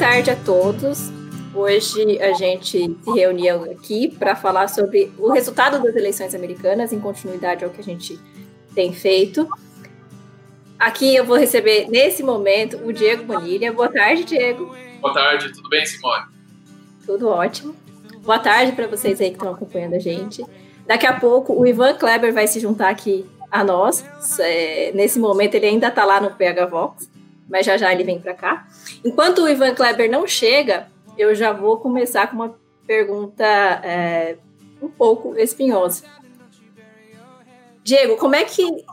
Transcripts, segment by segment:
tarde a todos. Hoje a gente se reuniu aqui para falar sobre o resultado das eleições americanas, em continuidade ao que a gente tem feito. Aqui eu vou receber, nesse momento, o Diego Bonilha. Boa tarde, Diego. Boa tarde, tudo bem, Simone? Tudo ótimo. Boa tarde para vocês aí que estão acompanhando a gente. Daqui a pouco o Ivan Kleber vai se juntar aqui a nós. É, nesse momento ele ainda está lá no PH Vox, mas já já ele vem para cá. Enquanto o Ivan Kleber não chega, eu já vou começar com uma pergunta é, um pouco espinhosa. Diego, como é que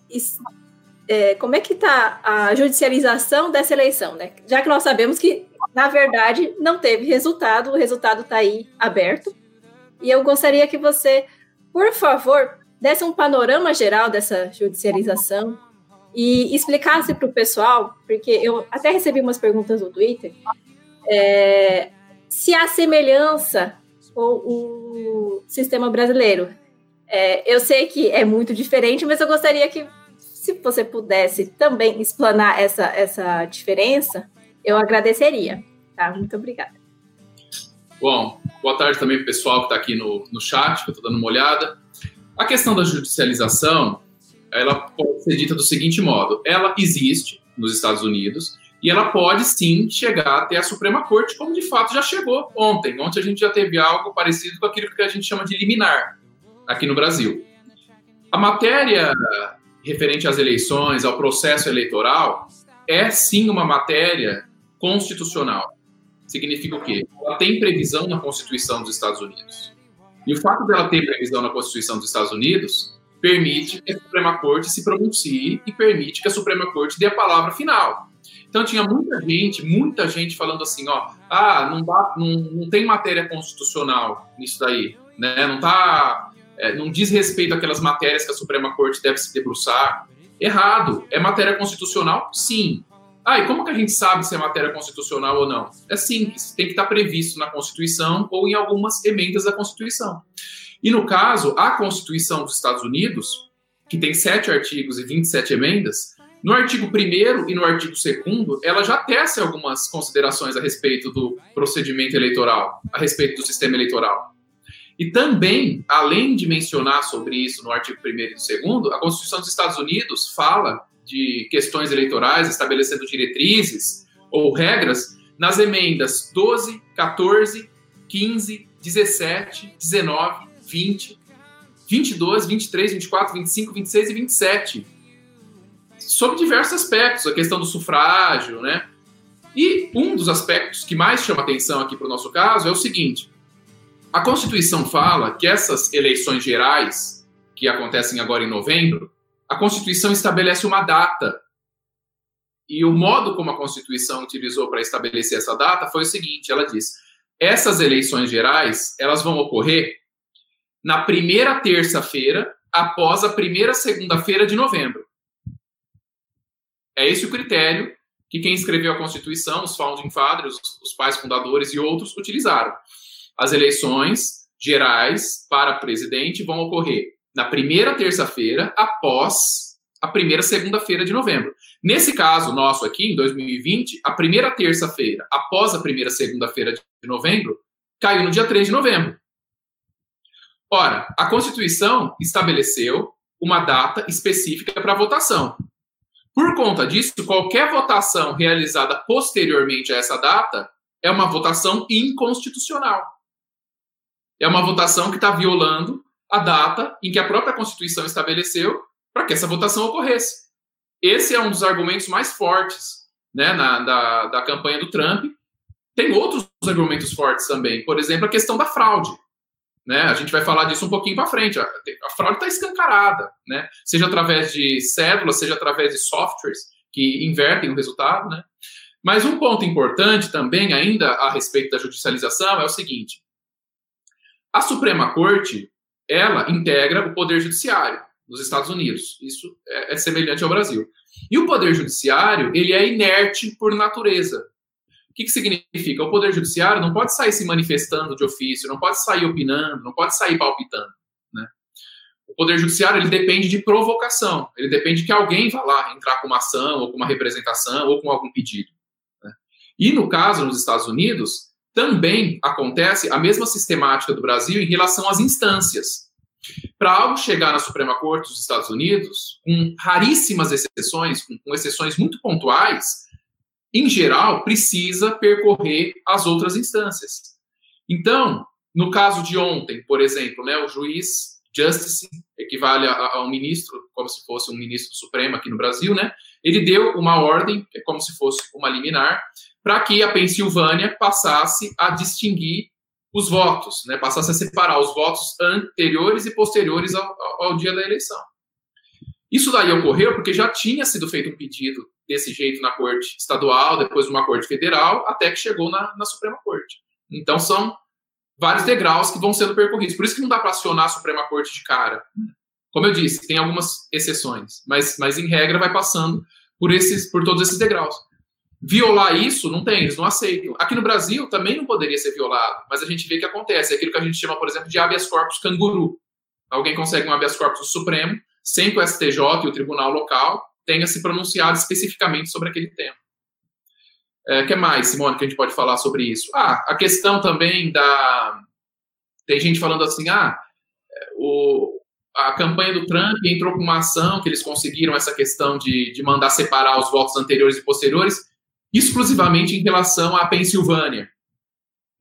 é, como é que está a judicialização dessa eleição, né? Já que nós sabemos que, na verdade, não teve resultado, o resultado está aí aberto. E eu gostaria que você, por favor, desse um panorama geral dessa judicialização e explicasse para o pessoal, porque eu até recebi umas perguntas no Twitter, é, se há semelhança com o sistema brasileiro. É, eu sei que é muito diferente, mas eu gostaria que, se você pudesse também explanar essa, essa diferença, eu agradeceria. Tá? Muito obrigada. Bom, boa tarde também pessoal que está aqui no, no chat, que eu estou dando uma olhada. A questão da judicialização, ela pode ser dita do seguinte modo: ela existe nos Estados Unidos, e ela pode sim chegar até a Suprema Corte, como de fato já chegou ontem. Ontem a gente já teve algo parecido com aquilo que a gente chama de liminar aqui no Brasil. A matéria referente às eleições, ao processo eleitoral, é sim uma matéria constitucional. Significa o quê? Ela tem previsão na Constituição dos Estados Unidos. E o fato dela ter previsão na Constituição dos Estados Unidos permite que a Suprema Corte se pronuncie e permite que a Suprema Corte dê a palavra final. Então tinha muita gente, muita gente falando assim, ó, ah, não, dá, não, não tem matéria constitucional nisso daí, né? Não tá, é, não diz respeito àquelas matérias que a Suprema Corte deve se debruçar. Errado. É matéria constitucional? Sim. Ah, e como que a gente sabe se é matéria constitucional ou não? É simples, tem que estar previsto na Constituição ou em algumas emendas da Constituição. E no caso, a Constituição dos Estados Unidos, que tem sete artigos e 27 emendas, no artigo 1 e no artigo 2 ela já tece algumas considerações a respeito do procedimento eleitoral, a respeito do sistema eleitoral. E também, além de mencionar sobre isso no artigo 1 e 2 a Constituição dos Estados Unidos fala de questões eleitorais, estabelecendo diretrizes ou regras nas emendas 12, 14, 15, 17, 19, 20, 22, 23, 24, 25, 26 e 27 sobre diversos aspectos, a questão do sufrágio, né? E um dos aspectos que mais chama atenção aqui para o nosso caso é o seguinte: a Constituição fala que essas eleições gerais, que acontecem agora em novembro, a Constituição estabelece uma data. E o modo como a Constituição utilizou para estabelecer essa data foi o seguinte: ela diz: essas eleições gerais elas vão ocorrer na primeira terça-feira após a primeira segunda-feira de novembro. É esse o critério que quem escreveu a Constituição, os founding fathers, os, pais fundadores e outros utilizaram. As eleições gerais para presidente vão ocorrer na primeira terça-feira após a primeira segunda-feira de novembro. Nesse caso nosso aqui, em 2020, a primeira terça-feira após a primeira segunda-feira de novembro caiu no dia 3 de novembro. Ora, a Constituição estabeleceu uma data específica para votação. Por conta disso, qualquer votação realizada posteriormente a essa data é uma votação inconstitucional. É uma votação que está violando a data em que a própria Constituição estabeleceu para que essa votação ocorresse. Esse é um dos argumentos mais fortes né, na, da, da campanha do Trump. Tem outros argumentos fortes também. Por exemplo, a questão da fraude. Né? A gente vai falar disso um pouquinho para frente. A, a fraude está escancarada, né? seja através de cédulas, seja através de softwares que invertem o resultado. Né? Mas um ponto importante também, ainda a respeito da judicialização, é o seguinte: a Suprema Corte ela integra o Poder Judiciário nos Estados Unidos. Isso é, é semelhante ao Brasil. E o Poder Judiciário ele é inerte por natureza que, que significa? O Poder Judiciário não pode sair se manifestando de ofício, não pode sair opinando, não pode sair palpitando. Né? O Poder Judiciário ele depende de provocação, ele depende que alguém vá lá entrar com uma ação, ou com uma representação, ou com algum pedido. Né? E no caso, nos Estados Unidos, também acontece a mesma sistemática do Brasil em relação às instâncias. Para algo chegar na Suprema Corte dos Estados Unidos, com raríssimas exceções, com, com exceções muito pontuais, em geral, precisa percorrer as outras instâncias. Então, no caso de ontem, por exemplo, né, o juiz Justice equivale a, a, um ministro, como se fosse um ministro supremo aqui no Brasil, né? Ele deu uma ordem, é como se fosse uma liminar, para que a Pensilvânia passasse a distinguir os votos, né? Passasse a separar os votos anteriores e posteriores ao, ao, ao dia da eleição. Isso daí ocorreu porque já tinha sido feito um pedido desse jeito na Corte Estadual, depois numa Corte Federal, até que chegou na, na Suprema Corte. Então são vários degraus que vão sendo percorridos. Por isso que não dá para acionar a Suprema Corte de cara. Como eu disse, tem algumas exceções, mas, mas em regra vai passando por esses, por todos esses degraus. Violar isso não tem, eles não aceitam. Aqui no Brasil também não poderia ser violado, mas a gente vê que acontece. É aquilo que a gente chama, por exemplo, de habeas corpus canguru. Alguém consegue um habeas corpus Supremo, sem que o STJ e o tribunal local tenha se pronunciado especificamente sobre aquele tema. É, que mais, Simone, que a gente pode falar sobre isso? Ah, a questão também da. Tem gente falando assim, ah, o, a campanha do Trump entrou com uma ação que eles conseguiram essa questão de, de mandar separar os votos anteriores e posteriores, exclusivamente em relação à Pensilvânia.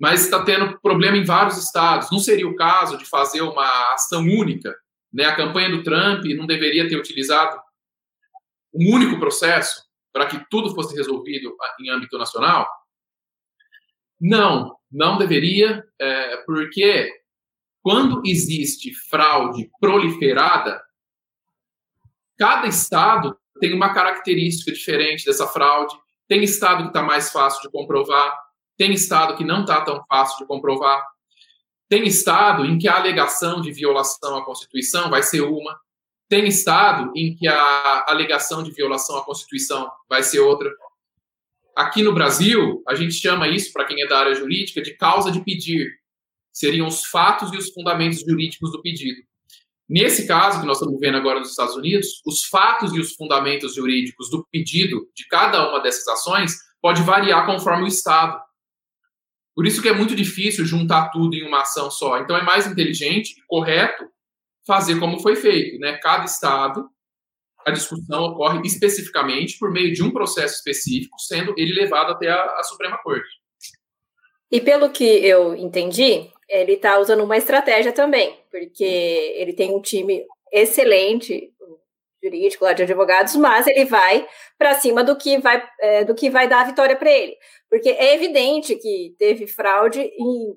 Mas está tendo problema em vários estados. Não seria o caso de fazer uma ação única? Né? A campanha do Trump não deveria ter utilizado um único processo? para que tudo fosse resolvido em âmbito nacional? Não, não deveria, é, porque quando existe fraude proliferada, cada estado tem uma característica diferente dessa fraude. Tem estado que está mais fácil de comprovar, tem estado que não está tão fácil de comprovar. Tem estado em que a alegação de violação à Constituição vai ser uma, tem estado em que a alegação de violação à Constituição vai ser outra. Aqui no Brasil, a gente chama isso, para quem é da área jurídica, de causa de pedir. Seriam os fatos e os fundamentos jurídicos do pedido. Nesse caso que nós estamos vendo agora nos Estados Unidos, os fatos e os fundamentos jurídicos do pedido de cada uma dessas ações pode variar conforme o Estado. Por isso que é muito difícil juntar tudo em uma ação só. Então é mais inteligente e correto fazer como foi feito, né? Cada estado, a discussão ocorre especificamente por meio de um processo específico, sendo ele levado até a, a Suprema Corte. E pelo que eu entendi, ele está usando uma estratégia também, porque ele tem um time excelente jurídico lá de advogados, mas ele vai para cima do que vai é, do que vai dar a vitória para ele, porque é evidente que teve fraude em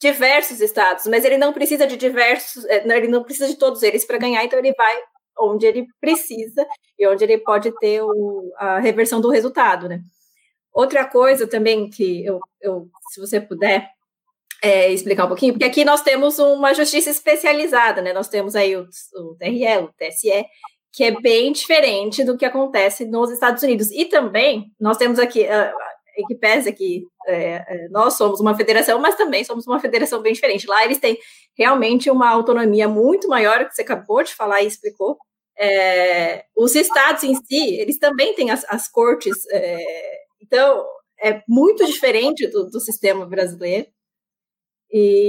diversos estados, mas ele não precisa de diversos, é, ele não precisa de todos eles para ganhar, então ele vai onde ele precisa e onde ele pode ter o, a reversão do resultado, né? Outra coisa também que eu, eu se você puder é, explicar um pouquinho, porque aqui nós temos uma justiça especializada, né? Nós temos aí o, o TRE, o TSE, que é bem diferente do que acontece nos Estados Unidos. E também nós temos aqui, em que pese que é, é, nós somos uma federação, mas também somos uma federação bem diferente. Lá eles têm realmente uma autonomia muito maior, que você acabou de falar e explicou. É, os estados em si, eles também têm as, as cortes, é, então é muito diferente do, do sistema brasileiro. E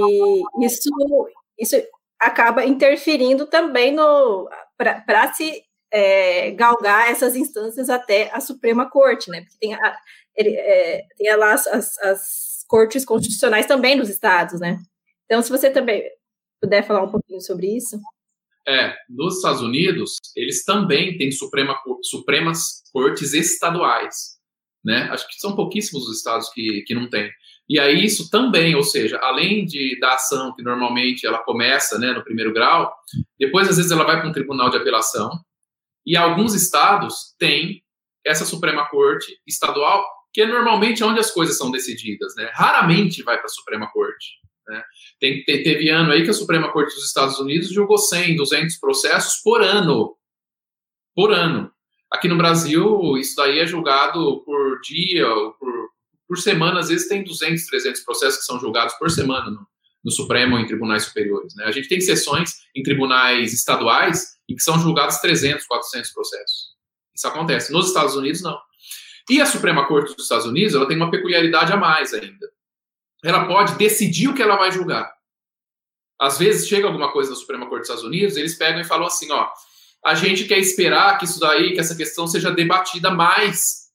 isso, isso acaba interferindo também no para se é, galgar essas instâncias até a Suprema Corte, né? Porque tem, a, ele, é, tem lá as, as, as, cortes constitucionais também dos estados, né? Então, se você também puder falar um pouquinho sobre isso. É, nos Estados Unidos, eles também têm Suprema, Supremas Cortes estaduais, né? Acho que são pouquíssimos os estados que, que não têm. E aí isso também, ou seja, além de da ação que normalmente ela começa, né, no primeiro grau, depois às vezes ela vai para um tribunal de apelação, e alguns estados têm essa Suprema Corte estadual, que é normalmente onde as coisas são decididas, né? Raramente vai para a Suprema Corte. Né? Tem, teve ano aí que a Suprema Corte dos Estados Unidos julgou 100, 200 processos por ano. Por ano. Aqui no Brasil, isso daí é julgado por dia, por, por semana. Às vezes tem 200, 300 processos que são julgados por semana no, no Supremo ou em tribunais superiores. Né? A gente tem sessões em tribunais estaduais em que são julgados 300, 400 processos. Isso acontece. Nos Estados Unidos, não. E a Suprema Corte dos Estados Unidos, ela tem uma peculiaridade a mais ainda. Ela pode decidir o que ela vai julgar. Às vezes chega alguma coisa da Suprema Corte dos Estados Unidos, eles pegam e falam assim, ó, a gente quer esperar que isso daí, que essa questão seja debatida mais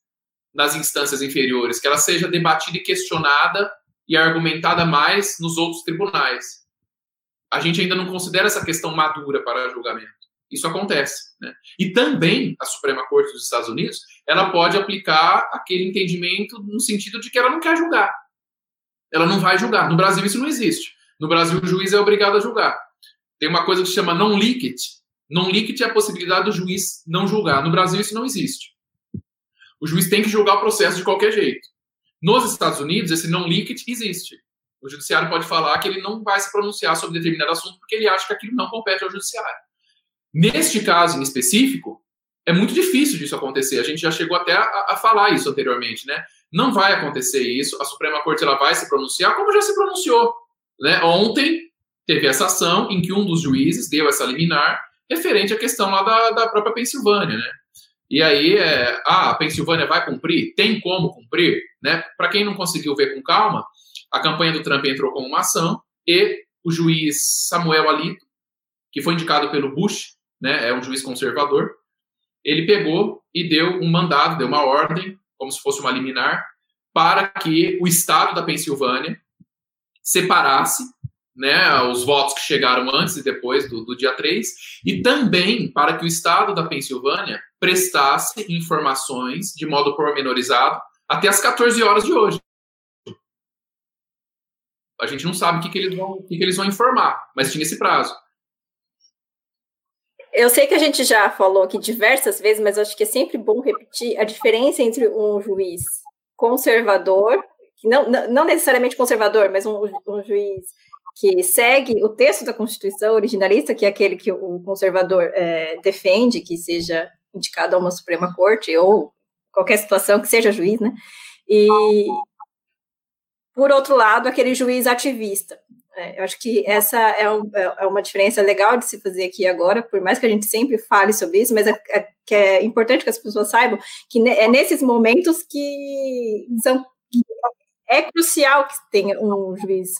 nas instâncias inferiores, que ela seja debatida e questionada e argumentada mais nos outros tribunais. A gente ainda não considera essa questão madura para julgamento. Isso acontece. Né? E também a Suprema Corte dos Estados Unidos ela pode aplicar aquele entendimento no sentido de que ela não quer julgar. Ela não vai julgar. No Brasil isso não existe. No Brasil o juiz é obrigado a julgar. Tem uma coisa que se chama non licit. Non licit é a possibilidade do juiz não julgar. No Brasil isso não existe. O juiz tem que julgar o processo de qualquer jeito. Nos Estados Unidos, esse non licit existe. O judiciário pode falar que ele não vai se pronunciar sobre determinado assunto porque ele acha que aquilo não compete ao judiciário. Neste caso em específico, é muito difícil disso acontecer. A gente já chegou até a, a, falar isso anteriormente, né? Não vai acontecer isso. A Suprema Corte ela vai se pronunciar, como já se pronunciou. Né? Ontem teve essa ação em que um dos juízes deu essa liminar referente à questão lá da, da própria Pensilvânia, né? E aí, é, ah, a Pensilvânia vai cumprir? Tem como cumprir? Né? Para quem não conseguiu ver com calma, a campanha do Trump entrou com uma ação e o juiz Samuel Alito, que foi indicado pelo Bush, né, é um juiz conservador, ele pegou e deu um mandado, deu uma ordem, como se fosse uma liminar, para que o estado da Pensilvânia separasse né, os votos que chegaram antes e depois do, do dia 3, e também para que o estado da Pensilvânia prestasse informações de modo pormenorizado até as 14 horas de hoje. A gente não sabe o que, que, eles, vão, o que, que eles vão informar, mas tinha esse prazo. Eu sei que a gente já falou aqui diversas vezes, mas acho que é sempre bom repetir a diferença entre um juiz conservador, não, não necessariamente conservador, mas um, um juiz que segue o texto da Constituição originalista, que é aquele que o conservador é, defende, que seja indicado a uma Suprema Corte ou qualquer situação que seja juiz, né? E, por outro lado, aquele juiz ativista. É, eu acho que essa é, um, é, uma diferença legal de se fazer aqui agora, por mais que a gente sempre fale sobre isso, mas é, é, que é importante que as pessoas saibam que é nesses momentos que são é crucial que tenha um juiz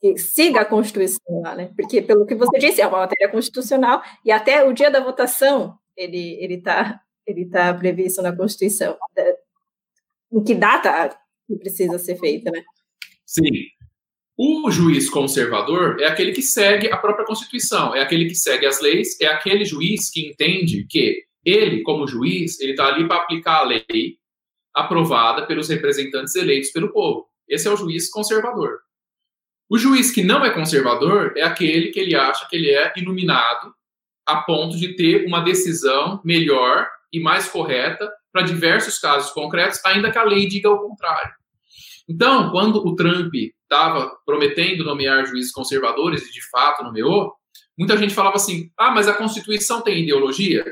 que siga a Constituição lá, né? Porque, pelo que você disse, é uma matéria constitucional e até o dia da votação ele ele está ele tá previsto na Constituição. Em que data que precisa ser feita, né? Sim. O juiz conservador é aquele que segue a própria Constituição, é aquele que segue as leis, é aquele juiz que entende que ele, como juiz, ele está ali para aplicar a lei aprovada pelos representantes eleitos pelo povo. Esse é o juiz conservador. O juiz que não é conservador é aquele que ele acha que ele é iluminado a ponto de ter uma decisão melhor e mais correta para diversos casos concretos, ainda que a lei diga o contrário. Então, quando o Trump estava prometendo nomear juízes conservadores e de fato nomeou, muita gente falava assim: ah, mas a Constituição tem ideologia?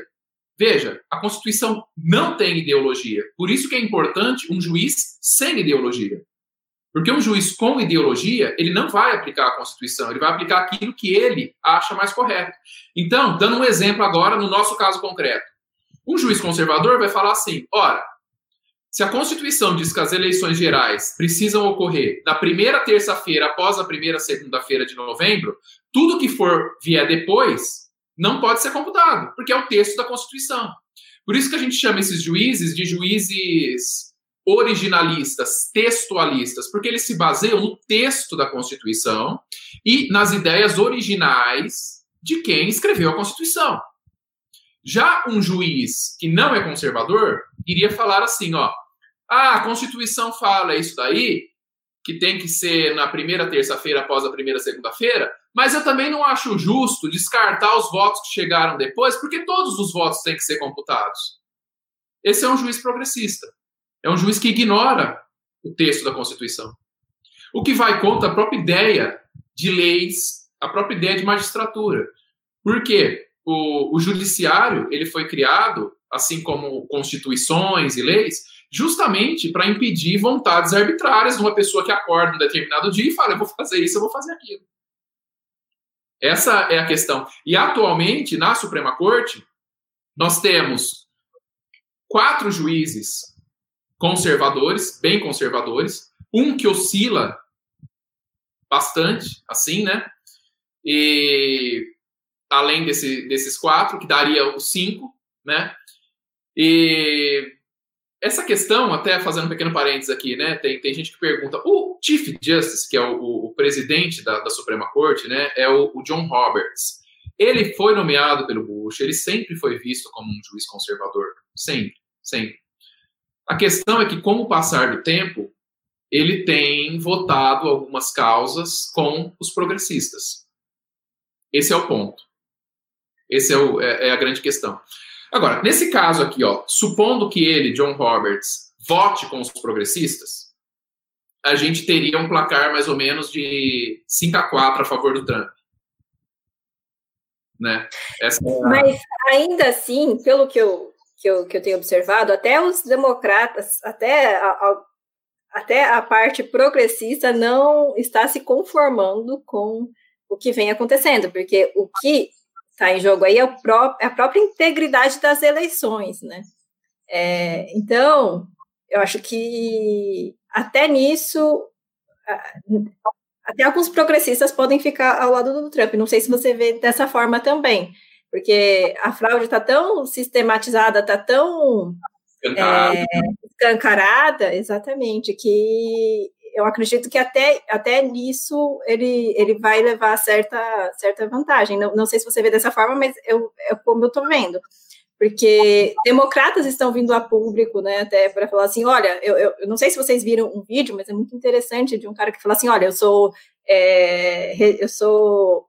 Veja, a Constituição não tem ideologia. Por isso que é importante um juiz sem ideologia. Porque um juiz com ideologia, ele não vai aplicar a Constituição, ele vai aplicar aquilo que ele acha mais correto. Então, dando um exemplo agora no nosso caso concreto. Um juiz conservador vai falar assim: ora, se a Constituição diz que as eleições gerais precisam ocorrer na primeira terça-feira após a primeira segunda-feira de novembro, tudo que for vier depois não pode ser computado, porque é o texto da Constituição. Por isso que a gente chama esses juízes de juízes originalistas, textualistas, porque eles se baseiam no texto da Constituição e nas ideias originais de quem escreveu a Constituição. Já um juiz que não é conservador iria falar assim, ó, ah, a Constituição fala isso daí, que tem que ser na primeira terça-feira após a primeira segunda-feira, mas eu também não acho justo descartar os votos que chegaram depois, porque todos os votos têm que ser computados. Esse é um juiz progressista. É um juiz que ignora o texto da Constituição. O que vai contra a própria ideia de leis, a própria ideia de magistratura. Por quê? O, o judiciário ele foi criado, assim como constituições e leis, justamente para impedir vontades arbitrárias de uma pessoa que acorda um determinado dia e fala: eu vou fazer isso, eu vou fazer aquilo. Essa é a questão. E atualmente, na Suprema Corte, nós temos quatro juízes conservadores, bem conservadores, um que oscila bastante, assim, né? E além desse, desses quatro, que daria os cinco, né? E essa questão, até fazendo um pequeno parênteses aqui, né? Tem, tem gente que pergunta: o Chief Justice, que é o, o, o presidente da, da, Suprema Corte, né? É o, o, John Roberts. Ele foi nomeado pelo Bush, ele sempre foi visto como um juiz conservador. Sempre, sempre. A questão é que, com o passar do tempo, ele tem votado algumas causas com os progressistas. Esse é o ponto. Esse é, é, é a grande questão. Agora, nesse caso aqui, ó, supondo que ele, John Roberts, vote com os progressistas, a gente teria um placar mais ou menos de 5 a 4 a favor do Trump. Né? Essa... É Mas ainda assim, pelo que eu, que eu, que eu tenho observado, até os democratas, até a, a, até a parte progressista não está se conformando com o que vem acontecendo, porque o que está em jogo aí é, pró é, a própria integridade das eleições, né? É, então, eu acho que até nisso, até alguns progressistas podem ficar ao lado do Trump. Não sei se você vê dessa forma também, porque a fraude está tão sistematizada, está tão. É, escancarada, exatamente, que eu acredito que até, até nisso ele, ele vai levar certa, certa vantagem. Não, não sei se você vê dessa forma, mas eu, é como eu estou vendo. Porque democratas estão vindo a público, né, até para falar assim, olha, eu, eu, eu, não sei se vocês viram um vídeo, mas é muito interessante de um cara que fala assim, olha, eu sou é, eu sou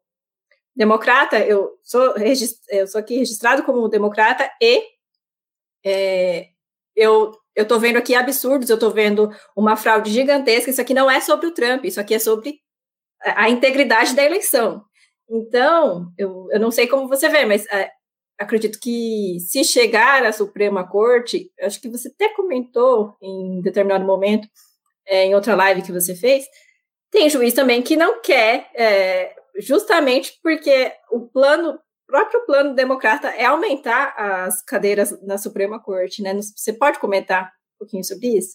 democrata, eu sou, eu sou aqui registrado como democrata e é, eu eu estou vendo aqui absurdos, eu estou vendo uma fraude gigantesca. Isso aqui não é sobre o Trump, isso aqui é sobre a integridade da eleição. Então, eu, eu não sei como você vê, mas é, acredito que se chegar à Suprema Corte, acho que você até comentou em determinado momento, é, em outra live que você fez, tem juiz também que não quer, é, justamente porque o plano próprio plano democrata é aumentar as cadeiras na Suprema Corte, né? Você pode comentar um pouquinho sobre isso?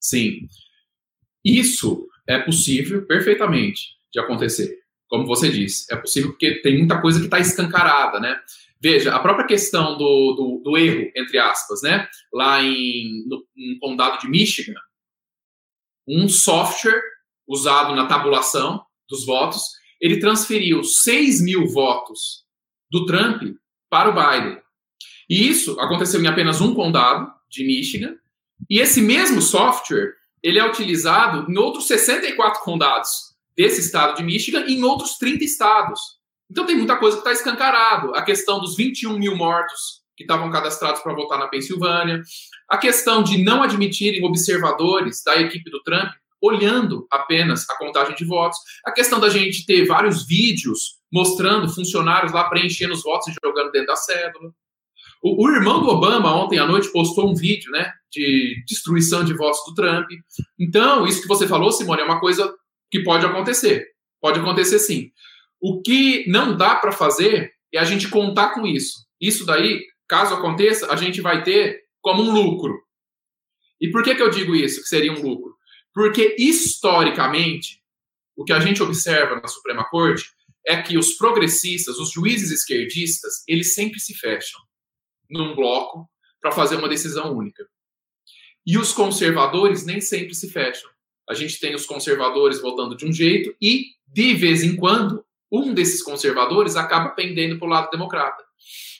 Sim. Isso é possível perfeitamente de acontecer. Como você disse, é possível porque tem muita coisa que está escancarada, né? Veja, a própria questão do, do, do, erro, entre aspas, né? Lá em, no, condado de Michigan, um software usado na tabulação dos votos, ele transferiu 6 mil votos do Trump para o Biden. E isso aconteceu em apenas um condado de Michigan, e esse mesmo software ele é utilizado em outros 64 condados desse estado de Michigan e em outros 30 estados. Então tem muita coisa que está escancarado. A questão dos 21 mil mortos que estavam cadastrados para votar na Pensilvânia, a questão de não admitirem observadores da equipe do Trump olhando apenas a contagem de votos, a questão da gente ter vários vídeos mostrando funcionários lá preenchendo os votos e jogando dentro da cédula. O, o, irmão do Obama, ontem à noite, postou um vídeo né, de destruição de votos do Trump. Então, isso que você falou, Simone, é uma coisa que pode acontecer. Pode acontecer sim. O que não dá para fazer é a gente contar com isso. Isso daí, caso aconteça, a gente vai ter como um lucro. E por que, que eu digo isso, que seria um lucro? Porque, historicamente, o que a gente observa na Suprema Corte é que os progressistas, os juízes esquerdistas, eles sempre se fecham num bloco para fazer uma decisão única. E os conservadores nem sempre se fecham. A gente tem os conservadores votando de um jeito e, de vez em quando, um desses conservadores acaba pendendo para o lado democrata.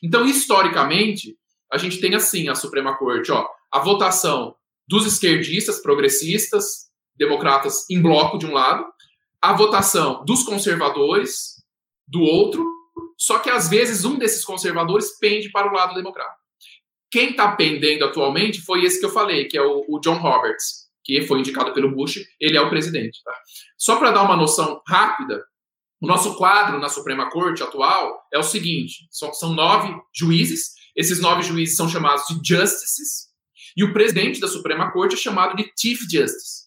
Então, historicamente, a gente tem assim a Suprema Corte, ó, a votação dos esquerdistas, progressistas, democratas em bloco de um lado, a votação dos conservadores do outro, só que às vezes um desses conservadores pende para o lado democrata. Quem está pendendo atualmente foi esse que eu falei, que é o, o, John Roberts, que foi indicado pelo Bush, ele é o presidente. Tá? Só para dar uma noção rápida, o nosso quadro na Suprema Corte atual é o seguinte: são, são nove juízes, esses nove juízes são chamados de justices, e o presidente da Suprema Corte é chamado de Chief Justice.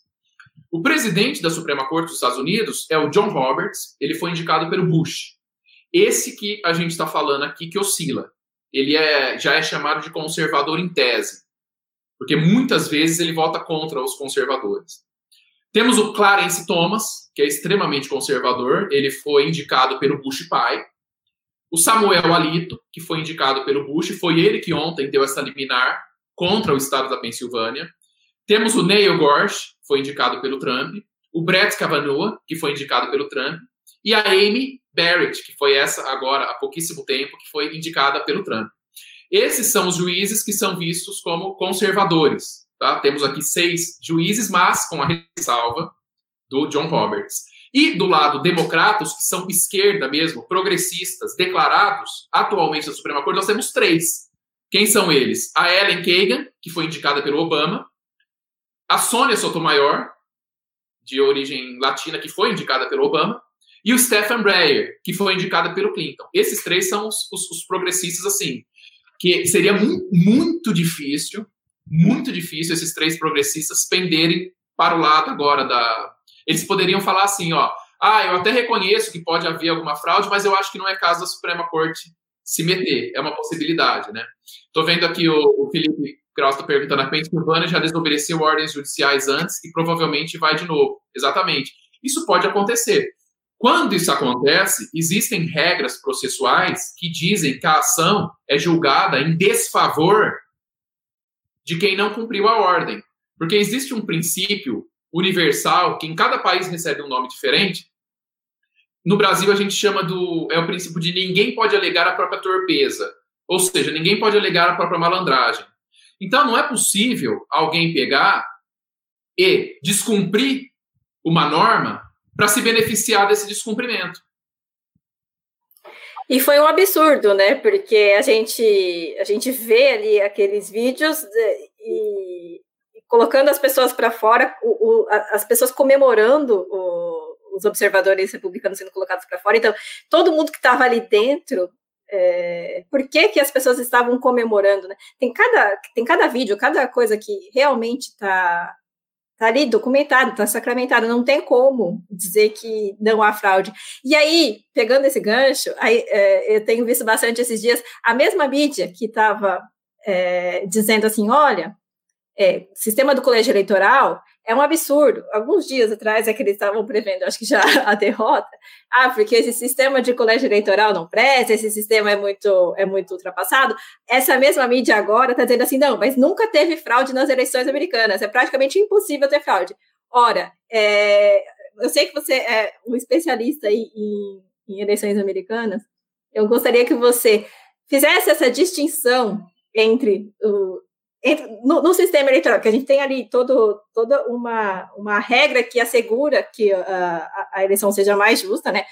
O presidente da Suprema Corte dos Estados Unidos é o John Roberts, ele foi indicado pelo Bush. Esse que a gente está falando aqui que oscila, ele é, já é chamado de conservador em tese. porque muitas vezes ele vota contra os conservadores. Temos o Clarence Thomas, que é extremamente conservador, ele foi indicado pelo Bush pai. O Samuel Alito, que foi indicado pelo Bush, foi ele que ontem deu essa liminar contra o estado da Pensilvânia. Temos o Neil Gorsh, foi indicado pelo Trump. O Brett Kavanaugh, que foi indicado pelo Trump. E a Amy Barrett, que foi essa agora há pouquíssimo tempo, que foi indicada pelo Trump. Esses são os juízes que são vistos como conservadores. Tá? Temos aqui seis juízes, mas com a ressalva do John Roberts. E do lado democratas, que são esquerda mesmo, progressistas, declarados, atualmente na Suprema Corte, nós temos três. Quem são eles? A Ellen Kagan, que foi indicada pelo Obama, a Sônia Sotomayor, de origem latina, que foi indicada pelo Obama, e o Stephen Breyer, que foi indicado pelo Clinton. Esses três são os, os, os progressistas, assim, que seria muito, muito difícil, muito difícil esses três progressistas penderem para o lado agora da. Eles poderiam falar assim, ó, ah, eu até reconheço que pode haver alguma fraude, mas eu acho que não é caso da Suprema Corte se meter, é uma possibilidade, né? Estou vendo aqui o, o Felipe Kraus está perguntando, a Pensilvânia já desobedeceu ordens judiciais antes e provavelmente vai de novo. Exatamente. Isso pode acontecer. Quando isso acontece, existem regras processuais que dizem que a ação é julgada em desfavor de quem não cumpriu a ordem. Porque existe um princípio universal que em cada país recebe um nome diferente. No Brasil a gente chama do é o princípio de ninguém pode alegar a própria torpeza, ou seja, ninguém pode alegar a própria malandragem. Então não é possível alguém pegar e descumprir uma norma para se beneficiar desse descumprimento. E foi um absurdo, né? Porque a gente a gente vê ali aqueles vídeos e, e colocando as pessoas para fora, o, o, as pessoas comemorando o, os observadores republicanos sendo colocados para fora. Então, todo mundo que estava ali dentro é, por que, que as pessoas estavam comemorando, né? Tem cada, tem cada vídeo, cada coisa que realmente está Tá ali documentado, tá sacramentado, não tem como dizer que não há fraude. E aí, pegando esse gancho, aí, é, eu tenho visto bastante esses dias a mesma mídia que estava é, dizendo assim: olha, é, sistema do colégio eleitoral é um absurdo. Alguns dias atrás é que eles estavam prevendo, acho que já a derrota. Ah, porque esse sistema de colégio eleitoral não presta, esse sistema é muito, é muito ultrapassado. Essa mesma mídia agora está dizendo assim, não, mas nunca teve fraude nas eleições americanas. É praticamente impossível ter fraude. Ora, é, eu sei que você é um especialista em, em, em eleições americanas. Eu gostaria que você fizesse essa distinção entre o, no, no, sistema eleitoral, que a gente tem ali todo, toda uma, uma regra que assegura que uh, a, a, eleição seja mais justa, né?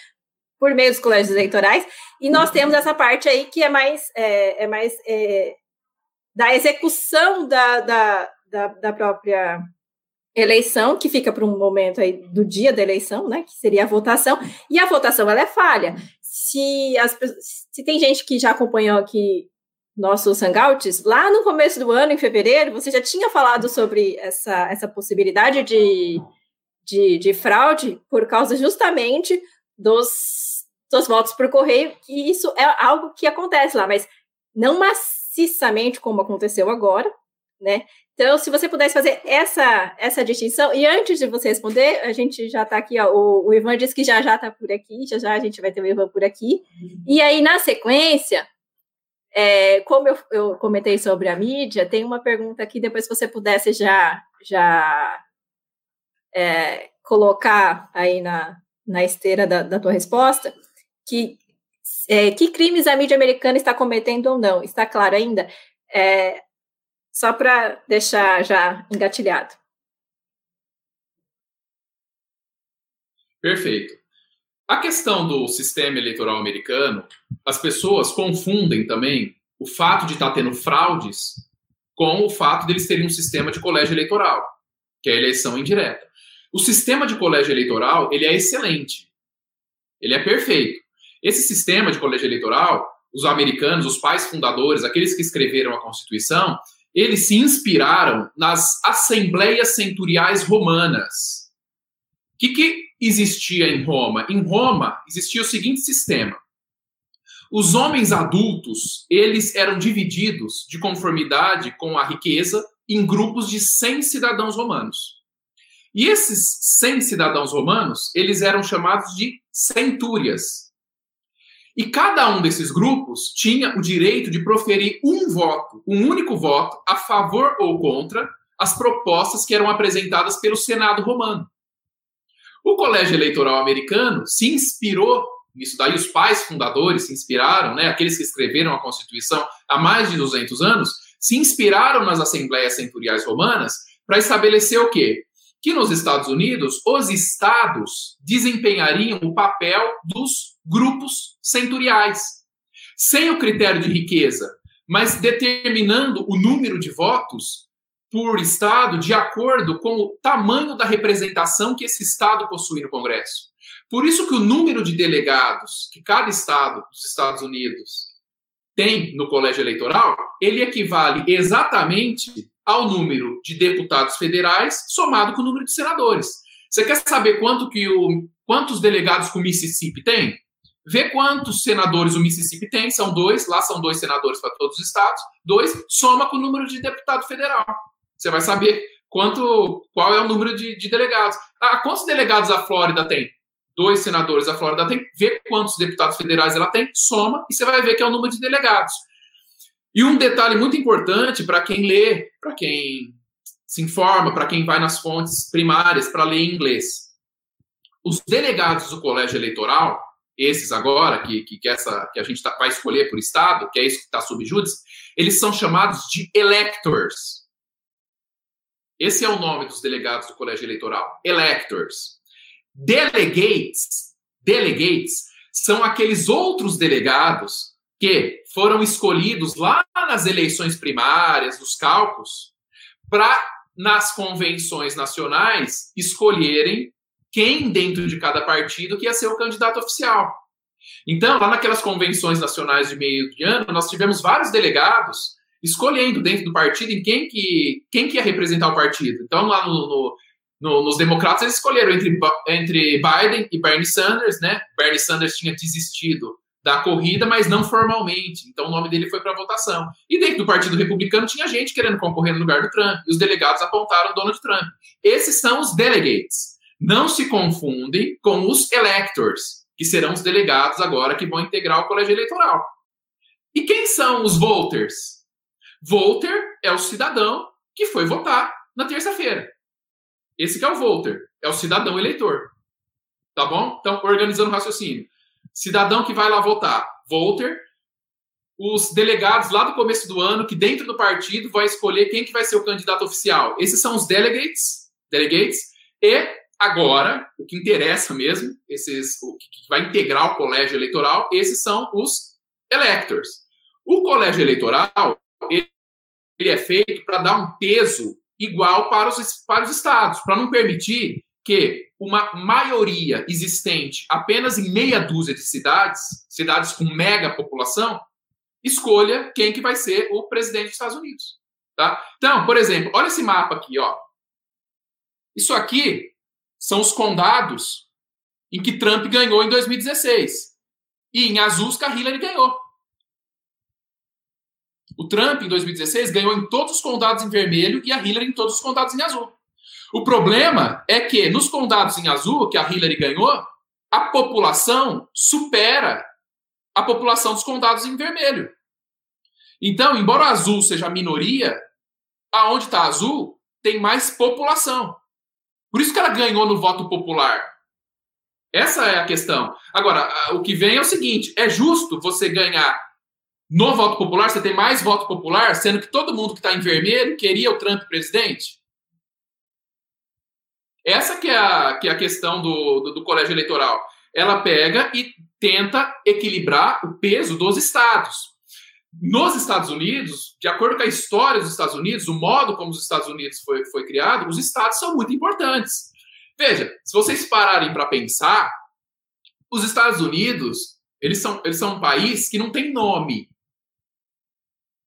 Por meio dos colégios eleitorais, e nós uhum. temos essa parte aí que é mais, é, é mais é, da execução da, da, da, da, própria eleição, que fica para um momento aí do dia da eleição, né? Que seria a votação, e a votação ela é falha. Se, as, se tem gente que já acompanhou aqui nossos hangouts, lá no começo do ano, em fevereiro, você já tinha falado sobre essa, essa possibilidade de, de, de fraude por causa justamente dos, dos votos por correio, que isso é algo que acontece lá, mas não maciçamente como aconteceu agora, né? Então, se você pudesse fazer essa, essa distinção, e antes de você responder, a gente já está aqui, ó, o, o Ivan disse que já já está por aqui, já já a gente vai ter o Ivan por aqui. E aí, na sequência, é, como eu, eu, comentei sobre a mídia, tem uma pergunta aqui, depois se você pudesse já, já é, colocar aí na, na esteira da, da tua resposta, que, é, que crimes a mídia americana está cometendo ou não? Está claro ainda? É, só para deixar já engatilhado. Perfeito. A questão do sistema eleitoral americano, as pessoas confundem também o fato de estar tá tendo fraudes com o fato deles terem um sistema de colégio eleitoral, que é a eleição indireta. O sistema de colégio eleitoral, ele é excelente. Ele é perfeito. Esse sistema de colégio eleitoral, os americanos, os pais fundadores, aqueles que escreveram a Constituição, eles se inspiraram nas assembleias centuriais romanas. Que, que existia em Roma? Em Roma existia o seguinte sistema: os homens adultos, eles eram divididos de conformidade com a riqueza em grupos de 100 cidadãos romanos. E esses 100 cidadãos romanos, eles eram chamados de centúrias. E cada um desses grupos tinha o direito de proferir um voto, um único voto, a favor ou contra as propostas que eram apresentadas pelo Senado romano. O colégio eleitoral americano se inspirou nisso daí, os pais fundadores se inspiraram, né, aqueles que escreveram a Constituição há mais de 200 anos, se inspiraram nas assembleias centuriais romanas para estabelecer o quê? Que nos Estados Unidos, os estados desempenhariam o papel dos grupos centuriais, sem o critério de riqueza, mas determinando o número de votos por estado de acordo com o tamanho da representação que esse estado possui no Congresso. Por isso que o número de delegados que cada estado dos Estados Unidos tem no colégio eleitoral, ele equivale exatamente ao número de deputados federais somado com o número de senadores. Você quer saber quanto que o, quantos delegados que o Mississippi tem? Vê quantos senadores o Mississippi tem, são dois, lá são dois senadores para todos os estados, dois, soma com o número de deputado federal. Você vai saber quanto, qual é o número de, de delegados. Ah, quantos delegados a Flórida tem? Dois senadores, a Flórida tem, vê quantos deputados federais ela tem, soma, e você vai ver que é o número de delegados. E um detalhe muito importante para quem lê, para quem se informa, para quem vai nas fontes primárias para ler em inglês. Os delegados do colégio eleitoral, esses agora, que, que, que essa, que a gente tá, vai escolher por estado, que é isso que está sob júdice, eles são chamados de electors. Esse é o nome dos delegados do colégio eleitoral, electors. Delegates, delegates são aqueles outros delegados que foram escolhidos lá nas eleições primárias, dos cálculos, para nas convenções nacionais escolherem quem dentro de cada partido que ia ser o candidato oficial. Então, lá naquelas convenções nacionais de meio de ano, nós tivemos vários delegados escolhendo dentro do partido em quem que, quem que ia representar o partido. Então, lá no, no, no, nos democratas, eles escolheram entre, entre Biden e Bernie Sanders, né? Bernie Sanders tinha desistido da corrida, mas não formalmente. Então, o nome dele foi para votação. E dentro do Partido Republicano tinha gente querendo concorrer no lugar do Trump. E os delegados apontaram Donald Trump. Esses são os delegates. Não se confundem com os electors, que serão os delegados agora que vão integrar o colégio eleitoral. E quem são os voters? Voter é o cidadão que foi votar na terça-feira. Esse que é o voter, é o cidadão eleitor. Tá bom? Então, organizando o raciocínio. Cidadão que vai lá votar, voter. Os delegados lá do começo do ano, que dentro do partido vai escolher quem que vai ser o candidato oficial. Esses são os delegates, delegates. E agora, o que interessa mesmo, esses, o que vai integrar o colégio eleitoral, esses são os electors. O colégio eleitoral, ele é feito para dar um peso igual para os, para os estados, para não permitir que uma maioria existente apenas em meia dúzia de cidades, cidades com mega população, escolha quem que vai ser o presidente dos Estados Unidos. Tá? Então, por exemplo, olha esse mapa aqui. Ó. Isso aqui são os condados em que Trump ganhou em 2016. E em azul, que a Hillary ganhou. O Trump, em 2016, ganhou em todos os condados em vermelho e a Hillary em todos os condados em azul. O problema é que nos condados em azul, que a Hillary ganhou, a população supera a população dos condados em vermelho. Então, embora azul seja a minoria, aonde está azul tem mais população. Por isso que ela ganhou no voto popular. Essa é a questão. Agora, o que vem é o seguinte: é justo você ganhar no voto popular, você tem mais voto popular, sendo que todo mundo que está em vermelho queria o Trump presidente? Essa que é a, que é a questão do, do, do colégio eleitoral. Ela pega e tenta equilibrar o peso dos estados. Nos Estados Unidos, de acordo com a história dos Estados Unidos, o modo como os Estados Unidos foi, foi criado, os estados são muito importantes. Veja, se vocês pararem para pensar, os Estados Unidos, eles são, eles são um país que não tem nome.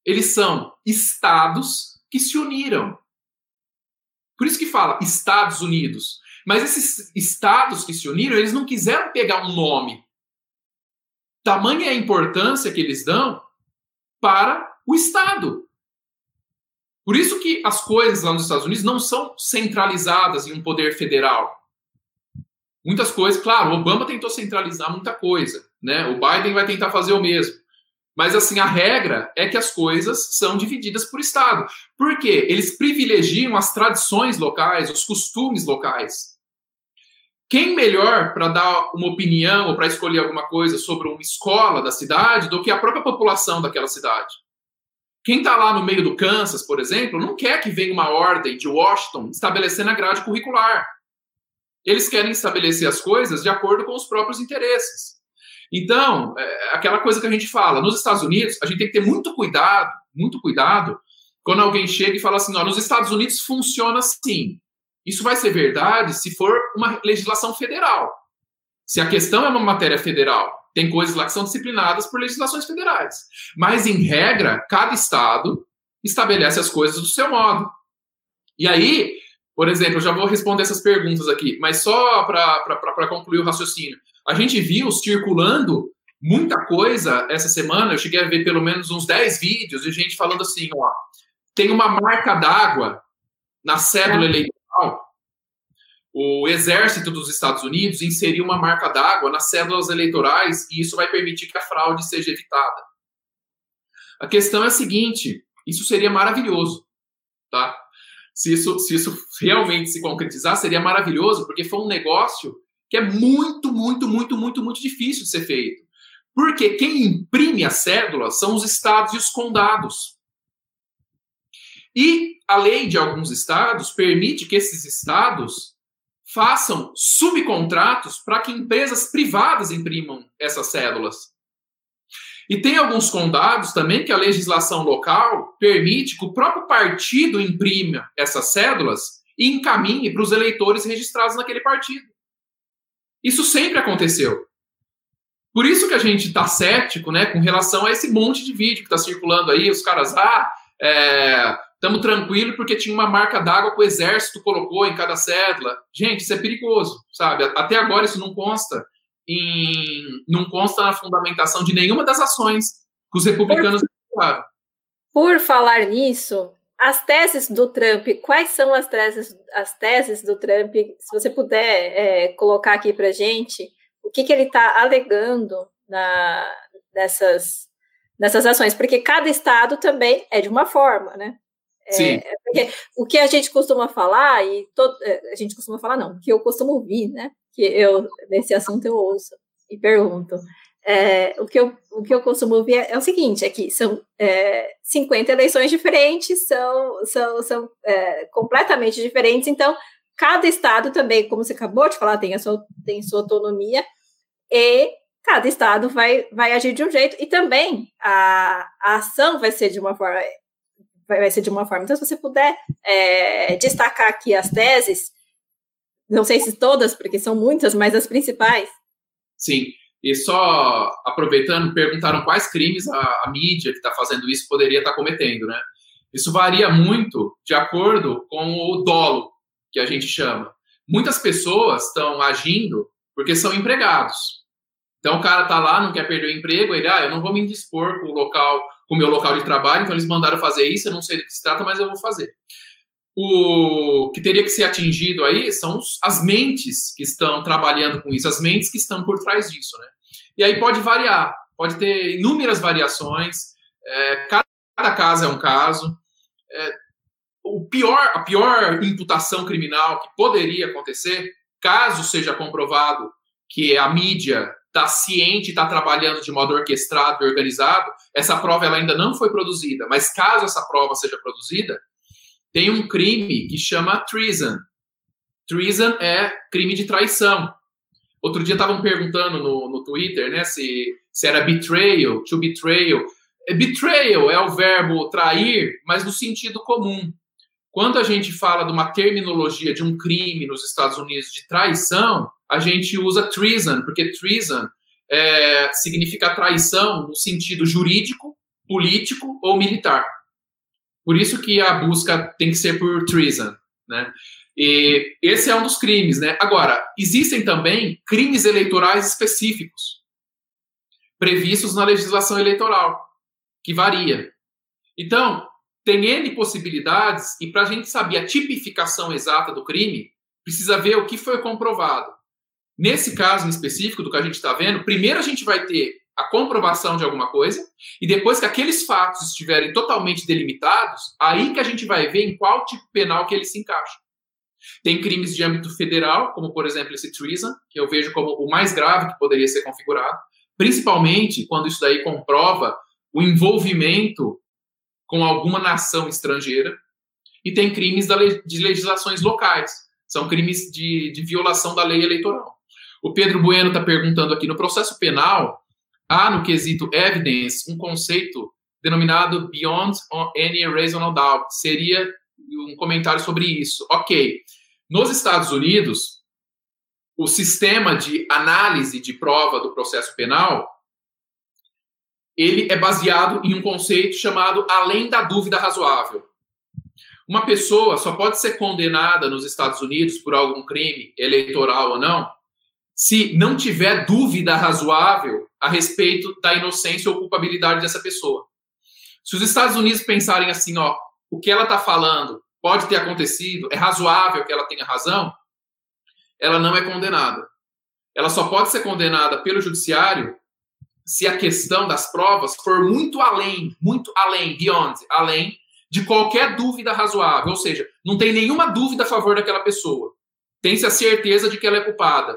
Eles são estados que se uniram. Por isso que fala Estados Unidos. Mas esses estados que se uniram, eles não quiseram pegar um nome. Tamanha a importância que eles dão para o Estado. Por isso que as coisas lá nos Estados Unidos não são centralizadas em um poder federal. Muitas coisas, claro, o Obama tentou centralizar muita coisa, né? O Biden vai tentar fazer o mesmo. Mas assim, a regra é que as coisas são divididas por estado. Por quê? Eles privilegiam as tradições locais, os costumes locais. Quem melhor para dar uma opinião ou para escolher alguma coisa sobre uma escola da cidade do que a própria população daquela cidade? Quem está lá no meio do Kansas, por exemplo, não quer que venha uma ordem de Washington estabelecendo a grade curricular. Eles querem estabelecer as coisas de acordo com os próprios interesses. Então, é aquela coisa que a gente fala, nos Estados Unidos, a gente tem que ter muito cuidado, muito cuidado, quando alguém chega e fala assim, nos Estados Unidos funciona assim. Isso vai ser verdade se for uma legislação federal. Se a questão é uma matéria federal, tem coisas lá que são disciplinadas por legislações federais. Mas, em regra, cada estado estabelece as coisas do seu modo. E aí, por exemplo, eu já vou responder essas perguntas aqui, mas só para concluir o raciocínio. A gente viu circulando muita coisa essa semana, eu cheguei a ver pelo menos uns 10 vídeos de gente falando assim, ó, tem uma marca d'água na cédula eleitoral. O exército dos Estados Unidos inseriu uma marca d'água nas cédulas eleitorais e isso vai permitir que a fraude seja evitada. A questão é a seguinte, isso seria maravilhoso, tá? Se isso, se isso realmente se concretizar, seria maravilhoso, porque foi um negócio que é muito, muito, muito, muito, muito difícil de ser feito. Porque quem imprime a cédula são os estados e os condados. E a lei de alguns estados permite que esses estados façam subcontratos para que empresas privadas imprimam essas cédulas. E tem alguns condados também que a legislação local permite que o próprio partido imprima essas cédulas e encaminhe para os eleitores registrados naquele partido. Isso sempre aconteceu. Por isso que a gente está cético né, com relação a esse monte de vídeo que está circulando aí, os caras, ah, estamos é, tranquilos porque tinha uma marca d'água que o exército colocou em cada cédula. Gente, isso é perigoso, sabe? Até agora isso não consta em, não consta na fundamentação de nenhuma das ações que os republicanos por, por falar nisso, as teses do Trump, quais são as teses, as teses do Trump? Se você puder é, colocar aqui para gente, o que, que ele está alegando na, nessas, nessas ações? Porque cada estado também é de uma forma, né? É, Sim. É o que a gente costuma falar, e todo, é, a gente costuma falar, não, que eu costumo ouvir, né? Que eu, nesse assunto eu ouço e pergunto. É, o, que eu, o que eu costumo ver é, é o seguinte, é que são é, 50 eleições diferentes, são, são, são é, completamente diferentes, então cada estado também, como você acabou de falar, tem a sua, tem sua autonomia, e cada estado vai, vai agir de um jeito, e também a, a ação vai ser de uma forma, vai, vai ser de uma forma. Então, se você puder é, destacar aqui as teses, não sei se todas, porque são muitas, mas as principais. Sim. E só aproveitando, perguntaram quais crimes a, a mídia que está fazendo isso poderia estar tá cometendo, né? Isso varia muito de acordo com o dolo, que a gente chama. Muitas pessoas estão agindo porque são empregados. Então o cara está lá, não quer perder o emprego, ele, ah, eu não vou me indispor com o local, com o meu local de trabalho, então eles mandaram fazer isso, eu não sei do que se trata, mas eu vou fazer. O que teria que ser atingido aí são as mentes que estão trabalhando com isso, as mentes que estão por trás disso, né? E aí pode variar, pode ter inúmeras variações, é, cada caso é um caso. É, o pior, a pior imputação criminal que poderia acontecer, caso seja comprovado que a mídia está ciente, está trabalhando de modo orquestrado e organizado, essa prova ela ainda não foi produzida, mas caso essa prova seja produzida, tem um crime que chama treason. Treason é crime de traição. Outro dia estavam perguntando no, no Twitter, né, se, se era betrayal, to betrayal. É, betrayal é o verbo trair, mas no sentido comum. Quando a gente fala de uma terminologia de um crime nos Estados Unidos de traição, a gente usa treason, porque treason é, significa traição no sentido jurídico, político ou militar. Por isso que a busca tem que ser por treason, né? E esse é um dos crimes, né? Agora, existem também crimes eleitorais específicos previstos na legislação eleitoral, que varia. Então, tem N possibilidades, e para a gente saber a tipificação exata do crime, precisa ver o que foi comprovado. Nesse caso em específico do que a gente está vendo, primeiro a gente vai ter a comprovação de alguma coisa, e depois que aqueles fatos estiverem totalmente delimitados, aí que a gente vai ver em qual tipo penal que ele se encaixa. Tem crimes de âmbito federal, como por exemplo esse treason, que eu vejo como o mais grave que poderia ser configurado, principalmente quando isso daí comprova o envolvimento com alguma nação estrangeira, e tem crimes de legislações locais, são crimes de, de violação da lei eleitoral. O Pedro Bueno está perguntando aqui: no processo penal, há no quesito evidence um conceito denominado beyond any reasonable doubt. Seria um comentário sobre isso. Ok. Nos Estados Unidos, o sistema de análise de prova do processo penal ele é baseado em um conceito chamado além da dúvida razoável. Uma pessoa só pode ser condenada nos Estados Unidos por algum crime eleitoral ou não, se não tiver dúvida razoável a respeito da inocência ou culpabilidade dessa pessoa. Se os Estados Unidos pensarem assim, ó, o que ela está falando pode ter acontecido, é razoável que ela tenha razão, ela não é condenada. Ela só pode ser condenada pelo judiciário se a questão das provas for muito além, muito além, beyond, além de qualquer dúvida razoável, ou seja, não tem nenhuma dúvida a favor daquela pessoa. Tem-se a certeza de que ela é culpada.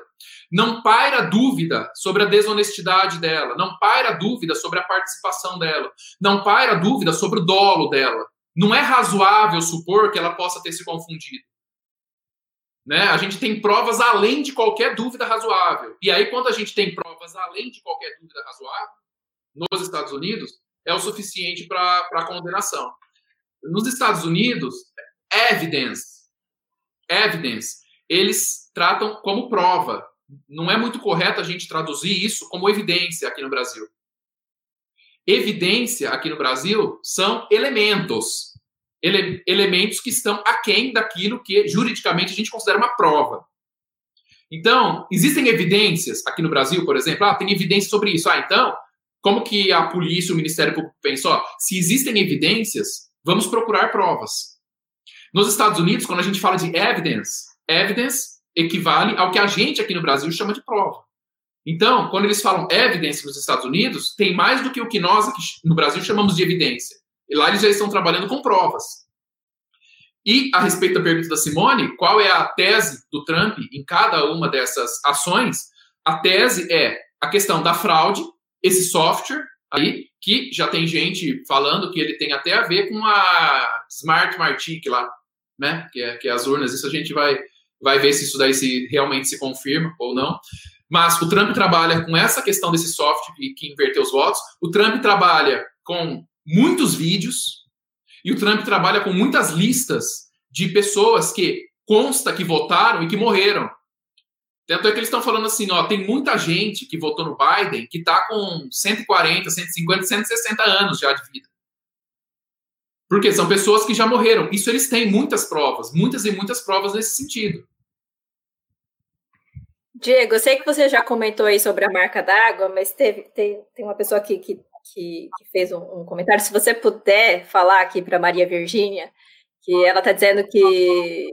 Não paira dúvida sobre a desonestidade dela, não paira dúvida sobre a participação dela, não paira dúvida sobre o dolo dela. Não é razoável supor que ela possa ter se confundido. Né? A gente tem provas além de qualquer dúvida razoável. E aí, quando a gente tem provas além de qualquer dúvida razoável, nos Estados Unidos, é o suficiente para a condenação. Nos Estados Unidos, evidence, evidence, eles tratam como prova. Não é muito correto a gente traduzir isso como evidência aqui no Brasil. Evidência aqui no Brasil são elementos ele, elementos que estão aquém daquilo que juridicamente a gente considera uma prova. Então, existem evidências aqui no Brasil, por exemplo, ah, tem evidência sobre isso. Ah, então, como que a polícia, o Ministério Público pensou? Se existem evidências, vamos procurar provas. Nos Estados Unidos, quando a gente fala de evidence, evidence equivale ao que a gente aqui no Brasil chama de prova. Então, quando eles falam evidence nos Estados Unidos, tem mais do que o que nós aqui no Brasil chamamos de evidência. E lá eles já estão trabalhando com provas. E a respeito da pergunta da Simone, qual é a tese do Trump em cada uma dessas ações? A tese é a questão da fraude, esse software aí, que já tem gente falando que ele tem até a ver com a Smart Martic lá, né? Que é, que é as urnas. Isso a gente vai, vai ver se isso daí se realmente se confirma ou não. Mas o Trump trabalha com essa questão desse software que, que inverteu os votos. O Trump trabalha com muitos vídeos e o Trump trabalha com muitas listas de pessoas que consta que votaram e que morreram. Tanto é que eles estão falando assim, ó, tem muita gente que votou no Biden que está com 140, 150, 160 anos já de vida. Porque são pessoas que já morreram. Isso eles têm muitas provas, muitas e muitas provas nesse sentido. Diego, eu sei que você já comentou aí sobre a marca d'água, mas teve, tem, tem uma pessoa aqui que que, que fez um, um, comentário. Se você puder falar aqui para Maria Virgínia, que ela está dizendo que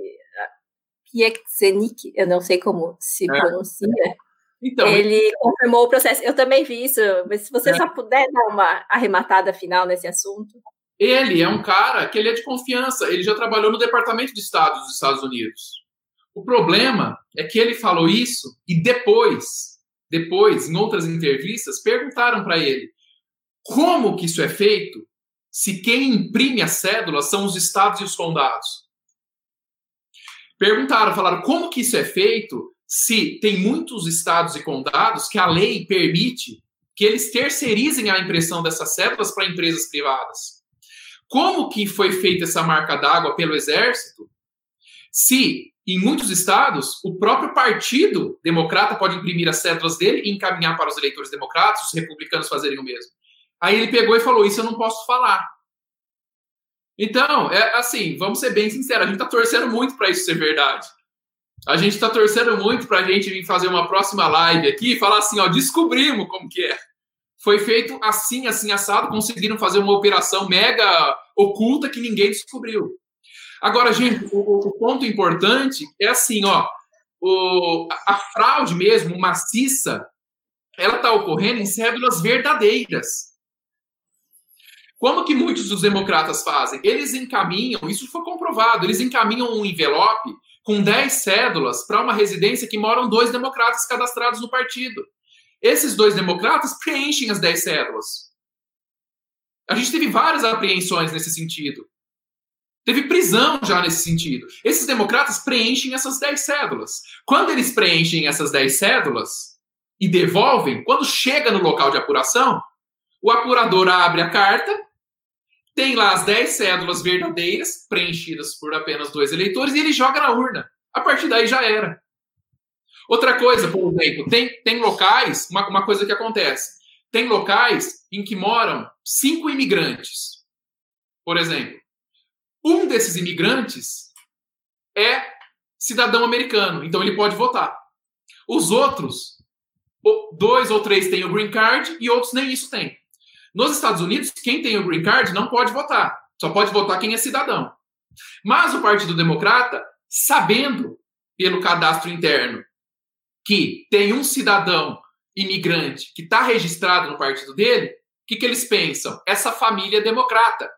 Piekzenik, eu não sei como se é. pronuncia, então, ele confirmou o processo. Eu também vi isso, mas se você é. só puder dar uma arrematada final nesse assunto. Ele é um cara que ele é de confiança, ele já trabalhou no Departamento de Estado dos Estados Unidos. O problema é que ele falou isso e depois, depois, em outras entrevistas, perguntaram para ele: como que isso é feito se quem imprime a cédula são os estados e os condados? Perguntaram, falaram, como que isso é feito se tem muitos estados e condados que a lei permite que eles terceirizem a impressão dessas cédulas para empresas privadas? Como que foi feita essa marca d'água pelo Exército? Se em muitos estados o próprio partido democrata pode imprimir as cédulas dele e encaminhar para os eleitores democratas, os republicanos fazerem o mesmo. Aí ele pegou e falou: Isso eu não posso falar. Então, é assim, vamos ser bem sinceros, a gente está torcendo muito para isso ser verdade. A gente está torcendo muito para a gente vir fazer uma próxima live aqui e falar assim: ó, descobrimos como que é. Foi feito assim, assim, assado, conseguiram fazer uma operação mega oculta que ninguém descobriu. Agora, gente, o, o ponto importante é assim, ó, o, a fraude mesmo, maciça, ela está ocorrendo em cédulas verdadeiras. Como que muitos dos democratas fazem? Eles encaminham, isso foi comprovado, eles encaminham um envelope com 10 cédulas para uma residência que moram dois democratas cadastrados no partido. Esses dois democratas preenchem as 10 cédulas. A gente teve várias apreensões nesse sentido. Teve prisão já nesse sentido. Esses democratas preenchem essas 10 cédulas. Quando eles preenchem essas 10 cédulas e devolvem, quando chega no local de apuração, o apurador abre a carta, tem lá as 10 cédulas verdadeiras, preenchidas por apenas dois eleitores, e ele joga na urna. A partir daí já era. Outra coisa, por exemplo, tem, tem locais, uma, uma coisa que acontece. Tem locais em que moram cinco imigrantes, por exemplo. Um desses imigrantes é cidadão americano, então ele pode votar. Os outros, dois ou três têm o green card e outros nem isso têm. Nos Estados Unidos, quem tem o green card não pode votar. Só pode votar quem é cidadão. Mas o Partido Democrata, sabendo pelo cadastro interno que tem um cidadão imigrante que está registrado no partido dele, o que, que eles pensam? Essa família é democrata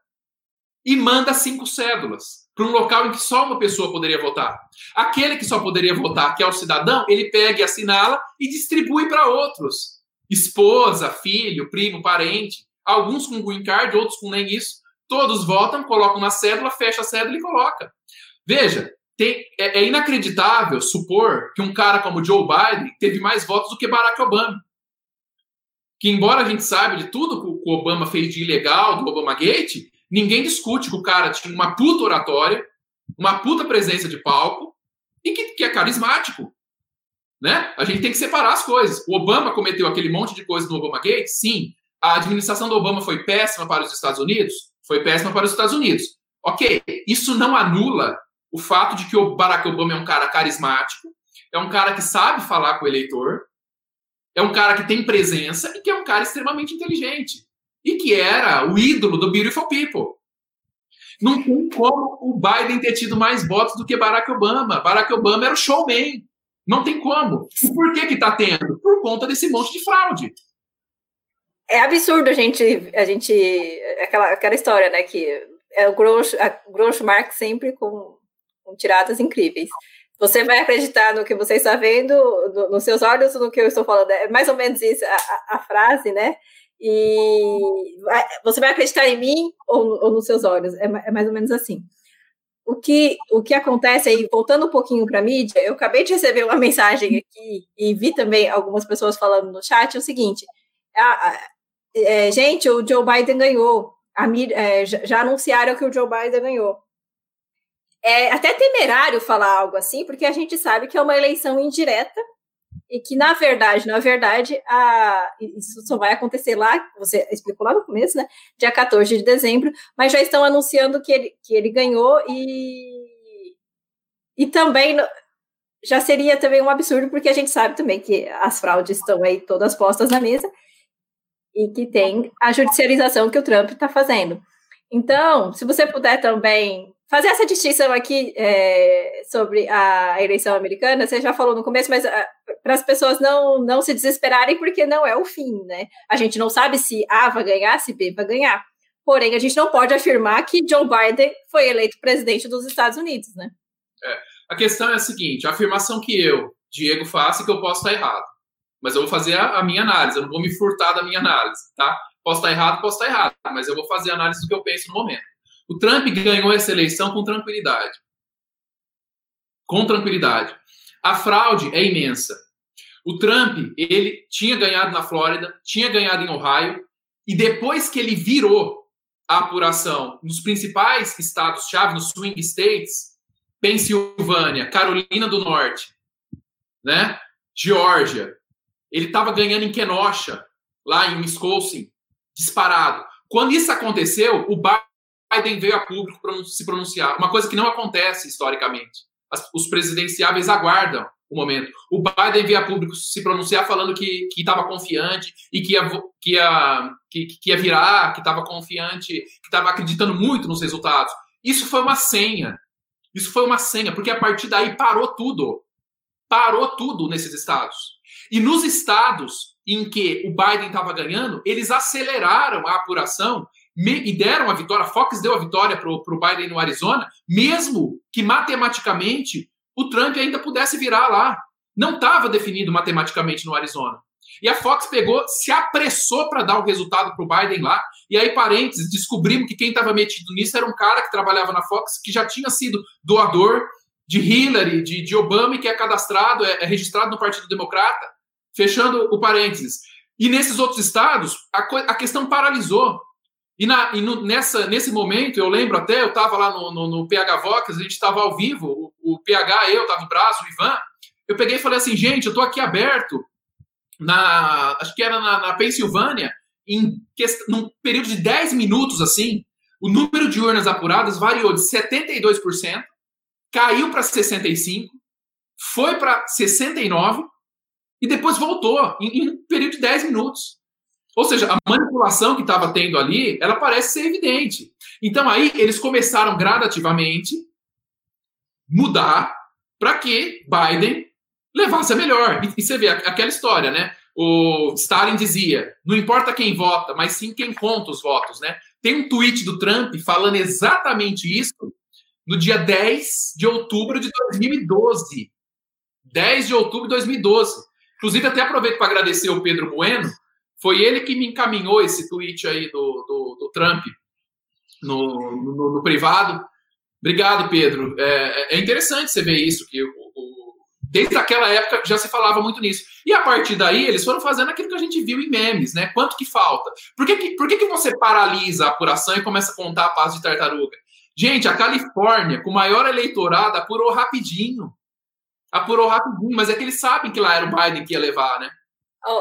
e manda cinco cédulas para um local em que só uma pessoa poderia votar. Aquele que só poderia votar, que é o cidadão, ele pega e assinala e distribui para outros. Esposa, filho, primo, parente. Alguns com green card, outros com nem isso. Todos votam, colocam na cédula, fecha a cédula e coloca. Veja, tem, é, é, inacreditável supor que um cara como Joe Biden teve mais votos do que Barack Obama. Que, embora a gente saiba de tudo que o Obama fez de ilegal, do Obama Gate, Ninguém discute que o cara tinha uma puta oratória, uma puta presença de palco e que, que é carismático. Né? A gente tem que separar as coisas. O Obama cometeu aquele monte de coisa no Obama Gate? Sim. A administração do Obama foi péssima para os Estados Unidos? Foi péssima para os Estados Unidos. Ok, isso não anula o fato de que o Barack Obama é um cara carismático, é um cara que sabe falar com o eleitor, é um cara que tem presença e que é um cara extremamente inteligente e que era o ídolo do Beautiful People. Não tem como o Biden ter tido mais votos do que Barack Obama. Barack Obama era o showman. Não tem como. E por que que tá tendo? Por conta desse monte de fraude. É absurdo a gente, a gente aquela, aquela história, né, que é o Groucho, a Marx sempre com, com tiradas incríveis. Você vai acreditar no que você está vendo, no, nos seus olhos, no que eu estou falando. É mais ou menos isso a, a, a frase, né? E você vai acreditar em mim ou, ou nos seus olhos? É, é, mais ou menos assim. O que, o que acontece aí, voltando um pouquinho para a mídia, eu acabei de receber uma mensagem aqui e vi também algumas pessoas falando no chat é o seguinte: a, a, é, gente, o Joe Biden ganhou. É, já anunciaram que o Joe Biden ganhou. É até temerário falar algo assim, porque a gente sabe que é uma eleição indireta e que, na verdade, na verdade, a, isso só vai acontecer lá, você explicou lá no começo, né? Dia 14 de dezembro, mas já estão anunciando que ele, que ele ganhou e, e também já seria também um absurdo, porque a gente sabe também que as fraudes estão aí todas postas na mesa e que tem a judicialização que o Trump está fazendo. Então, se você puder também fazer essa distinção aqui é, sobre a eleição americana, você já falou no começo, mas ah, para as pessoas não, não se desesperarem, porque não é o fim, né? A gente não sabe se A vai ganhar, se B vai ganhar. Porém, a gente não pode afirmar que Joe Biden foi eleito presidente dos Estados Unidos, né? É, a questão é a seguinte: a afirmação que eu, Diego, faço é que eu posso estar errado. Mas eu vou fazer a, a minha análise, eu não vou me furtar da minha análise, tá? Posso estar errado, posso estar errado, mas eu vou fazer a análise do que eu penso no momento. O Trump ganhou essa eleição com tranquilidade. Com tranquilidade. A fraude é imensa. O Trump, ele tinha ganhado na Flórida, tinha ganhado em Ohio, e depois que ele virou a apuração nos principais estados-chave, nos swing states, Pensilvânia, Carolina do Norte, né? Geórgia, ele estava ganhando em Kenosha, lá em Wisconsin, disparado. Quando isso aconteceu, o Biden veio a público se pronunciar, uma coisa que não acontece historicamente. Os presidenciáveis aguardam o momento. O Biden via público se pronunciar falando que estava confiante e que ia, que ia, que, que ia virar, que estava confiante, que estava acreditando muito nos resultados. Isso foi uma senha. Isso foi uma senha, porque a partir daí parou tudo. Parou tudo nesses estados. E nos estados em que o Biden estava ganhando, eles aceleraram a apuração e deram a vitória. A Fox deu a vitória para o Biden no Arizona, mesmo que matematicamente o Trump ainda pudesse virar lá. Não estava definido matematicamente no Arizona. E a Fox pegou, se apressou para dar o resultado para o Biden lá. E aí, parênteses, descobrimos que quem estava metido nisso era um cara que trabalhava na Fox, que já tinha sido doador de Hillary, de, de Obama, e que é cadastrado, é, é registrado no Partido Democrata. Fechando o parênteses. E nesses outros estados, a, a questão paralisou. E, na, e no, nessa, nesse momento, eu lembro até, eu estava lá no, no, no, PH Vox, a gente estava ao vivo, o, o, PH, eu, estava o Braço, o Ivan. Eu peguei e falei assim, gente, eu estou aqui aberto, na, acho que era na, na Pensilvânia, em num período de 10 minutos, assim, o número de urnas apuradas variou de 72%, caiu para 65%, foi para 69% e depois voltou em, em um período de 10 minutos. Ou seja, a manipulação que estava tendo ali, ela parece ser evidente. Então aí eles começaram gradativamente mudar para que Biden levasse a melhor. E, e você vê aquela história, né? O Stalin dizia: não importa quem vota, mas sim quem conta os votos, né? Tem um tweet do Trump falando exatamente isso no dia 10 de outubro de 2012. 10 de outubro de 2012. Inclusive, até aproveito para agradecer o Pedro Bueno, foi ele que me encaminhou esse tweet aí do, do, do Trump no, no, no, privado. Obrigado, Pedro. É, é, interessante você ver isso, que o, o, desde aquela época já se falava muito nisso. E a partir daí, eles foram fazendo aquilo que a gente viu em memes, né? Quanto que falta? Por que, que, por que, que você paralisa a apuração e começa a contar a paz de tartaruga? Gente, a Califórnia, com maior eleitorado, apurou rapidinho. Apurou rapidinho, mas é que eles sabem que lá era o Biden que ia levar, né?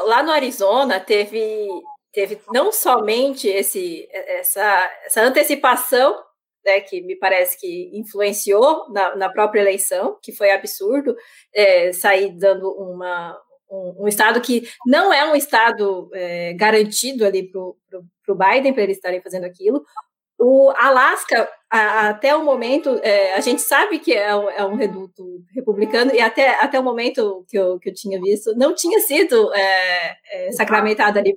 Lá no Arizona teve, teve não somente esse, essa, essa antecipação, né, que me parece que influenciou na, na própria eleição, que foi absurdo, é, sair dando uma, um, um, estado que não é um estado é, garantido ali para o Biden, para eles estarem fazendo aquilo, o Alasca, a, até o momento, é, a gente sabe que é um, é um, reduto republicano, e até, até o momento que eu, que eu tinha visto, não tinha sido é, é sacramentado ali.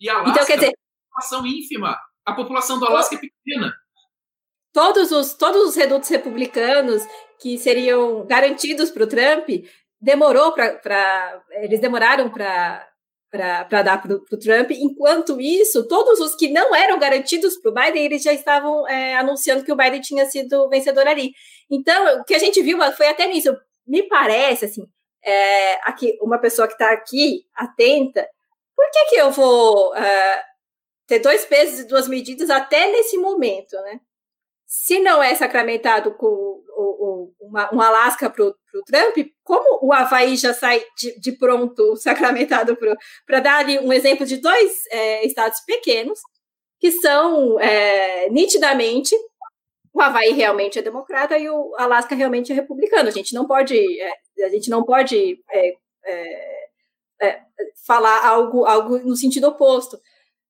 E Alasca, então, quer dizer, população ínfima. A população do Alasca é pequena. Todos os, todos os redutos republicanos que seriam garantidos para o Trump demorou para. Eles demoraram para para dar para o Trump. Enquanto isso, todos os que não eram garantidos para o Biden, eles já estavam é, anunciando que o Biden tinha sido vencedor ali. Então, o que a gente viu foi até nisso. Me parece, assim, é, aqui, uma pessoa que está aqui, atenta, por que, que eu vou é, ter dois pesos e duas medidas até nesse momento, né? Se não é sacramentado com o, o, uma, um Alasca para o Trump, como o Havaí já sai de, de pronto sacramentado para dar ali um exemplo de dois é, estados pequenos, que são é, nitidamente o Havaí realmente é democrata e o Alasca realmente é republicano. A gente não pode, é, a gente não pode é, é, é, falar algo, algo no sentido oposto.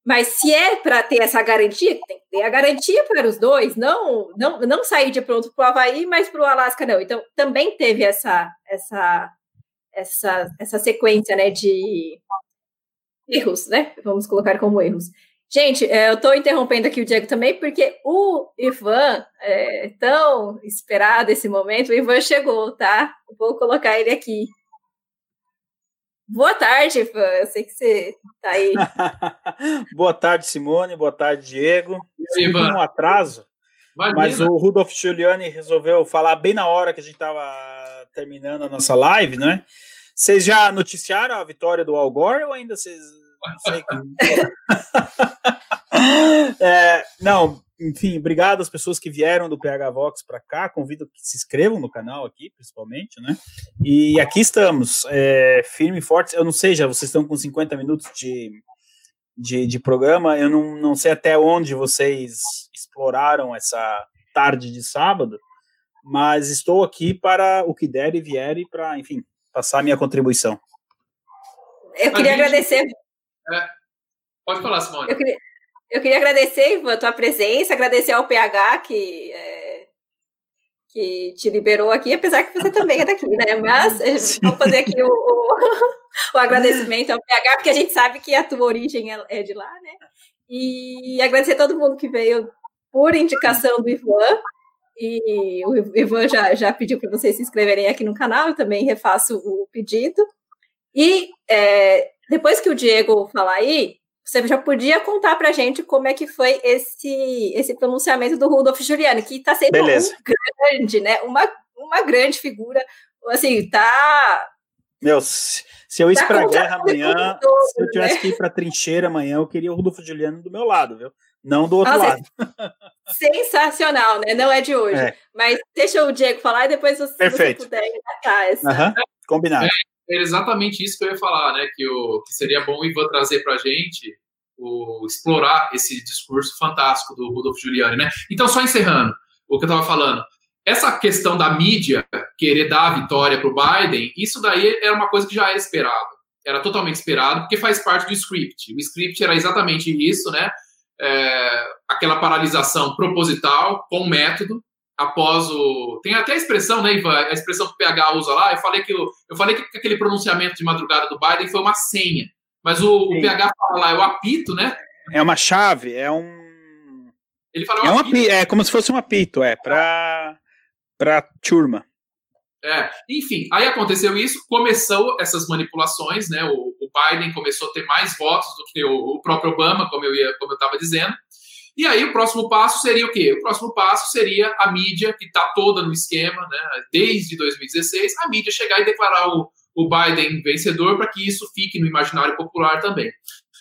Mas se é para ter essa garantia, tem que ter a garantia para os dois, não não, não sair de pronto para o Havaí, mas para o Alasca não. Então, também teve essa, essa, essa, essa sequência né, de erros, né? Vamos colocar como erros. Gente, é, eu estou interrompendo aqui o Diego também, porque o Ivan, é, tão esperado esse momento, o Ivan chegou, tá? Vou colocar ele aqui. Boa tarde, fã. Eu sei que você tá aí. Boa tarde, Simone. Boa tarde, Diego. Desculpa um atraso, Imagina. mas o Rudolf Giuliani resolveu falar bem na hora que a gente estava terminando a nossa live, né? Vocês já noticiaram a vitória do Al Gore ou ainda vocês não sei? é, não, enfim, obrigado às pessoas que vieram do PH Vox para cá. Convido que se inscrevam no canal aqui, principalmente, né? E aqui estamos, é, firme e forte. Eu não sei, já vocês estão com 50 minutos de, de, de, programa. Eu não, não sei até onde vocês exploraram essa tarde de sábado, mas estou aqui para o que der e vier e para, enfim, passar a minha contribuição. Eu queria gente... agradecer. É. Pode falar, Simone. Eu queria, eu queria agradecer, Ivan, a tua presença, agradecer ao PH que, é, que te liberou aqui, apesar que você também é daqui, né? Mas eh, vamos fazer aqui o, o, o, agradecimento ao PH, porque a gente sabe que a tua origem é, é de lá, né? E agradecer a todo mundo que veio por indicação do Ivan. E o Ivan já, já pediu para vocês se inscreverem aqui no canal, eu também refaço o pedido. E é, depois que o Diego falar aí, você já podia contar para a gente como é que foi esse, esse pronunciamento do Rudolf Giuliani, que está sendo Beleza. um grande, né? Uma, uma grande figura. Assim, tá. Meu, se eu ir tá para a guerra amanhã, todo, se eu tivesse né? que ir para trincheira amanhã, eu queria o Rudolf Giuliani do meu lado, viu? Não do outro Nossa, lado. Sensacional, né? Não é de hoje. É. Mas deixa o Diego falar e depois você, Perfeito. você puder essa. Uhum. Combinado. É, exatamente isso que eu ia falar, né? Que, o, que seria bom o Ivan trazer para a gente, o, explorar esse discurso fantástico do Rudolf Giuliani, né? Então, só encerrando o que eu estava falando. Essa questão da mídia querer dar a vitória para o Biden, isso daí era uma coisa que já era esperado. Era totalmente esperado, porque faz parte do script. O script era exatamente isso, né? é, aquela paralisação proposital com método após o tem até a expressão né Ivan a expressão que o PH usa lá eu falei que eu, eu falei que aquele pronunciamento de madrugada do Biden foi uma senha mas o, o PH fala lá é o apito né é uma chave é um ele fala é, um apito. é como se fosse um apito é para para turma é, enfim, aí aconteceu isso, começou essas manipulações, né? O, o Biden começou a ter mais votos do que o, o próprio Obama, como eu ia, como eu estava dizendo. E aí o próximo passo seria o quê? O próximo passo seria a mídia, que está toda no esquema, né? Desde 2016, a mídia chegar e declarar o, o Biden vencedor para que isso fique no imaginário popular também.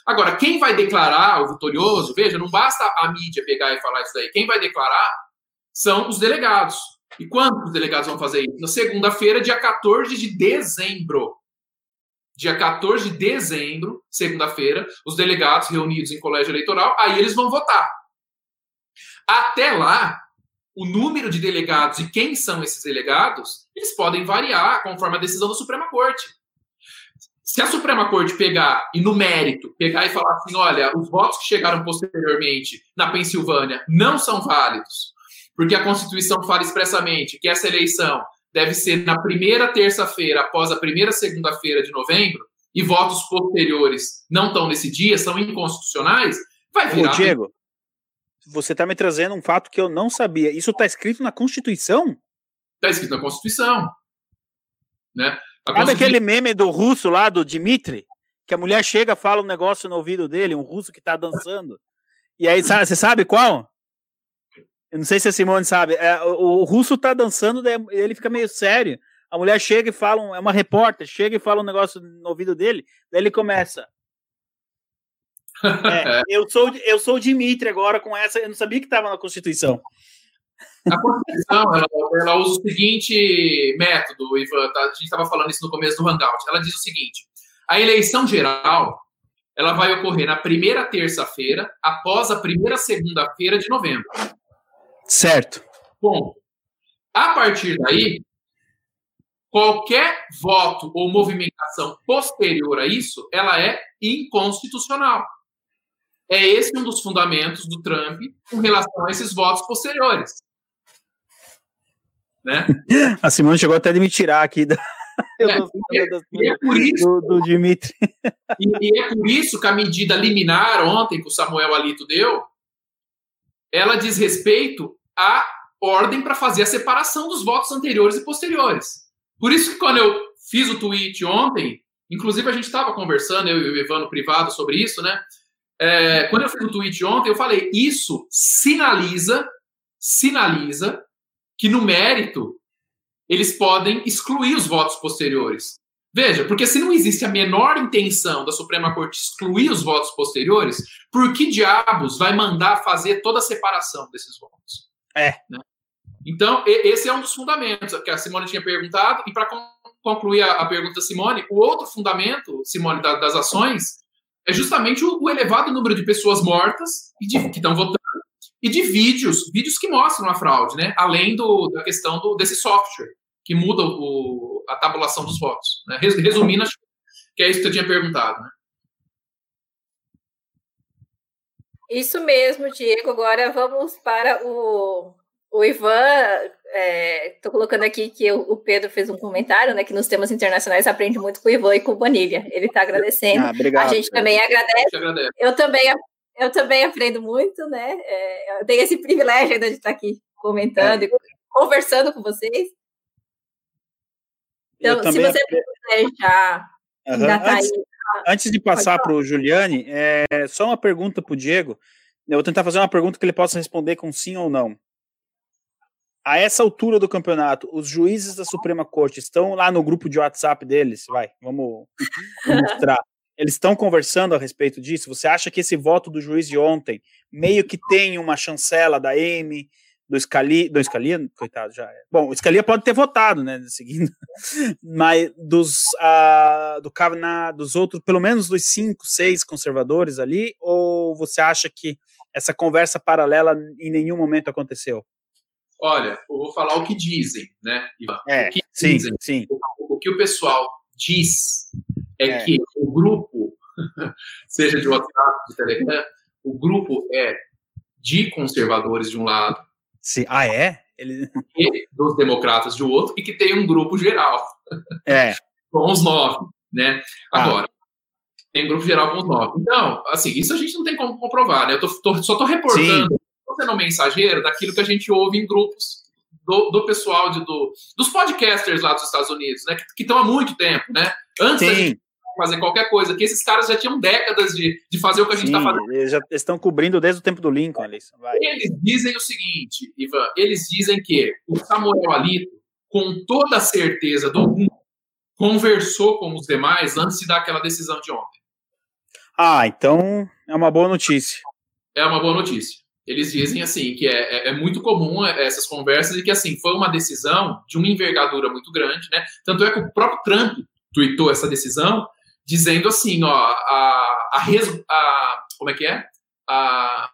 Agora, quem vai declarar o vitorioso, veja, não basta a mídia pegar e falar isso daí. Quem vai declarar são os delegados. E quando os delegados vão fazer isso? Na segunda-feira, dia 14 de dezembro. Dia 14 de dezembro, segunda-feira, os delegados reunidos em colégio eleitoral, aí eles vão votar. Até lá, o número de delegados e quem são esses delegados, eles podem variar conforme a decisão da Suprema Corte. Se a Suprema Corte pegar e no mérito pegar e falar assim, olha, os votos que chegaram posteriormente na Pensilvânia não são válidos, porque a Constituição fala expressamente que essa eleição deve ser na primeira terça-feira após a primeira segunda-feira de novembro, e votos posteriores não estão nesse dia, são inconstitucionais, vai virar. Ô, Diego, você está me trazendo um fato que eu não sabia. Isso está escrito na Constituição? Está escrito na Constituição. Né? Sabe aquele meme do russo lá, do Dmitry? Que a mulher chega fala um negócio no ouvido dele, um russo que está dançando. E aí, sabe, você sabe qual? Eu não sei se a Simone sabe. É, o, o, russo tá dançando, ele fica meio sério. A mulher chega e fala, um, é uma repórter, chega e fala um negócio no ouvido dele, daí ele começa. É, eu sou eu sou o Dimitri agora com essa, eu não sabia que estava na Constituição. A Constituição, ela, ela, usa o seguinte método, Ivan, tá? a gente estava falando isso no começo do Hangout. Ela diz o seguinte: a eleição geral ela vai ocorrer na primeira terça-feira, após a primeira segunda-feira de novembro. Certo. Bom, a partir daí, qualquer voto ou movimentação posterior a isso, ela é inconstitucional. É esse um dos fundamentos do Trump com relação a esses votos posteriores. Né? A Simone chegou até de me tirar aqui da. É, e, é, e é por isso, do, do Dimitri. E, e, é por isso que a medida liminar ontem que o Samuel Alito deu, ela diz respeito à ordem para fazer a separação dos votos anteriores e posteriores. Por isso que quando eu fiz o tweet ontem, inclusive a gente estava conversando, eu e o Ivan no privado sobre isso, né? É, quando eu fiz o tweet ontem, eu falei, isso sinaliza, sinaliza que no mérito eles podem excluir os votos posteriores. Veja, porque se não existe a menor intenção da Suprema Corte excluir os votos posteriores, por que diabos vai mandar fazer toda a separação desses votos? É. Né? Então, esse é um dos fundamentos que a Simone tinha perguntado. E para concluir a, pergunta da Simone, o outro fundamento, Simone, das ações é justamente o, elevado número de pessoas mortas e de, que estão votando e de vídeos, vídeos que mostram a fraude, né? Além do, da questão do, desse software que muda o, a tabulação dos votos. Né? Resumindo, acho que é isso que você tinha perguntado. Né? Isso mesmo, Diego. Agora vamos para o, o Ivan. Estou é, colocando aqui que o, Pedro fez um comentário, né? Que nos temas internacionais aprende muito com o Ivan e com o Bonilha. Ele está agradecendo. Ah, obrigado, a gente também agradece. Eu também, eu também aprendo muito, né? É, eu tenho esse privilégio ainda de estar aqui comentando é. e conversando com vocês. Então, se você puder já uhum. Tá antes, antes, de passar para o Juliane, é, só uma pergunta para o Diego. Eu vou tentar fazer uma pergunta que ele possa responder com sim ou não. A essa altura do campeonato, os juízes da Suprema Corte estão lá no grupo de WhatsApp deles? Vai, vamos mostrar. Eles estão conversando a respeito disso? Você acha que esse voto do juiz de ontem meio que tem uma chancela da M, do Scalia, do Scalia, coitado, já é. Bom, o Scalia pode ter votado, né, seguindo, mas dos, uh, do Kavanaugh, dos outros, pelo menos dos cinco, seis conservadores ali, ou você acha que essa conversa paralela em nenhum momento aconteceu? Olha, eu vou falar o que dizem, né, Ivan? É, sim, dizem, sim. O, o, que o pessoal diz é, é. que o grupo, seja de WhatsApp, de Telegram, o grupo é de conservadores de um lado, Sim. Ah, é? Ele... E dos democratas de outro, e que tem um grupo geral. É. com os nove, né? Ah. Agora, ah. tem um grupo geral com os nove. Então, assim, isso a gente não tem como comprovar, né? Eu tô, tô, só tô reportando, não mensageiro, daquilo que a gente ouve em grupos do, do pessoal de, do, dos podcasters lá dos Estados Unidos, né? Que estão há muito tempo, né? Antes Sim. da gente fazer qualquer coisa, que esses caras já tinham décadas de, de fazer o que a gente está fazendo. Eles já estão cobrindo desde o tempo do Lincoln, Alisson. Eles dizem o seguinte, Ivan, eles dizem que o Samuel Alito, com toda a certeza do mundo, conversou com os demais antes de dar aquela decisão de ontem. Ah, então é uma boa notícia. É uma boa notícia. Eles dizem assim que é, é, é muito comum essas conversas e que assim foi uma decisão de uma envergadura muito grande, né? Tanto é que o próprio Trump tweetou essa decisão dizendo assim, ó, a, a, a como é que é? A,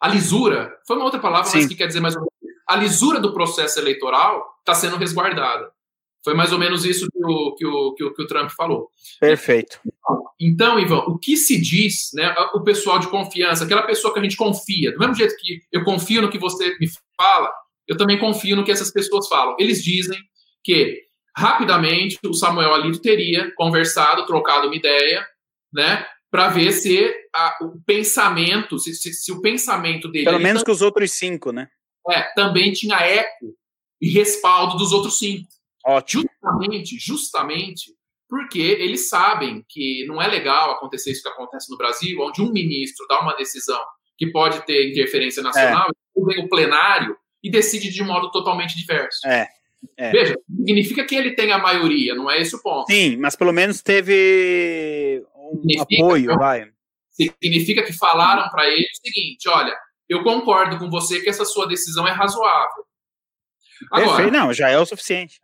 a, lisura, foi uma outra palavra, Sim. mas que quer dizer mais ou menos, a lisura do processo eleitoral está sendo resguardada. Foi mais ou menos isso que o, que o, que o, que o Trump falou. Perfeito. Então, Ivan, o que se diz, né, o pessoal de confiança, aquela pessoa que a gente confia, do mesmo jeito que eu confio no que você me fala, eu também confio no que essas pessoas falam. Eles dizem que rapidamente o Samuel Alito teria conversado, trocado uma ideia, né, para ver se a, o pensamento, se, se, se, o pensamento dele. Pelo menos que os outros cinco, né? É, também tinha eco e respaldo dos outros cinco. Ótimo. Justamente, justamente porque eles sabem que não é legal acontecer isso que acontece no Brasil, onde um ministro dá uma decisão que pode ter interferência nacional, é. vem o plenário e decide de um modo totalmente diverso. É. É. Veja, significa que ele tem a maioria, não é esse o ponto. Sim, mas pelo menos teve um significa, apoio, vai. Significa que falaram para ele o seguinte: olha, eu concordo com você que essa sua decisão é razoável. Agora, Perfeito, não, já é o suficiente.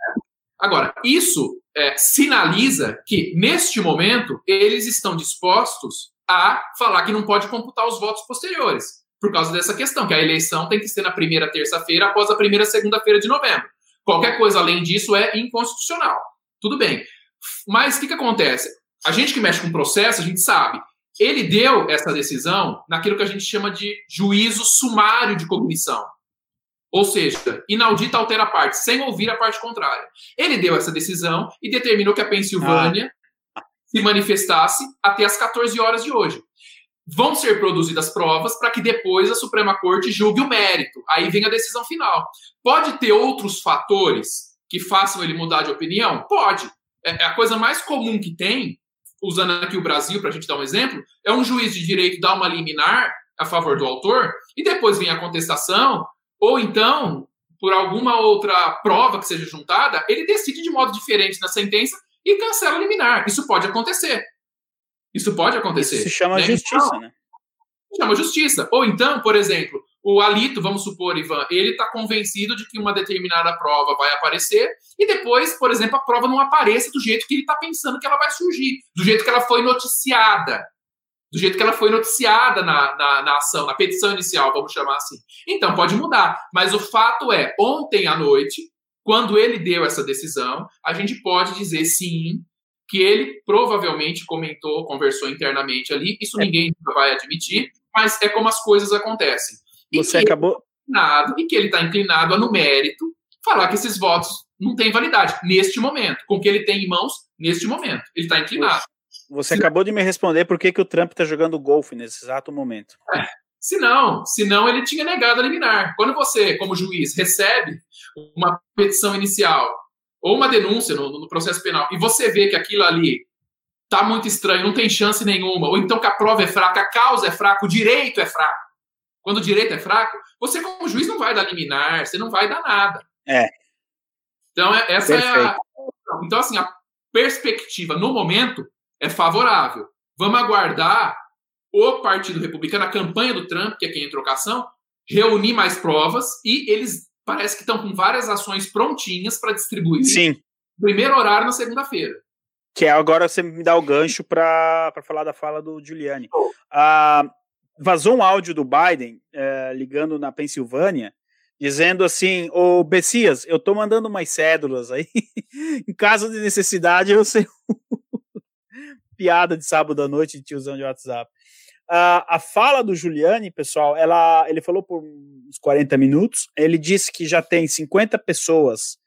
Agora, isso é, sinaliza que, neste momento, eles estão dispostos a falar que não pode computar os votos posteriores, por causa dessa questão, que a eleição tem que ser na primeira terça-feira após a primeira segunda-feira de novembro. Qualquer coisa além disso é inconstitucional. Tudo bem. Mas o que, que acontece? A gente que mexe com processo, a gente sabe. Ele deu essa decisão naquilo que a gente chama de juízo sumário de cognição. Ou seja, inaudita altera a parte, sem ouvir a parte contrária. Ele deu essa decisão e determinou que a Pensilvânia ah. se manifestasse até as 14 horas de hoje vão ser produzidas provas para que depois a Suprema Corte julgue o mérito. Aí vem a decisão final. Pode ter outros fatores que façam ele mudar de opinião? Pode. É, é a coisa mais comum que tem, usando aqui o Brasil para a gente dar um exemplo, é um juiz de direito dar uma liminar a favor do autor e depois vem a contestação, ou então, por alguma outra prova que seja juntada, ele decide de modo diferente na sentença e cancela a liminar. Isso pode acontecer. Isso pode acontecer. Isso se chama né? justiça, então, né? Se chama justiça. Ou então, por exemplo, o Alito, vamos supor, Ivan, ele está convencido de que uma determinada prova vai aparecer e depois, por exemplo, a prova não apareça do jeito que ele está pensando que ela vai surgir, do jeito que ela foi noticiada, do jeito que ela foi noticiada na, na, na ação, na petição inicial, vamos chamar assim. Então, pode mudar. Mas o fato é, ontem à noite, quando ele deu essa decisão, a gente pode dizer sim que ele provavelmente comentou, conversou internamente ali. Isso é. ninguém vai admitir, mas é como as coisas acontecem. E Você acabou. Inclinado, e que ele está inclinado a, no mérito, falar que esses votos não têm validade neste momento, com o que ele tem em mãos neste momento. Ele está inclinado. Você acabou de me responder por que, que o Trump está jogando golfe nesse exato momento. É, se não, se não, ele tinha negado a liminar. Quando você, como juiz, recebe uma petição inicial ou uma denúncia no, no processo penal e você vê que aquilo ali tá muito estranho, não tem chance nenhuma, ou então que a prova é fraca, a causa é fraca, o direito é fraco. Quando o direito é fraco, você como juiz não vai dar liminar, você não vai dar nada. É. Então é, essa Perfeito. é a então assim a perspectiva no momento é favorável. Vamos aguardar o Partido Republicano, a campanha do Trump, que é quem entrou com a ação, reunir mais provas e eles parece que estão com várias ações prontinhas para distribuir. Sim. Primeiro horário na segunda-feira. Que é agora você me dá o gancho para falar da fala do Giuliani. Ah, vazou um áudio do Biden eh, ligando na Pensilvânia, dizendo assim: Ô Bessias, eu tô mandando umas cédulas aí. em caso de necessidade, eu sei. Piada de sábado à noite de tiozão de WhatsApp. Uh, a fala do Giuliani, pessoal, ela, ele falou por uns 40 minutos. Ele disse que já tem 50 pessoas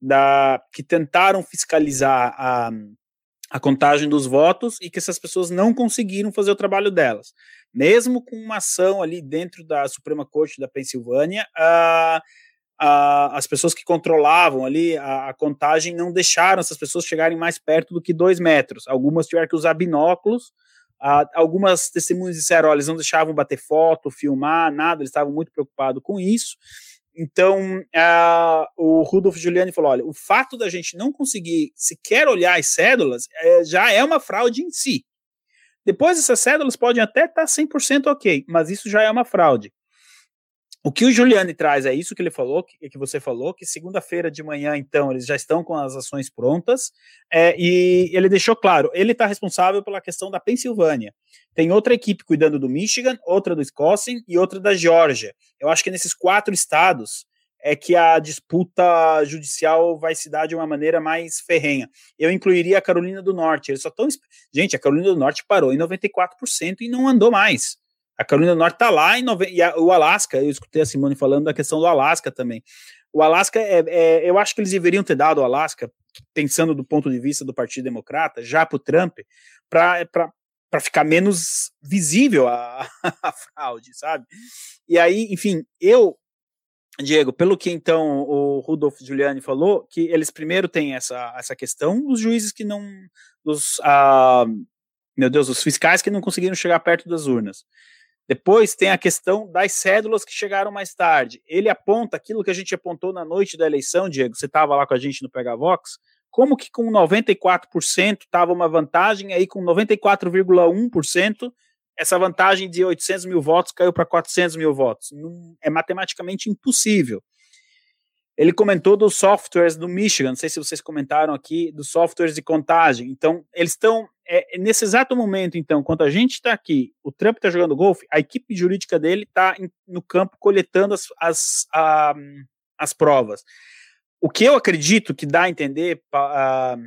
da, que tentaram fiscalizar a, a contagem dos votos e que essas pessoas não conseguiram fazer o trabalho delas. Mesmo com uma ação ali dentro da Suprema Corte da Pensilvânia, uh, uh, as pessoas que controlavam ali a, a, contagem não deixaram essas pessoas chegarem mais perto do que dois metros. Algumas tiveram que usar binóculos Uh, algumas testemunhas disseram, olha, eles não deixavam bater foto, filmar, nada, eles estavam muito preocupados com isso. Então, o Rudolf Giuliani falou: olha, o fato da gente não conseguir sequer olhar as cédulas é, já é uma fraude em si. Depois, essas cédulas podem até estar 100% ok, mas isso já é uma fraude. O que o Giuliani traz é isso que ele falou, que, que você falou, que segunda-feira de manhã, então, eles já estão com as ações prontas, é, e ele deixou claro, ele está responsável pela questão da Pensilvânia. Tem outra equipe cuidando do Michigan, outra do Wisconsin e outra da Geórgia. Eu acho que nesses quatro estados é que a disputa judicial vai se dar de uma maneira mais ferrenha. Eu incluiria a Carolina do Norte. Eles só estão. Gente, a Carolina do Norte parou em 94% e não andou mais. A Carolina do Norte está lá em nove... e a, o Alasca, eu escutei a Simone falando da questão do Alasca também. O Alasca, é, é, eu acho que eles deveriam ter dado o Alasca, pensando do ponto de vista do Partido Democrata, já para o Trump, para ficar menos visível a, a fraude, sabe? E aí, enfim, eu Diego, pelo que então o Rudolf Giuliani falou, que eles primeiro têm essa, essa questão dos juízes que não. dos. Ah, meu Deus, os fiscais que não conseguiram chegar perto das urnas. Depois tem a questão das cédulas que chegaram mais tarde. Ele aponta aquilo que a gente apontou na noite da eleição, Diego. Você estava lá com a gente no Pegavox. Como que com 94% estava uma vantagem, aí com 94,1%, essa vantagem de 800 mil votos caiu para 400 mil votos. É matematicamente impossível. Ele comentou dos softwares do Michigan, não sei se vocês comentaram aqui, dos softwares de contagem. Então, eles estão é, nesse exato momento, então, quando a gente está aqui, o Trump está jogando golfe, a equipe jurídica dele está no campo coletando as, as, a, as provas. O que eu acredito que dá a entender, uh,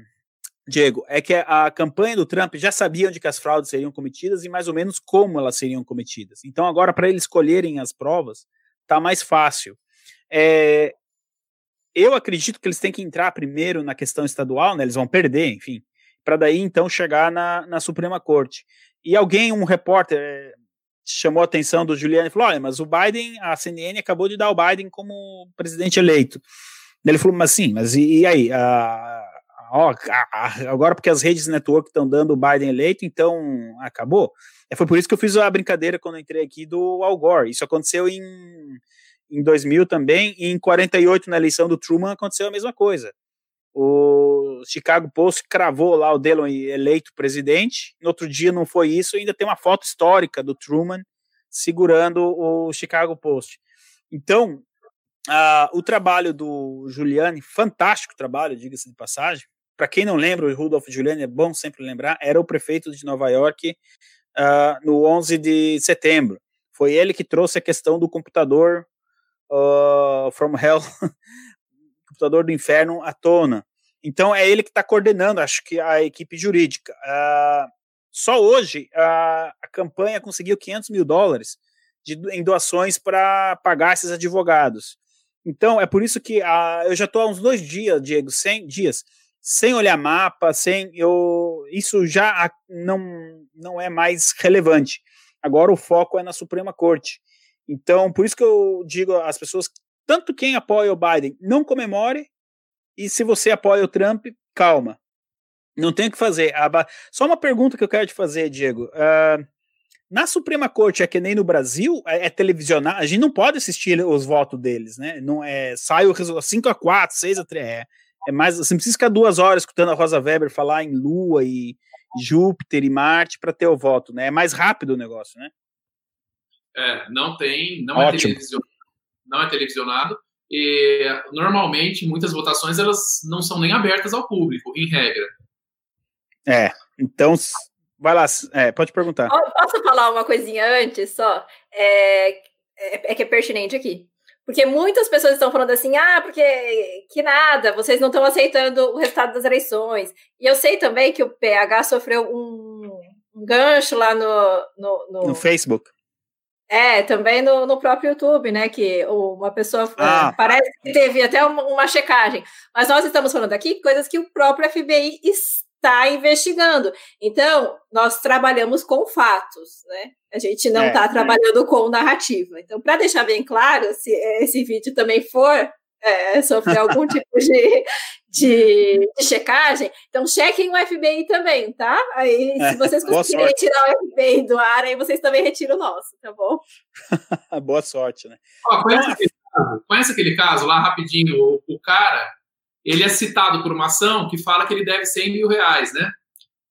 Diego, é que a campanha do Trump já sabia onde as fraudes seriam cometidas e mais ou menos como elas seriam cometidas. Então, agora, para eles escolherem as provas, está mais fácil. É, eu acredito que eles têm que entrar primeiro na questão estadual, né? Eles vão perder, enfim para daí então chegar na, na Suprema Corte. E alguém, um repórter, eh, chamou a atenção do Giuliani e falou: olha, mas o Biden, a CNN acabou de dar o Biden como presidente eleito. Ele falou, mas sim, mas e, e aí? Ah, ó, agora porque as redes network estão dando o Biden eleito, então acabou? É, foi por isso que eu fiz a brincadeira quando entrei aqui do Al Gore. Isso aconteceu em, em 2000 também, e em 48, na eleição do Truman, aconteceu a mesma coisa. O Chicago Post cravou lá o Dillon eleito presidente. No outro dia não foi isso, ainda tem uma foto histórica do Truman segurando o Chicago Post. Então, uh, o trabalho do Giuliani, fantástico trabalho, diga-se de passagem. Para quem não lembra, o Rudolph Giuliani, é bom sempre lembrar, era o prefeito de Nova York uh, no 11 de setembro. Foi ele que trouxe a questão do computador uh, from hell Computador do Inferno à tona. Então é ele que está coordenando, acho que a equipe jurídica. Uh, só hoje a, a, campanha conseguiu 500 mil dólares de, em doações para pagar esses advogados. Então é por isso que uh, eu já estou há uns dois dias, Diego, 100 dias, sem olhar mapa, sem eu, isso já não, não é mais relevante. Agora o foco é na Suprema Corte. Então, por isso que eu digo às pessoas, tanto quem apoia o Biden, não comemore, e se você apoia o Trump, calma. Não tem o que fazer. Só uma pergunta que eu quero te fazer, Diego. Uh, na Suprema Corte é que nem no Brasil, é, é televisionado, a gente não pode assistir os votos deles, né? Não é, sai o resultado 5 a 4, 6 a 3, é, é mais, você não precisa ficar duas horas escutando a Rosa Weber falar em Lua e Júpiter e Marte para ter o voto, né? É mais rápido o negócio, né? É, não tem, não é, televisionado, não é televisionado. E normalmente muitas votações elas não são nem abertas ao público, em regra. É, então vai lá, é, pode perguntar. Posso falar uma coisinha antes só? É, é, é que é pertinente aqui. Porque muitas pessoas estão falando assim, ah, porque que nada, vocês não estão aceitando o resultado das eleições. E eu sei também que o PH sofreu um, um gancho lá no, no, no, no Facebook. É, também no, no próprio YouTube, né? Que uma pessoa é, ah. parece que teve até uma, uma, checagem. Mas nós estamos falando aqui coisas que o próprio FBI está investigando. Então, nós trabalhamos com fatos, né? A gente não está é, trabalhando com narrativa. Então, para deixar bem claro, se esse vídeo também for é, sofrer algum tipo de, de, de, checagem, então chequem o FBI também, tá? Aí, se é, vocês conseguirem retirar o FBI do ar, aí vocês também retiram o nosso, tá bom? boa sorte, né? Ó, conhece, então, aquele caso, conhece, aquele caso, lá rapidinho? O, o, cara, ele é citado por uma ação que fala que ele deve 100 mil reais, né?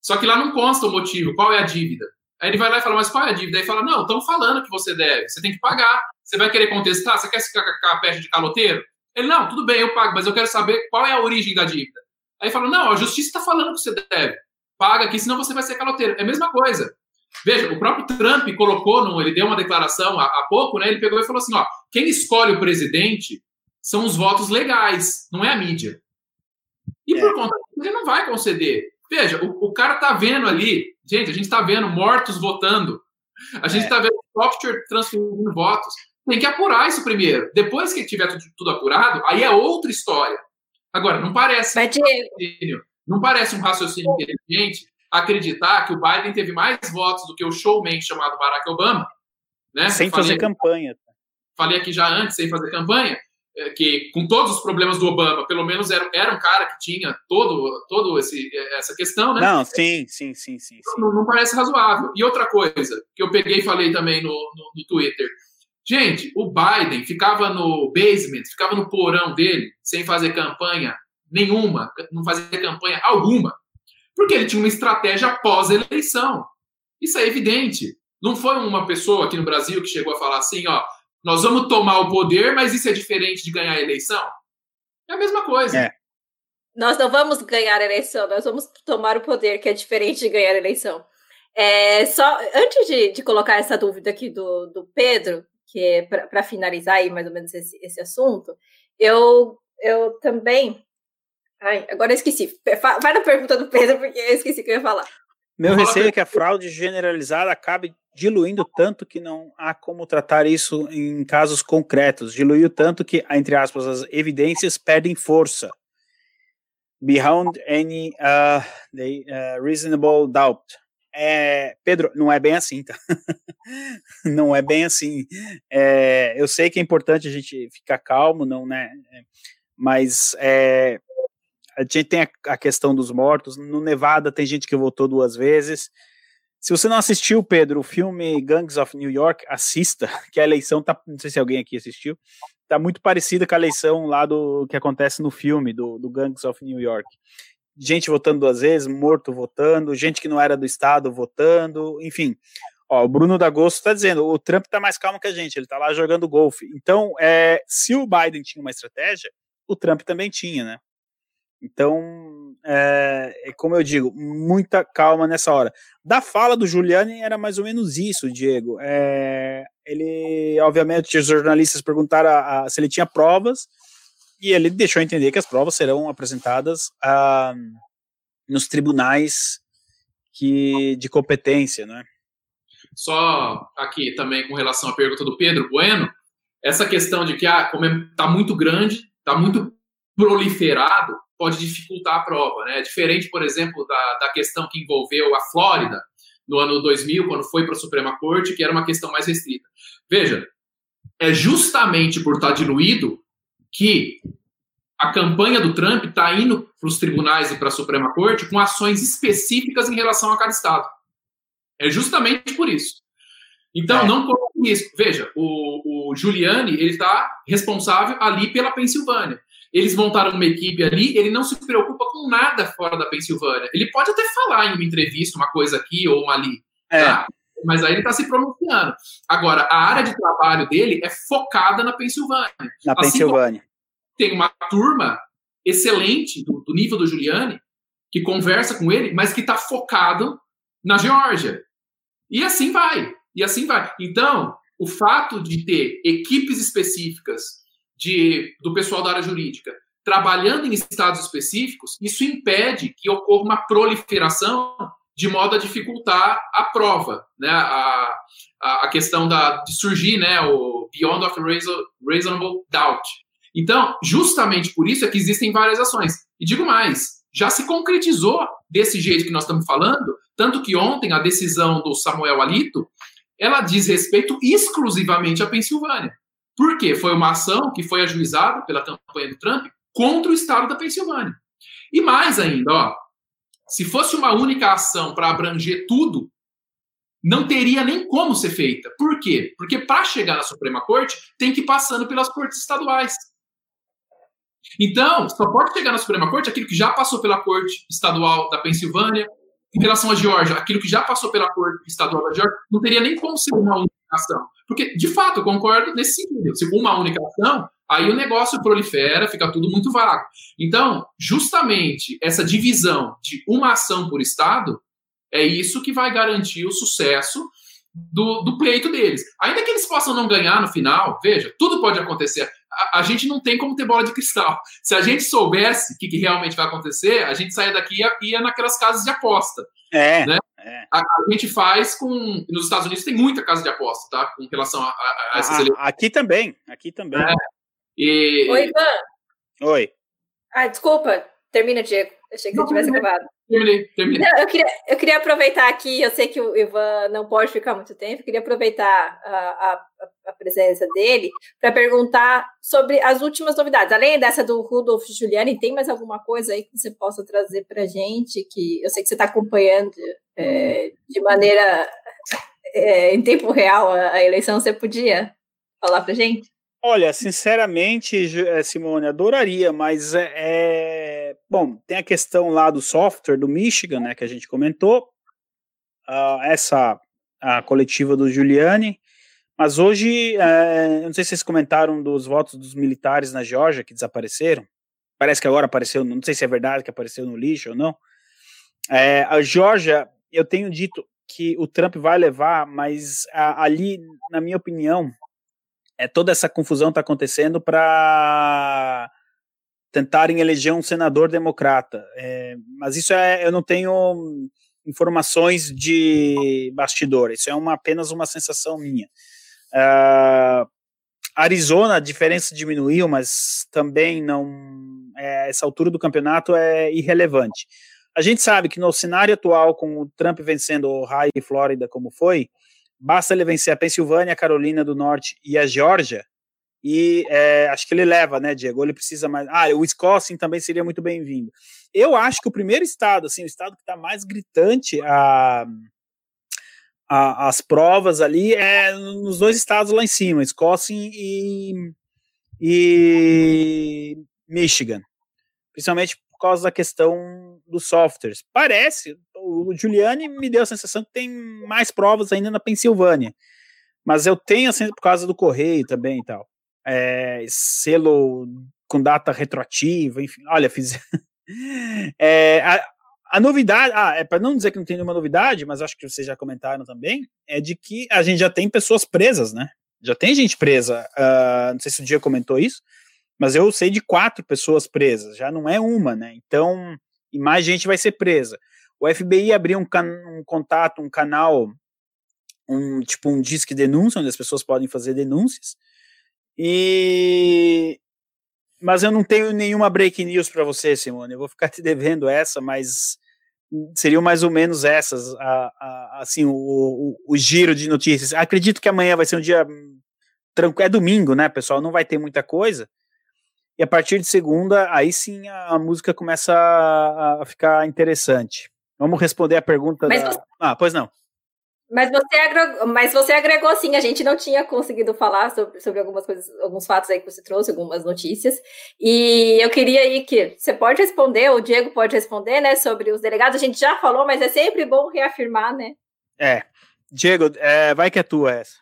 Só que lá não consta o motivo, qual é a dívida. Aí ele vai lá e fala, mas qual é a dívida? Aí fala, não, estão falando que você deve, você tem que pagar. Você vai querer contestar? Você quer ficar com a peste de caloteiro? Ele, não, tudo bem, eu pago, mas eu quero saber qual é a origem da dívida. Aí fala, não, a justiça está falando que você deve. Paga aqui, senão você vai ser caloteiro. É a mesma coisa. Veja, o próprio Trump colocou, num, ele deu uma declaração há, há pouco, né? Ele pegou e falou assim: ó, quem escolhe o presidente são os votos legais, não é a mídia. E é. por conta disso, ele não vai conceder. Veja, o, o cara tá vendo ali, gente, a gente está vendo mortos votando. A gente está é. vendo software transferindo votos. Tem que apurar isso primeiro. Depois que tiver tudo, tudo apurado, aí é outra história. Agora, não parece um raciocínio, não parece um raciocínio inteligente acreditar que o Biden teve mais votos do que o showman chamado Barack Obama, né? Sem falei, fazer campanha. Falei aqui já antes, sem fazer campanha, é, que com todos os problemas do Obama, pelo menos era, era um cara que tinha todo, todo esse, essa questão, né? Não, sim, sim, sim, sim. sim. Não, não, parece razoável. E outra coisa que eu peguei e falei também no, no, no Twitter, Gente, o Biden ficava no basement, ficava no porão dele, sem fazer campanha nenhuma, não fazia campanha alguma, porque ele tinha uma estratégia pós-eleição. Isso é evidente. Não foi uma pessoa aqui no Brasil que chegou a falar assim, ó, nós vamos tomar o poder, mas isso é diferente de ganhar a eleição. É a mesma coisa. É. Nós não vamos ganhar a eleição, nós vamos tomar o poder, que é diferente de ganhar a eleição. É, só antes de, de colocar essa dúvida aqui do, do Pedro, que é para finalizar aí mais ou menos esse, esse assunto, eu, eu também. Ai, agora eu esqueci. Vai na pergunta do Pedro, porque eu esqueci o que eu ia falar. Meu receio é que a fraude generalizada acabe diluindo tanto que não há como tratar isso em casos concretos. Diluiu tanto que, entre aspas, as evidências perdem força. Beyond any uh, the, uh, reasonable doubt. É, Pedro, não é bem assim, tá? não é bem assim. É, eu sei que é importante a gente ficar calmo, não, né? Mas é, a gente tem a, a, questão dos mortos. No Nevada tem gente que votou duas vezes. Se você não assistiu, Pedro, o filme Gangs of New York, assista, que a eleição tá. Não sei se alguém aqui assistiu. Tá muito parecida com a eleição lá do que acontece no filme do, do Gangs of New York gente votando duas vezes, morto votando, gente que não era do Estado votando, enfim. Ó, o Bruno D'Agosto está dizendo, o Trump está mais calmo que a gente, ele está lá jogando golfe. Então, é, se o Biden tinha uma estratégia, o Trump também tinha, né? Então, é, é, como eu digo, muita calma nessa hora. Da fala do Giuliani era mais ou menos isso, Diego. É, ele, obviamente, os jornalistas perguntaram a, a, se ele tinha provas, e ele deixou entender que as provas serão apresentadas ah, nos tribunais que, de competência, né? Só aqui também com relação à pergunta do Pedro Bueno, essa questão de que ah, como está é, muito grande, está muito proliferado, pode dificultar a prova, né? Diferente, por exemplo, da, da questão que envolveu a Flórida no ano 2000, quando foi para a Suprema Corte, que era uma questão mais restrita. Veja, é justamente por estar tá diluído que a campanha do Trump está indo para os tribunais e para a Suprema Corte com ações específicas em relação a cada estado. É justamente por isso. Então, é. não coloque isso. Veja, o, o Giuliani ele está responsável ali pela Pensilvânia. Eles montaram uma equipe ali, ele não se preocupa com nada fora da Pensilvânia. Ele pode até falar em uma entrevista uma coisa aqui ou uma ali, é. tá? Mas aí ele está se pronunciando. Agora, a área de trabalho dele é focada na Pensilvânia. Na assim Pensilvânia. Tem uma turma excelente do, do nível do Giuliani que conversa com ele, mas que está focado na Geórgia. E assim vai. E assim vai. Então, o fato de ter equipes específicas de, do pessoal da área jurídica trabalhando em estados específicos, isso impede que ocorra uma proliferação de modo a dificultar a prova, né? A, a, questão da, de surgir, né? O beyond of reasonable doubt. Então, justamente por isso é que existem várias ações. E digo mais, já se concretizou desse jeito que nós estamos falando, tanto que ontem a decisão do Samuel Alito, ela diz respeito exclusivamente à Pensilvânia. Por quê? Foi uma ação que foi ajuizada pela campanha do Trump contra o estado da Pensilvânia. E mais ainda, ó, se fosse uma única ação para abranger tudo, não teria nem como ser feita. Por quê? Porque para chegar na Suprema Corte, tem que ir passando pelas cortes estaduais. Então, só pode chegar na Suprema Corte aquilo que já passou pela Corte Estadual da Pensilvânia. Em relação à Geórgia, aquilo que já passou pela Corte Estadual da Geórgia, não teria nem como ser uma única ação. Porque, de fato, eu concordo nesse sentido. Se uma única ação, aí o negócio prolifera, fica tudo muito vago. Então, justamente essa divisão de uma ação por Estado é isso que vai garantir o sucesso do, do pleito deles. Ainda que eles possam não ganhar no final, veja, tudo pode acontecer. A, a gente não tem como ter bola de cristal. Se a gente soubesse o que, que, realmente vai acontecer, a gente saia daqui e ia, ia naquelas casas de aposta. É. Né? é. A, a, gente faz com. Nos Estados Unidos tem muita casa de aposta, tá? Com relação a, a, a essas eleições. Aqui também, aqui também. É. E... Oi, Ivan. Oi. Ah, desculpa. Termina, Diego. Achei que você tivesse acabado. Terminei, terminei. Não, eu, queria, eu queria aproveitar aqui, eu sei que o Ivan não pode ficar muito tempo, eu queria aproveitar a, a, a presença dele para perguntar sobre as últimas novidades. Além dessa do Rudolf Giuliani, tem mais alguma coisa aí que você possa trazer para a gente? Que eu sei que você está acompanhando é, de maneira é, em tempo real a, a eleição, você podia falar para a gente? Olha, sinceramente, eh, Simone, adoraria, mas é, é, Bom, tem a questão lá do software do Michigan, né, que a gente comentou. Uh, essa a coletiva do Giuliani. Mas hoje, é, não sei se vocês comentaram dos votos dos militares na Geórgia que desapareceram. Parece que agora apareceu, não sei se é verdade que apareceu no lixo ou não. É, a Geórgia, eu tenho dito que o Trump vai levar, mas ali, na minha opinião, é, toda essa confusão está acontecendo para tentarem eleger um senador democrata. É, mas isso é, eu não tenho informações de bastidor, isso é uma, apenas uma sensação minha. Uh, Arizona, a diferença diminuiu, mas também não. É, essa altura do campeonato é irrelevante. A gente sabe que no cenário atual, com o Trump vencendo Ohio e Flórida como foi, Basta ele vencer a Pensilvânia, a Carolina do Norte e a Geórgia, e é, acho que ele leva, né, Diego? Ele precisa mais. Ah, o Wisconsin também seria muito bem-vindo. Eu acho que o primeiro estado, assim, o estado que está mais gritante a, a, as provas ali é nos dois estados lá em cima, Wisconsin e, e Michigan. Principalmente por causa da questão dos softwares. Parece, o Giuliani me deu a sensação que tem mais provas ainda na Pensilvânia. Mas eu tenho, assim, por causa do correio também e tal. É, selo com data retroativa, enfim. Olha, fiz. é, a, a, novidade, ah, é para não dizer que não tem nenhuma novidade, mas acho que vocês já comentaram também, é de que a gente já tem pessoas presas, né? Já tem gente presa. Uh, não sei se o dia comentou isso, Mas eu sei de quatro pessoas presas, já não é uma, né? Então, e mais gente vai ser presa. O FBI abriu um, um contato, um canal, um tipo um disque denúncia, onde as pessoas podem fazer denúncias. E mas eu não tenho nenhuma break news para você, Simone. Eu vou ficar te devendo essa, mas seriam mais ou menos essas, a, a, assim, o, o, o, giro de notícias. Acredito que amanhã vai ser um dia tranquilo, é domingo, né, pessoal? Não vai ter muita coisa. E a partir de segunda, aí sim a, música começa a, ficar interessante. Vamos responder a pergunta Mas da... Você... Ah, pois não. Mas você, agregou, mas você agregou sim, a gente não tinha conseguido falar sobre, sobre algumas coisas, alguns fatos aí que você trouxe, algumas notícias. E eu queria aí que você pode responder, o Diego pode responder, né, sobre os delegados. A gente já falou, mas é sempre bom reafirmar, né? É. Diego, é, vai que é tua essa.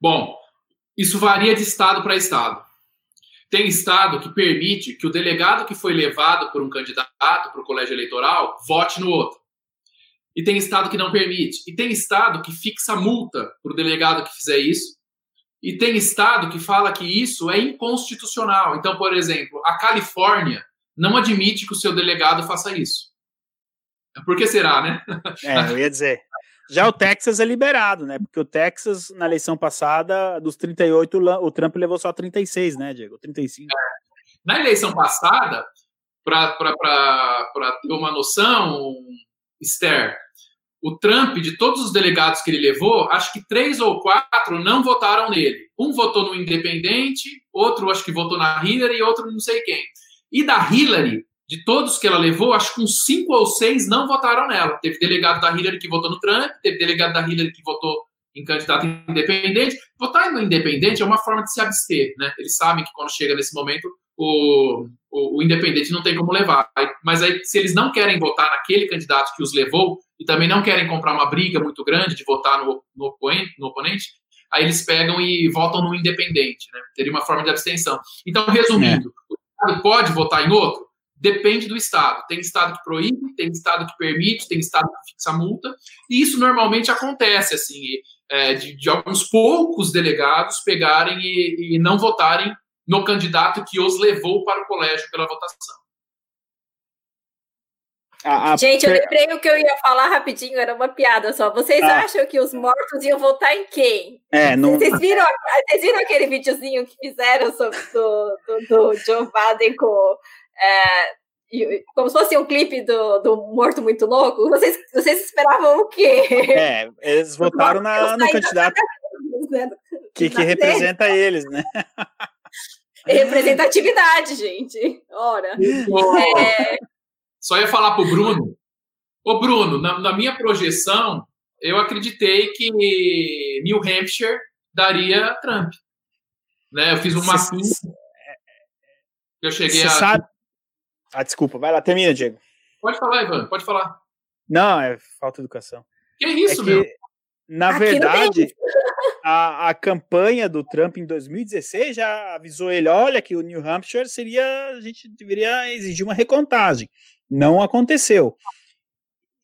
Bom, isso varia de estado para estado. Tem estado que permite que o delegado que foi levado por um candidato para o colégio eleitoral vote no outro. E tem estado que não permite. E tem estado que fixa multa para o delegado que fizer isso. E tem estado que fala que isso é inconstitucional. Então, por exemplo, a Califórnia não admite que o seu delegado faça isso. Por que será, né? É, eu ia dizer. Já o Texas é liberado, né? Porque o Texas, na eleição passada, dos 38, o Trump levou só 36, né, Diego? 35. É. Na eleição passada, para ter uma noção, Esther, o Trump, de todos os delegados que ele levou, acho que três ou quatro não votaram nele. Um votou no independente, outro acho que votou na Hillary e outro não sei quem. E da Hillary, de todos que ela levou, acho que uns cinco ou seis não votaram nela. Teve delegado da Hillary que votou no Trump, teve delegado da Hillary que votou em candidato independente. Votar no independente é uma forma de se abster, né? Eles sabem que quando chega nesse momento, o, o, o, independente não tem como levar. Mas aí, se eles não querem votar naquele candidato que os levou e também não querem comprar uma briga muito grande de votar no, no, oponente, no oponente, aí eles pegam e votam no independente, né? Teria uma forma de abstenção. Então, resumindo, é. o Estado pode votar em outro? Depende do estado. Tem estado que proíbe, tem estado que permite, tem estado que fixa multa, e isso normalmente acontece, assim, é, de, de, alguns poucos delegados pegarem e, e não votarem no candidato que os levou para o colégio pela votação. A, a... Gente, eu lembrei o que eu ia falar rapidinho, era uma piada só. Vocês ah. acham que os mortos iam votar em quem? É, não... vocês, viram, vocês viram aquele videozinho que fizeram sobre do, do, do Joe Biden com é, como se fosse um clipe do, do Morto Muito Louco, vocês, vocês esperavam o quê? É, eles votaram na, no candidato né? que, que representa eles, né? Representatividade, gente. Ora. É... Só ia falar pro Bruno. Ô, Bruno, na, na, minha projeção, eu acreditei que New Hampshire daria Trump. Né? Eu fiz uma. Eu cheguei a. Sabe, ah, desculpa, vai lá, termina, Diego. Pode falar, Ivan, pode falar. Não, é falta de educação. Que isso, é que, meu? Na Aqui verdade, a, a campanha do Trump em 2016 já avisou ele: olha, que o New Hampshire seria. A gente deveria exigir uma recontagem. Não aconteceu.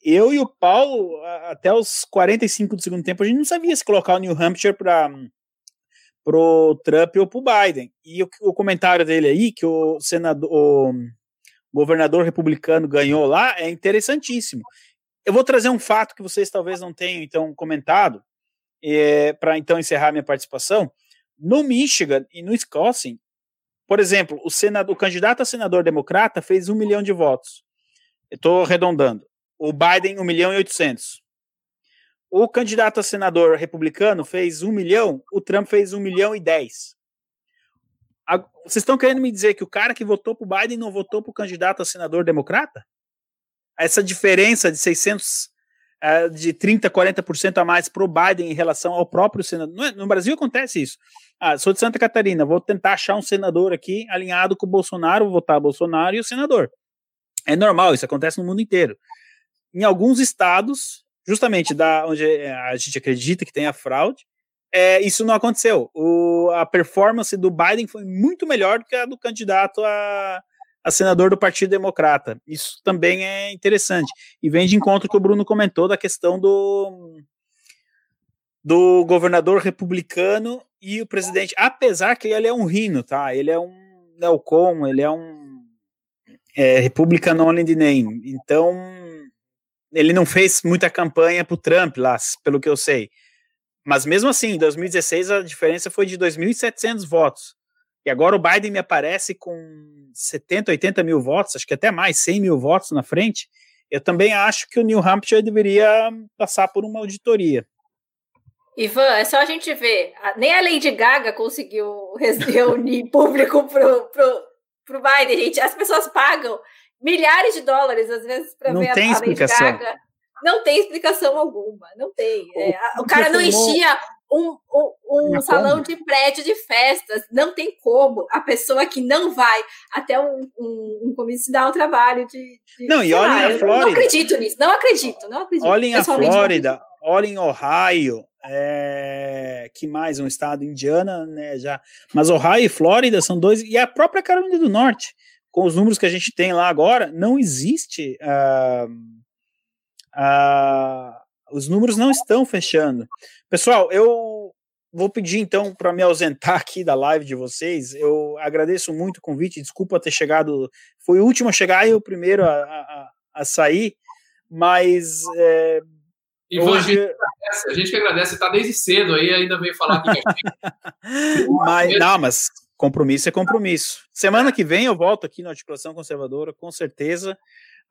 Eu e o Paulo, até os 45 do segundo tempo, a gente não sabia se colocar o New Hampshire para pro Trump ou pro Biden. E o, o comentário dele aí, que o senador, o governador republicano ganhou lá, é interessantíssimo. Eu vou trazer um fato que vocês talvez não tenham então comentado, é, para então encerrar minha participação. No Michigan e no Wisconsin, por exemplo, o, senador, o candidato a senador democrata fez um milhão de votos. Estou arredondando. O Biden, um milhão e oitocentos. O candidato a senador republicano fez um milhão, o Trump fez um milhão e dez. Vocês estão querendo me dizer que o cara que votou para o Biden não votou para o candidato a senador democrata? Essa diferença de 600, é, de 30%, 40% a mais para o Biden em relação ao próprio senador. É, no Brasil acontece isso. Ah, sou de Santa Catarina, vou tentar achar um senador aqui alinhado com o Bolsonaro, vou votar Bolsonaro e o senador. É normal, isso acontece no mundo inteiro. Em alguns estados, justamente da onde é, a gente acredita que tem a fraude, é, isso não aconteceu. O, a performance do Biden foi muito melhor do que a do candidato a, a senador do Partido Democrata. Isso também é interessante. E vem de encontro que o Bruno comentou da questão do do governador republicano e o presidente, apesar que ele é um rino, tá? Ele é um neocon, ele é um é, Republican only the name. Então, ele não fez muita campanha para o Trump lá, pelo que eu sei. Mas mesmo assim, em 2016 a diferença foi de 2.700 votos. E agora o Biden me aparece com 70, 80 mil votos, acho que até mais, 100 mil votos na frente. Eu também acho que o New Hampshire deveria passar por uma auditoria. Ivan, é só a gente ver. Nem a Lady Gaga conseguiu reunir público pro, pro, pro Biden, gente. As pessoas pagam milhares de dólares, às vezes, para ver a, a Lady Gaga. Não tem explicação alguma, não tem. É, o cara não enchia um, um, um salão de prédio de festas. Não tem como a pessoa que não vai até um, um, um comício dar o trabalho de. de não, e olhem a Flórida. Não acredito nisso, não acredito, não acredito. Olhem a Flórida, olhem Ohio. É, que mais um estado Indiana, né? Já, mas Ohio e Flórida são dois e a própria Carolina do Norte, com os números que a gente tem lá agora, não existe. Uh, uh, os números não estão fechando. Pessoal, eu vou pedir então para me ausentar aqui da live de vocês. Eu agradeço muito o convite, desculpa ter chegado, foi o último a chegar e o primeiro a, a, a sair, mas é, Ivan, hoje... a, gente que agradece, está desde cedo aí, ainda veio falar aqui mas, não, mas compromisso é compromisso. Semana que vem eu volto aqui na Articulação Conservadora, com certeza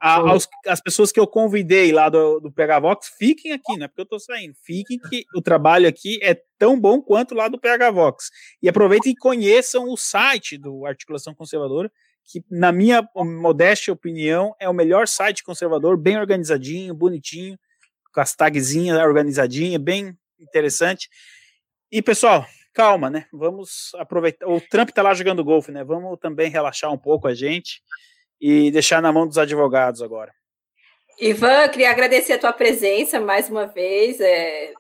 a, aos, as pessoas que eu convidei lá do, do PH Vox, fiquem aqui, não é porque eu estou saindo, fiquem que o trabalho aqui é tão bom quanto lá do PH Vox. E aproveitem e conheçam o site do Articulação Conservadora, que, na minha modéstia opinião, é o melhor site conservador, bem organizadinho, bonitinho, com as tagzinhas organizadinhas, bem interessante. E, pessoal, calma, né? Vamos aproveitar. O Trump está lá jogando golfe, né? Vamos também relaxar um pouco a gente e deixar na mão dos advogados agora. Ivan, queria agradecer a tua presença mais uma vez. É,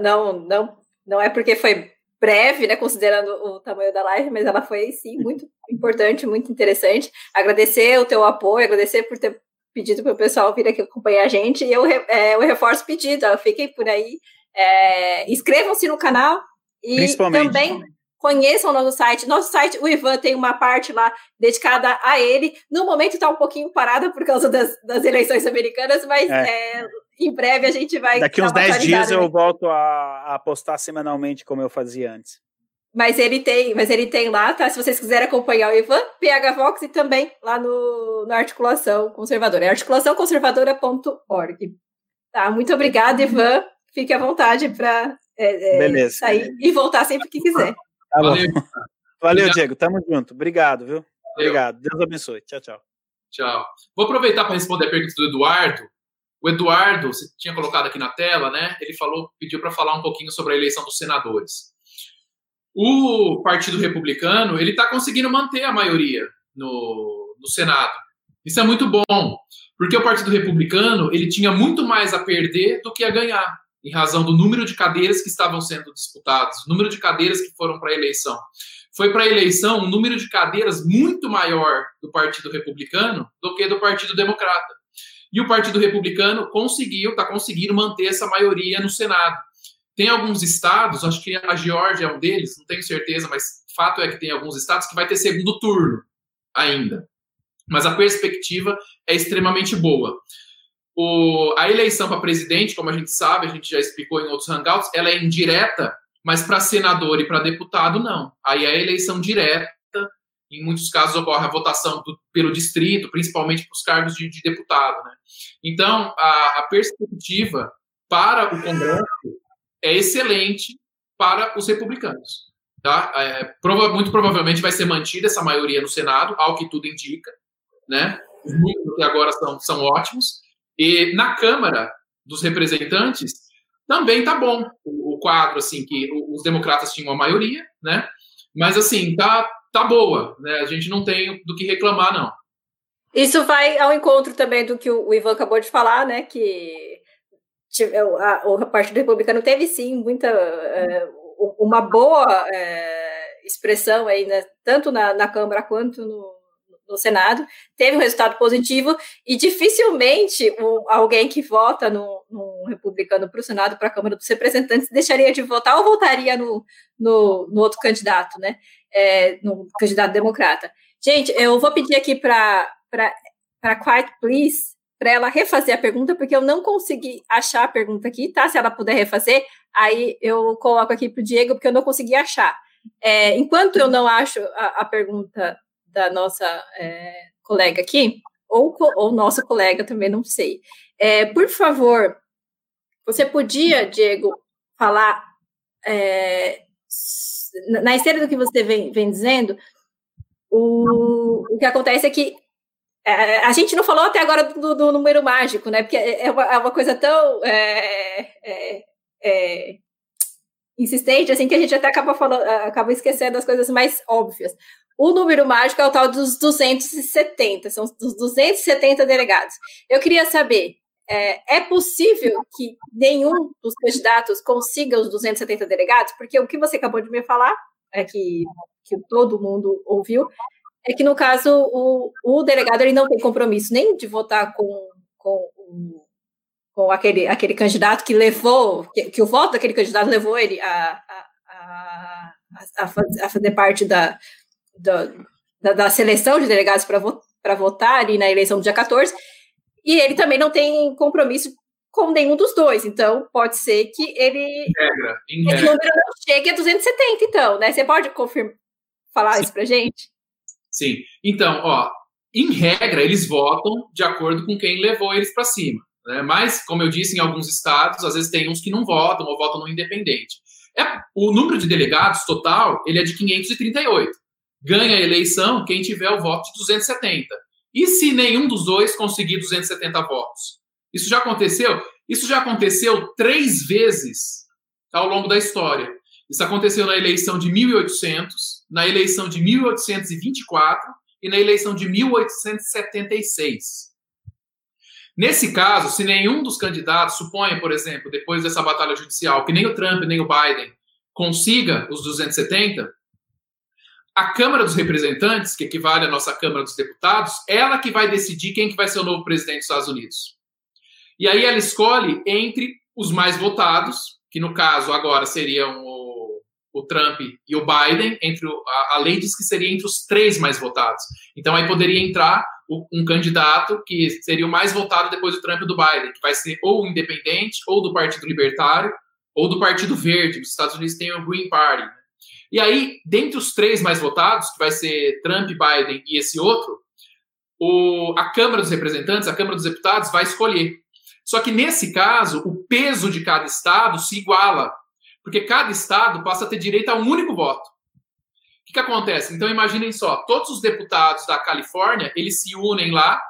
não, não, não é porque foi breve, né, considerando o tamanho da live, mas ela foi sim muito importante, muito interessante. Agradecer o teu apoio, agradecer por ter pedido para o pessoal vir aqui acompanhar a gente. E eu, é, eu reforço o pedido, fiquem por aí, é, inscrevam-se no canal e também conheçam o nosso site. Nosso site, o Ivan tem uma parte lá dedicada a ele. No momento está um pouquinho parada por causa das, das eleições americanas, mas é. É, em breve a gente vai. Daqui uns 10 dias eu volto a, a postar semanalmente como eu fazia antes. Mas ele tem, mas ele tem lá, tá? Se vocês quiserem acompanhar o Ivan, PH Vox e também lá no, no Articulação Conservadora. É articulaçãoconservadora.org. Tá, muito obrigada, Ivan. Fique à vontade para é, é, sair e voltar sempre que quiser. Tá Valeu. Valeu, Diego. Tamo junto. Obrigado, viu? Valeu. Obrigado. Deus abençoe. Tchau, tchau. Tchau. Vou aproveitar para responder a pergunta do Eduardo. O Eduardo, você tinha colocado aqui na tela, né? Ele falou, pediu para falar um pouquinho sobre a eleição dos senadores. O Partido Republicano, ele está conseguindo manter a maioria no, no Senado. Isso é muito bom, porque o Partido Republicano, ele tinha muito mais a perder do que a ganhar em razão do número de cadeiras que estavam sendo disputadas, número de cadeiras que foram para a eleição. Foi para a eleição um número de cadeiras muito maior do Partido Republicano do que do Partido Democrata. E o Partido Republicano conseguiu, está conseguindo manter essa maioria no Senado. Tem alguns estados, acho que a Geórgia é um deles, não tenho certeza, mas fato é que tem alguns estados que vai ter segundo turno ainda. Mas a perspectiva é extremamente boa. O, a eleição para presidente, como a gente sabe, a gente já explicou em outros hangouts, ela é indireta, mas para senador e para deputado, não. Aí é a eleição direta, em muitos casos ocorre a votação do, pelo distrito, principalmente para os cargos de, de deputado. Né? Então, a, a perspectiva para o Congresso é excelente para os republicanos. Tá? É, prova, muito provavelmente vai ser mantida essa maioria no Senado, ao que tudo indica. Né? Os números até agora são, são ótimos. E na Câmara dos Representantes também tá bom o, o quadro, assim, que os democratas tinham a maioria, né? Mas, assim, tá, tá boa, né? A gente não tem do que reclamar, não. Isso vai ao encontro também do que o Ivan acabou de falar, né? Que a, o Partido Republicano teve sim muita é, uma boa é, expressão aí, né, tanto na, na Câmara quanto no, no Senado, teve um resultado positivo e dificilmente um, alguém que vota num, num republicano para o Senado, para a Câmara dos Representantes, deixaria de votar ou votaria no, no, no outro candidato, né? É, no candidato democrata. Gente, eu vou pedir aqui para a Quiet Please para ela refazer a pergunta, porque eu não consegui achar a pergunta aqui, tá? Se ela puder refazer, aí eu coloco aqui para o Diego, porque eu não consegui achar. É, enquanto eu não acho a, a pergunta da nossa é, colega aqui, ou, ou nosso colega também, não sei. É, por favor, você podia, Diego, falar é, na esteira do que você vem, vem dizendo, o, o que acontece é que é, a gente não falou até agora do, do, número mágico, né? Porque é, é uma, é uma coisa tão é, é, é, insistente assim que a gente até acaba falando, acaba esquecendo as coisas mais óbvias. O número mágico é o tal dos 270, são os 270 delegados. Eu queria saber, é, é, possível que nenhum dos candidatos consiga os 270 delegados? Porque o que você acabou de me falar, é que, que todo mundo ouviu, é que no caso o, o delegado ele não tem compromisso nem de votar com, com, com aquele, aquele candidato que levou, que, que o voto daquele candidato levou ele a, a, a, a fazer parte da, da, da, seleção de delegados para vo, votar ali na eleição do dia 14, e ele também não tem compromisso com nenhum dos dois, então pode ser que ele. Regra, esse regra. número não chegue a 270, então, né? Você pode confirmar, falar Sim. isso para gente? Sim. Então, ó, em regra, eles votam de acordo com quem levou eles para cima. Né? Mas, como eu disse, em alguns estados, às vezes tem uns que não votam ou votam no independente. É, o número de delegados total ele é de 538 ganha a eleição quem tiver o voto de 270. E se nenhum dos dois conseguir 270 votos? Isso já aconteceu? Isso já aconteceu três vezes ao longo da história. Isso aconteceu na eleição de 1800, na eleição de 1824 e na eleição de 1876. Nesse caso, se nenhum dos candidatos, suponha, por exemplo, depois dessa batalha judicial, que nem o Trump nem o Biden consiga os 270, a Câmara dos Representantes, que equivale à nossa Câmara dos Deputados, ela que vai decidir quem que vai ser o novo presidente dos Estados Unidos. E aí ela escolhe entre os mais votados, que no caso agora seriam o, o Trump e o Biden, entre o, a, a, lei diz que seria entre os três mais votados. Então aí poderia entrar o, um candidato que seria o mais votado depois do Trump e do Biden, que vai ser ou independente, ou do Partido Libertário, ou do Partido Verde. Os Estados Unidos têm o Green Party, e aí, dentre os três mais votados, que vai ser Trump, Biden e esse outro, o, a Câmara dos Representantes, a Câmara dos Deputados, vai escolher. Só que nesse caso, o peso de cada estado se iguala, porque cada estado passa a ter direito a um único voto. O que, que acontece? Então, imaginem só: todos os deputados da Califórnia eles se unem lá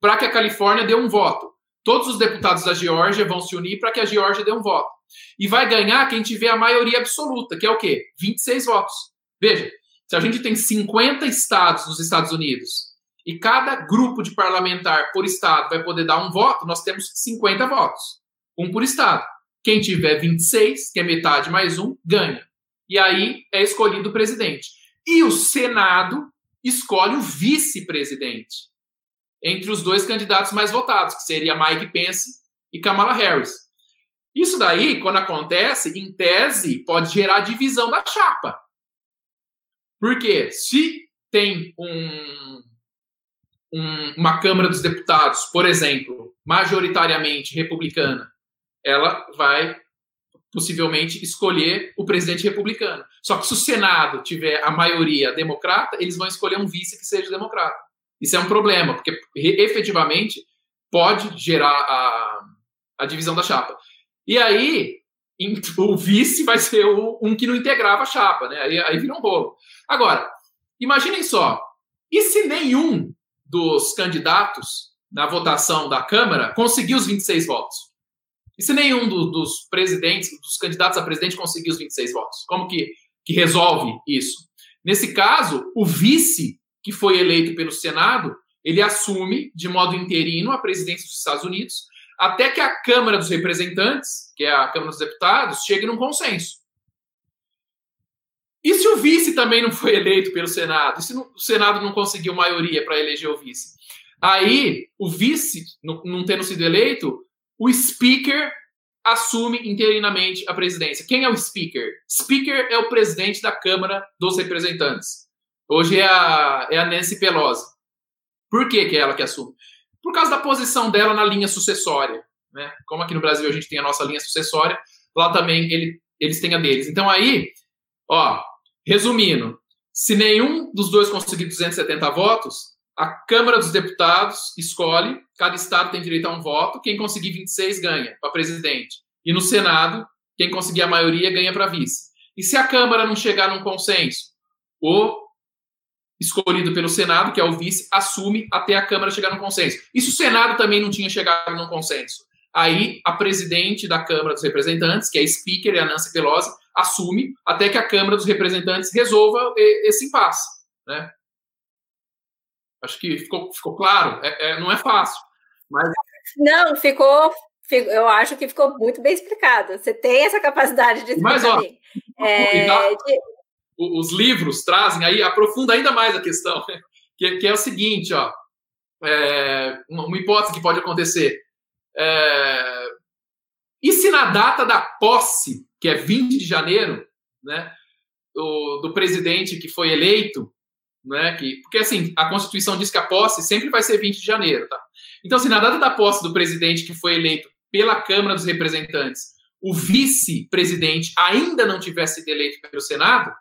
para que a Califórnia dê um voto. Todos os deputados da Geórgia vão se unir para que a Geórgia dê um voto. E vai ganhar quem tiver a maioria absoluta, que é o quê? 26 votos. Veja, se a gente tem 50 estados nos Estados Unidos e cada grupo de parlamentar por estado vai poder dar um voto, nós temos 50 votos. Um por estado. Quem tiver 26, que é metade mais um, ganha. E aí é escolhido o presidente. E o Senado escolhe o vice-presidente entre os dois candidatos mais votados, que seria Mike Pence e Kamala Harris. Isso daí, quando acontece, em tese, pode gerar divisão da chapa. Porque se tem um, um, uma Câmara dos Deputados, por exemplo, majoritariamente republicana, ela vai possivelmente escolher o presidente republicano. Só que se o Senado tiver a maioria democrata, eles vão escolher um vice que seja democrata. Isso é um problema, porque efetivamente pode gerar a, a divisão da chapa. E aí, o vice vai ser um que não integrava a chapa, né? Aí, aí vira um rolo. Agora, imaginem só, e se nenhum dos candidatos na votação da Câmara conseguiu os 26 votos? E se nenhum do, dos presidentes, dos candidatos a presidente conseguiu os 26 votos? Como que, que resolve isso? Nesse caso, o vice que foi eleito pelo Senado, ele assume de modo interino a presidência dos Estados Unidos até que a Câmara dos Representantes, que é a Câmara dos Deputados, chegue num consenso. E se o vice também não foi eleito pelo Senado? E se o Senado não conseguiu maioria para eleger o vice? Aí, o vice, não tendo sido eleito, o speaker assume interinamente a presidência. Quem é o Speaker? Speaker é o presidente da Câmara dos Representantes. Hoje é a, é a Nancy Pelosi. Por que, que é ela que assume? Por causa da posição dela na linha sucessória. Né? Como aqui no Brasil a gente tem a nossa linha sucessória, lá também ele, eles têm a deles. Então aí, ó, resumindo, se nenhum dos dois conseguir 270 votos, a Câmara dos Deputados escolhe, cada estado tem direito a um voto, quem conseguir 26 ganha para presidente. E no Senado, quem conseguir a maioria ganha para vice. E se a Câmara não chegar num consenso, o escolhido pelo Senado, que é o vice, assume até a Câmara chegar num consenso. E se o Senado também não tinha chegado num consenso? Aí a presidente da Câmara dos Representantes, que é a Speaker, e a Nancy Pelosi, assume até que a Câmara dos Representantes resolva esse impasse. Né? Acho que ficou, ficou claro. É, é, não é fácil. Mas... Não, ficou. Eu acho que ficou muito bem explicado. Você tem essa capacidade de. Mas, ó, é, de... os livros trazem aí, aprofunda ainda mais a questão, que, que é o seguinte, ó. É, uma hipótese que pode acontecer. É, e se na data da posse, que é 20 de janeiro, né, do, do presidente que foi eleito, né? Que, porque assim, a Constituição diz que a posse sempre vai ser 20 de janeiro, tá? Então, se na data da posse do presidente que foi eleito pela Câmara dos Representantes, o vice-presidente ainda não tivesse sido eleito pelo Senado,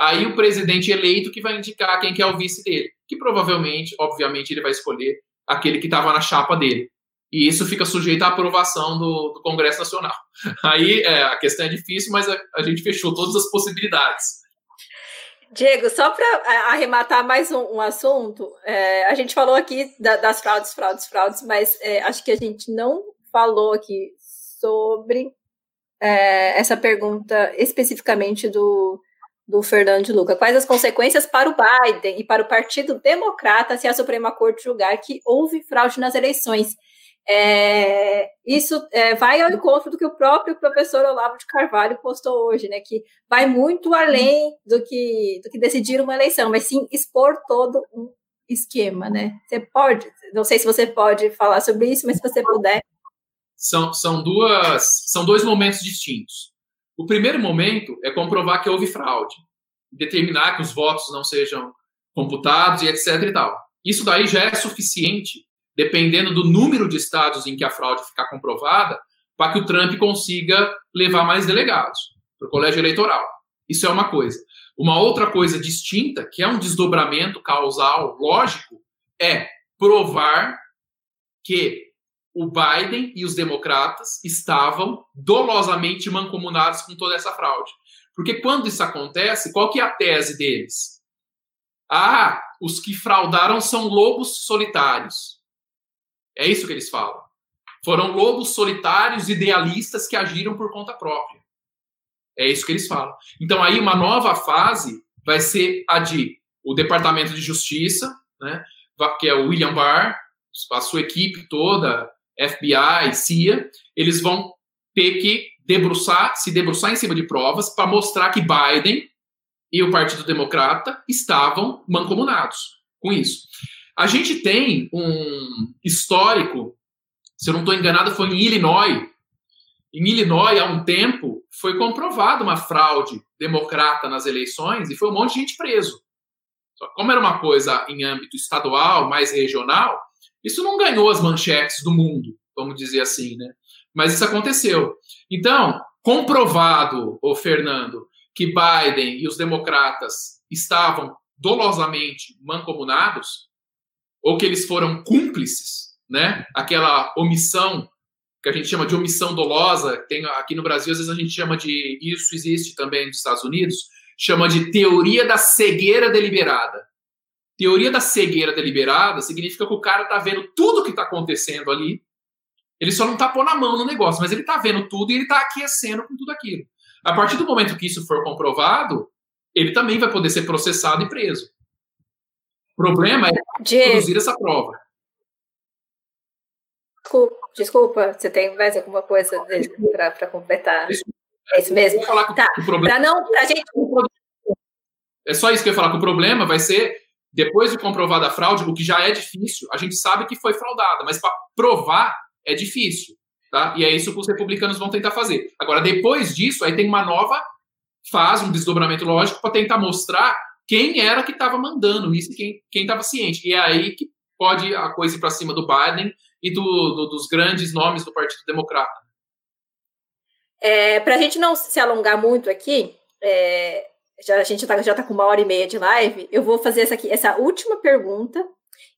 aí o presidente eleito que vai indicar quem que é o vice dele, que provavelmente, obviamente, ele vai escolher aquele que estava na chapa dele. E isso fica sujeito à aprovação do, do Congresso Nacional. Aí é, a questão é difícil, mas a, a gente fechou todas as possibilidades. Diego, só para é, arrematar mais um, um assunto, é, a gente falou aqui da, das fraudes, fraudes, fraudes, mas é, acho que a gente não falou aqui sobre é, essa pergunta especificamente do, do Fernando de Luca. Quais as consequências para o Biden e para o Partido Democrata se a Suprema Corte julgar que houve fraude nas eleições? É, isso é, vai ao encontro do que o próprio professor Olavo de Carvalho postou hoje, né? Que vai muito além do que, do que decidir uma eleição, mas sim expor todo um esquema, né? Você pode, não sei se você pode falar sobre isso, mas se você puder. São, são, duas, são dois momentos distintos. O primeiro momento é comprovar que houve fraude, determinar que os votos não sejam computados e etc e tal. Isso daí já é suficiente dependendo do número de estados em que a fraude ficar comprovada, para que o Trump consiga levar mais delegados para o colégio eleitoral. Isso é uma coisa. Uma outra coisa distinta, que é um desdobramento causal lógico, é provar que o Biden e os democratas estavam dolosamente mancomunados com toda essa fraude. Porque quando isso acontece, qual que é a tese deles? Ah, os que fraudaram são lobos solitários. É isso que eles falam. Foram lobos solitários idealistas que agiram por conta própria. É isso que eles falam. Então aí uma nova fase vai ser a de o Departamento de Justiça, né, que é o William Barr, a sua equipe toda, FBI, CIA, eles vão ter que debruçar, se debruçar em cima de provas para mostrar que Biden e o Partido Democrata estavam mancomunados com isso. A gente tem um histórico, se eu não estou enganado, foi em Illinois. Em Illinois, há um tempo, foi comprovada uma fraude democrata nas eleições e foi um monte de gente preso. Como era uma coisa em âmbito estadual, mais regional, isso não ganhou as manchetes do mundo, vamos dizer assim, né? Mas isso aconteceu. Então, comprovado, o Fernando, que Biden e os democratas estavam dolosamente mancomunados, ou que eles foram cúmplices, né? Aquela omissão que a gente chama de omissão dolosa, tem aqui no Brasil às vezes a gente chama de isso existe também nos Estados Unidos, chama de teoria da cegueira deliberada. Teoria da cegueira deliberada significa que o cara tá vendo tudo que tá acontecendo ali, ele só não tá pondo a mão no negócio, mas ele tá vendo tudo e ele tá aquecendo com tudo aquilo. A partir do momento que isso for comprovado, ele também vai poder ser processado e preso. O problema é Diego. produzir essa prova. Desculpa, desculpa, você tem mais alguma coisa para completar? É isso mesmo? Falar que tá. o problema... não, a gente... É só isso que eu ia falar, que o problema vai ser, depois de comprovada a fraude, o que já é difícil, a gente sabe que foi fraudada, mas para provar é difícil. Tá? E é isso que os republicanos vão tentar fazer. Agora, depois disso, aí tem uma nova fase, um desdobramento lógico, para tentar mostrar quem era que estava mandando isso, quem estava ciente. E é aí que pode a coisa ir para cima do Biden e do, do, dos grandes nomes do Partido Democrata. É, para a gente não se alongar muito aqui, é, já, a gente já está com uma hora e meia de live, eu vou fazer essa, aqui, essa última pergunta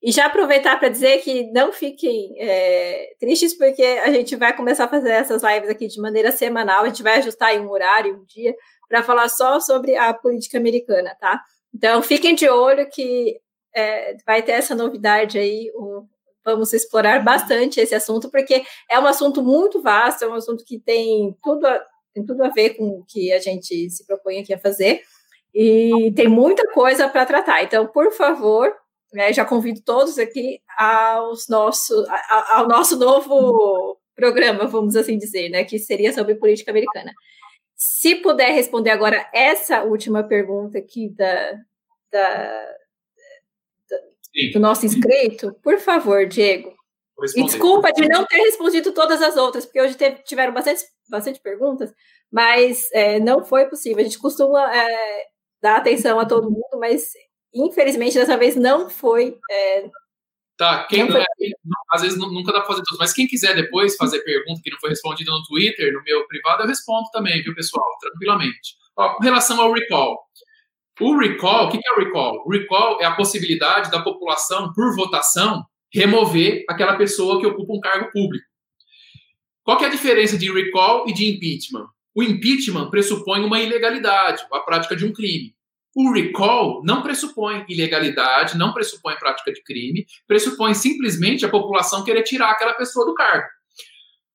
e já aproveitar para dizer que não fiquem é, tristes, porque a gente vai começar a fazer essas lives aqui de maneira semanal, a gente vai ajustar em um horário, um dia, para falar só sobre a política americana, tá? Então, fiquem de olho que é, vai ter essa novidade aí, o, vamos explorar bastante esse assunto, porque é um assunto muito vasto, é um assunto que tem tudo tem tudo a ver com o que a gente se propõe aqui a fazer, e tem muita coisa para tratar. Então, por favor, né, já convido todos aqui aos nosso, ao nosso novo programa, vamos assim dizer, né, que seria sobre política americana. Se puder responder agora essa última pergunta aqui da, da, da do nosso inscrito, por favor, Diego. E desculpa de não ter respondido todas as outras, porque hoje teve, tiveram bastante, bastante perguntas, mas é, não foi possível. A gente costuma é, dar atenção a todo mundo, mas infelizmente dessa vez não foi. É, Tá, quem não, é, às vezes nunca dá pra fazer tudo, mas quem quiser depois fazer pergunta que não foi respondida no Twitter, no meu privado, eu respondo também, viu, pessoal? Tranquilamente. Ó, com relação ao recall. O recall, o que é o recall? O recall é a possibilidade da população, por votação, remover aquela pessoa que ocupa um cargo público. Qual que é a diferença de recall e de impeachment? O impeachment pressupõe uma ilegalidade, a prática de um crime. O recall não pressupõe ilegalidade, não pressupõe prática de crime, pressupõe simplesmente a população querer tirar aquela pessoa do cargo.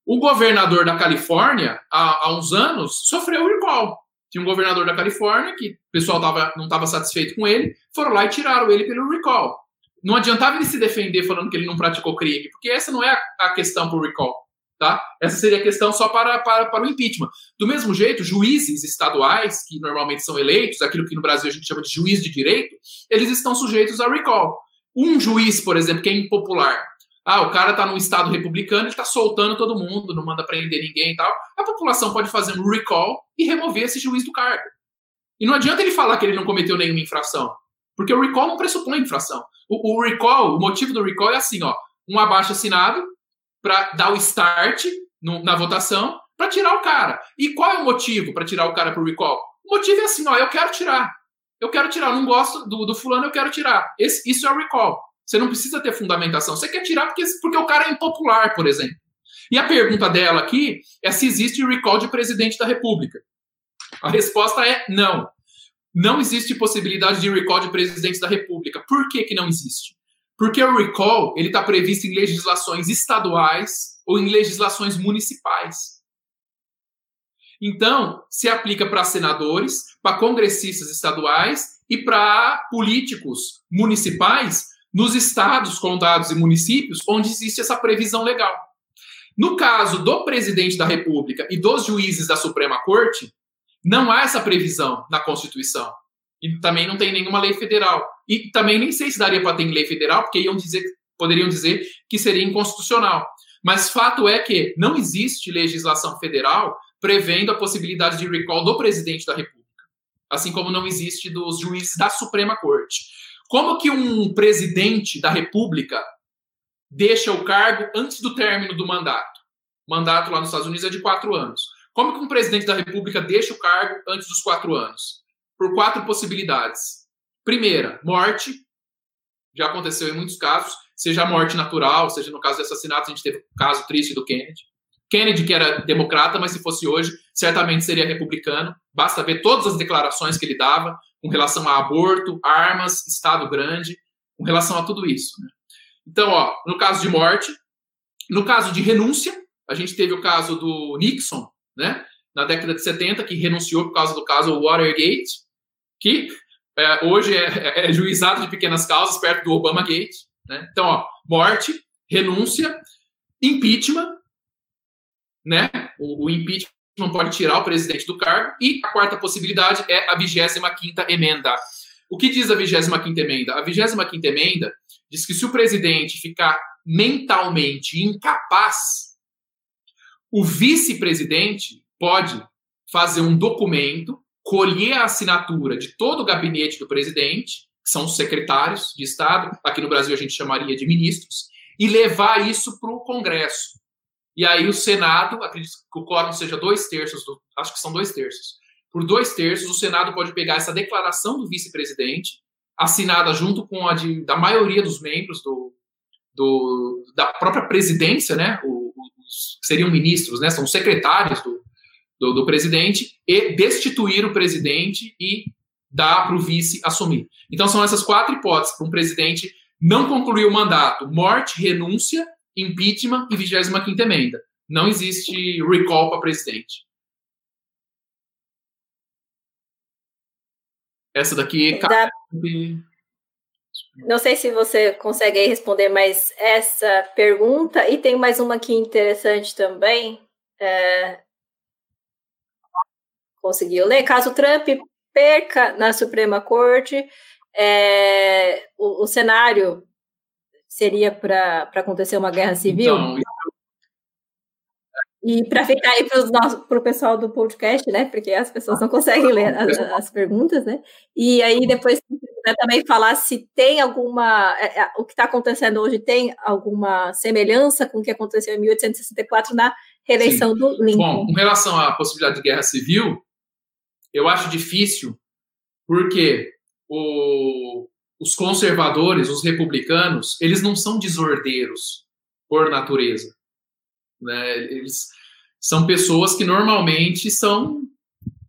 O governador da Califórnia, há, há uns anos, sofreu o recall. Tinha um governador da Califórnia que o pessoal tava, não estava satisfeito com ele, foram lá e tiraram ele pelo recall. Não adiantava ele se defender falando que ele não praticou crime, porque essa não é a, questão por recall. Tá? Essa seria a questão só para, para, para o impeachment. Do mesmo jeito, juízes estaduais, que normalmente são eleitos, aquilo que no Brasil a gente chama de juiz de direito, eles estão sujeitos a recall. Um juiz, por exemplo, que é impopular, ah, o cara está num estado republicano, ele está soltando todo mundo, não manda prender ninguém e tal. A população pode fazer um recall e remover esse juiz do cargo. E não adianta ele falar que ele não cometeu nenhuma infração, porque o recall não pressupõe infração. O, o recall, o motivo do recall é assim, ó, um abaixo assinado para dar o start no, na votação para tirar o cara. E qual é o motivo para tirar o cara pro recall? O motivo é assim, ó, eu quero tirar. Eu quero tirar, eu não gosto do, do fulano, eu quero tirar. Esse, isso é o recall. Você não precisa ter fundamentação. Você quer tirar porque, porque o cara é impopular, por exemplo. E a pergunta dela aqui é se existe recall de presidente da República. A resposta é não. Não existe possibilidade de recall de presidente da República. Por que, que não existe? Porque o recall ele está previsto em legislações estaduais ou em legislações municipais. Então, se aplica para senadores, para congressistas estaduais e para políticos municipais nos estados, condados e municípios onde existe essa previsão legal. No caso do presidente da República e dos juízes da Suprema Corte, não há essa previsão na Constituição. E também não tem nenhuma lei federal. E também nem sei se daria para ter lei federal, porque iam dizer, poderiam dizer que seria inconstitucional. Mas fato é que não existe legislação federal prevendo a possibilidade de recall do presidente da República, assim como não existe dos juízes da Suprema Corte. Como que um presidente da República deixa o cargo antes do término do mandato? O mandato lá nos Estados Unidos é de quatro anos. Como que um presidente da República deixa o cargo antes dos quatro anos? por quatro possibilidades. Primeira, morte. Já aconteceu em muitos casos, seja morte natural, seja no caso de assassinato, a gente teve o caso triste do Kennedy. Kennedy, que era democrata, mas se fosse hoje, certamente seria republicano. Basta ver todas as declarações que ele dava com relação a aborto, armas, Estado grande, com relação a tudo isso. Né? Então, ó, no caso de morte, no caso de renúncia, a gente teve o caso do Nixon, né, na década de 70, que renunciou por causa do caso Watergate, que é, hoje é, é, juizado de pequenas causas perto do Obama Gate. Né? Então, ó, morte, renúncia, impeachment, né? O, o, impeachment pode tirar o presidente do cargo e a quarta possibilidade é a 25 quinta emenda. O que diz a 25 quinta emenda? A 25 quinta emenda diz que se o presidente ficar mentalmente incapaz, o vice-presidente pode fazer um documento, colher a assinatura de todo o gabinete do presidente, que são os secretários de Estado, aqui no Brasil a gente chamaria de ministros, e levar isso para o Congresso. E aí o Senado, acredito que o quórum seja dois terços, do, acho que são dois terços. Por dois terços, o Senado pode pegar essa declaração do vice-presidente, assinada junto com a de, da maioria dos membros do, do, da própria presidência, né? Os, seriam ministros, né? São secretários do, do, do presidente, e destituir o presidente e dar para o vice assumir. Então são essas quatro hipóteses para um presidente não concluir o mandato: morte, renúncia, impeachment e 25 emenda. Não existe recall para presidente. Essa daqui da... Não sei se você consegue responder mais essa pergunta. E tem mais uma aqui interessante também. É... Conseguiu ler? Caso Trump perca na Suprema Corte, é... o, o cenário seria para acontecer uma guerra civil? Então, e para ficar aí para o pessoal do podcast, né? Porque as pessoas não conseguem ler as, as perguntas, né? E aí depois também falar se tem alguma. É, é, o que está acontecendo hoje tem alguma semelhança com o que aconteceu em 1864 na reeleição Sim. do Lincoln. Bom, com relação à possibilidade de guerra civil, eu acho difícil, porque o, os conservadores, os republicanos, eles não são desordeiros por natureza. Né? Eles são pessoas que normalmente são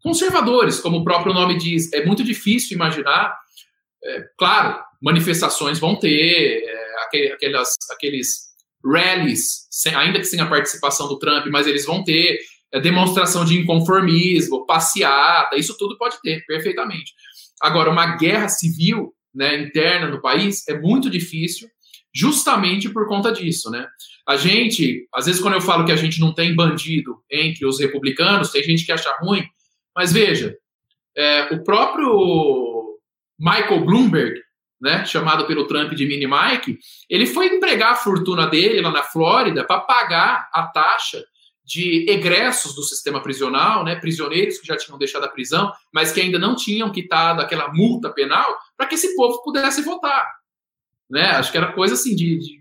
conservadores, como o próprio nome diz. É muito difícil imaginar. É, claro, manifestações vão ter, é, aquelas, aqueles rallies, sem, ainda que sem a participação do Trump, mas eles vão ter é, demonstração de inconformismo, passeata, isso tudo pode ter, perfeitamente. Agora, uma guerra civil né, interna no país é muito difícil, justamente por conta disso, né? A gente, às vezes, quando eu falo que a gente não tem bandido entre os republicanos, tem gente que acha ruim, mas veja, é, o próprio Michael Bloomberg, né, chamado pelo Trump de Mini Mike, ele foi empregar a fortuna dele lá na Flórida para pagar a taxa de egressos do sistema prisional, né, prisioneiros que já tinham deixado a prisão, mas que ainda não tinham quitado aquela multa penal, para que esse povo pudesse votar. Né? Acho que era coisa assim de, de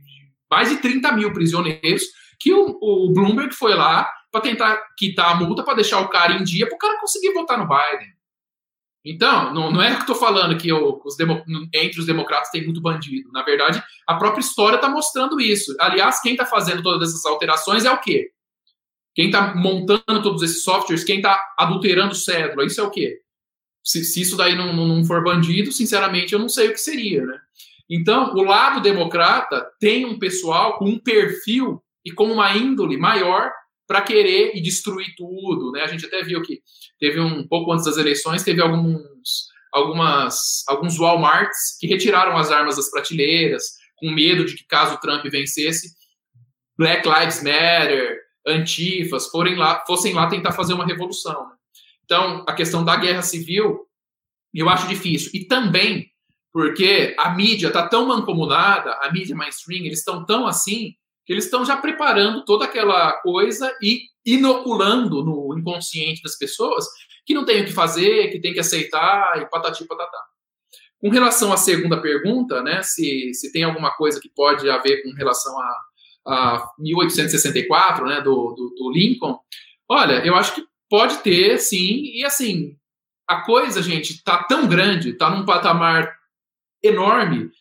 mais de 30 mil prisioneiros, que o, o Bloomberg foi lá para tentar quitar a multa para deixar o cara em dia para o cara conseguir votar no Biden. Então, não, não é que estou falando que os demo, entre os democratas tem muito bandido. Na verdade, a própria história está mostrando isso. Aliás, quem está fazendo todas essas alterações é o quê? Quem está montando todos esses softwares, quem está adulterando cédula, isso é o quê? Se, se isso daí não, não, for bandido, sinceramente, eu não sei o que seria, né? Então, o lado democrata tem um pessoal com um perfil e com uma índole maior para querer e destruir tudo, né? A gente até viu que teve um pouco antes das eleições, teve alguns algumas alguns Walmarts que retiraram as armas das prateleiras com medo de que caso o Trump vencesse, Black Lives Matter, Antifas forem lá, fossem lá tentar fazer uma revolução. Né? Então, a questão da guerra civil, eu acho difícil. E também porque a mídia está tão mancomunada, a mídia mainstream, eles estão tão assim, eles estão já preparando toda aquela coisa e inoculando no inconsciente das pessoas que não tem o que fazer, que tem que aceitar e patati patatá. Com relação à segunda pergunta, né, se, se tem alguma coisa que pode haver com relação a, a 1864, né, do, do, do Lincoln, olha, eu acho que pode ter, sim, e assim, a coisa, gente, está tão grande, está num patamar enorme,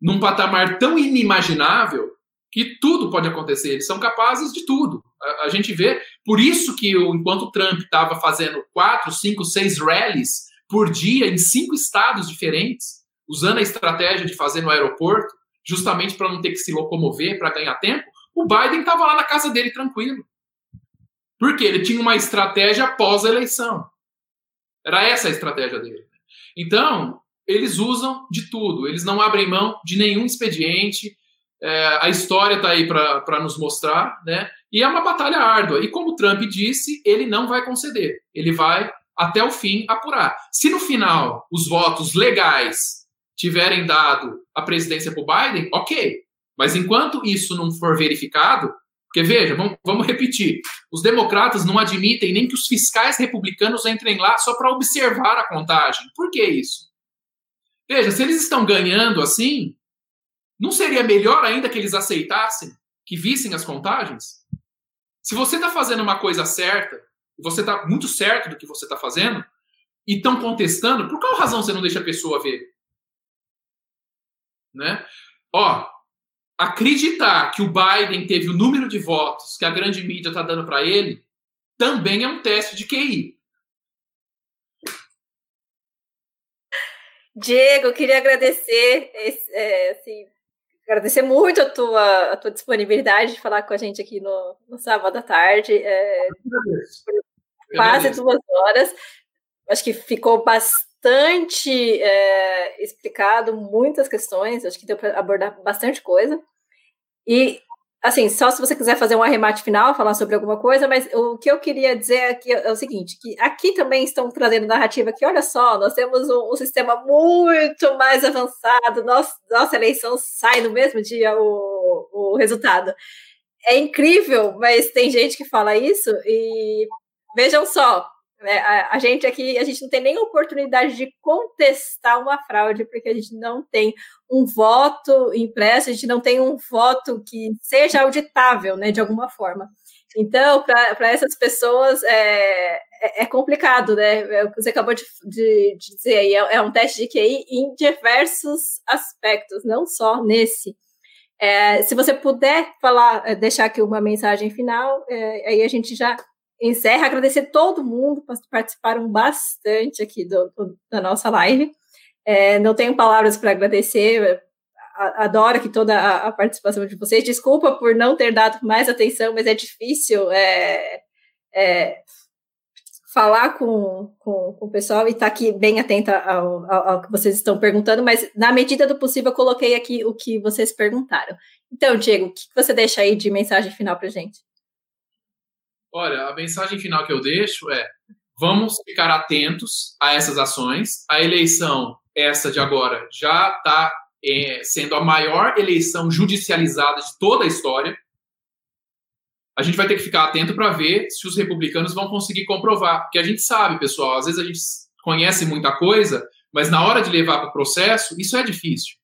num patamar tão inimaginável que tudo pode acontecer. Eles são capazes de tudo. A, a gente vê, por isso que enquanto o Trump estava fazendo quatro, cinco, seis rallies por dia em cinco estados diferentes, usando a estratégia de fazer no aeroporto, justamente para não ter que se locomover para ganhar tempo, o Biden estava lá na casa dele tranquilo. Porque ele tinha uma estratégia pós-eleição. Era essa a estratégia dele. Então, eles usam de tudo, eles não abrem mão de nenhum expediente. É, a história está aí para nos mostrar, né? E é uma batalha árdua. E como Trump disse, ele não vai conceder. Ele vai até o fim apurar. Se no final os votos legais tiverem dado a presidência para o Biden, ok. Mas enquanto isso não for verificado, Porque veja, vamos, vamos repetir: os democratas não admitem nem que os fiscais republicanos entrem lá só para observar a contagem. Por que isso? Veja, se eles estão ganhando assim, não seria melhor ainda que eles aceitassem, que vissem as contagens? Se você está fazendo uma coisa certa, você está muito certo do que você está fazendo, e estão contestando, por qual razão você não deixa a pessoa ver? Né? Ó, acreditar que o Biden teve o número de votos que a grande mídia está dando para ele também é um teste de QI. Diego, queria agradecer, é, assim, agradecer muito a tua, a tua disponibilidade de falar com a gente aqui no, no sábado à tarde. É, quase duas horas. Acho que ficou bastante é, explicado muitas questões, acho que deu para abordar bastante coisa. E assim, só se você quiser fazer um arremate final, falar sobre alguma coisa, mas o que eu queria dizer aqui é o seguinte, que aqui também estão trazendo narrativa que, olha só, nós temos um, um sistema muito mais avançado, nossa, nossa eleição sai no mesmo dia o, o resultado. É incrível, mas tem gente que fala isso e vejam só, a, a, gente aqui, a gente não tem nem oportunidade de contestar uma fraude, porque a gente não tem um voto impresso, a gente não tem um voto que seja auditável, né, de alguma forma. Então, para essas pessoas é, é, é, complicado, né? É você acabou de, de, de dizer aí, é, é, um teste de QI em diversos aspectos, não só nesse. É, se você puder falar, é, deixar aqui uma mensagem final, aí a gente já encerra. Agradecer todo mundo que participaram bastante aqui do, do, da nossa live. É, não tenho palavras para agradecer. Adoro que toda a, a, participação de vocês. Desculpa por não ter dado mais atenção, mas é difícil é, é, falar com, com, com, o pessoal e estar tá aqui bem atenta ao, ao, ao, que vocês estão perguntando, mas na medida do possível eu coloquei aqui o que vocês perguntaram. Então, Diego, o que você deixa aí de mensagem final para gente? Olha, a mensagem final que eu deixo é: vamos ficar atentos a essas ações. A eleição, essa de agora, já está é, sendo a maior eleição judicializada de toda a história. A gente vai ter que ficar atento para ver se os republicanos vão conseguir comprovar. Porque a gente sabe, pessoal, às vezes a gente conhece muita coisa, mas na hora de levar para o processo, isso é difícil.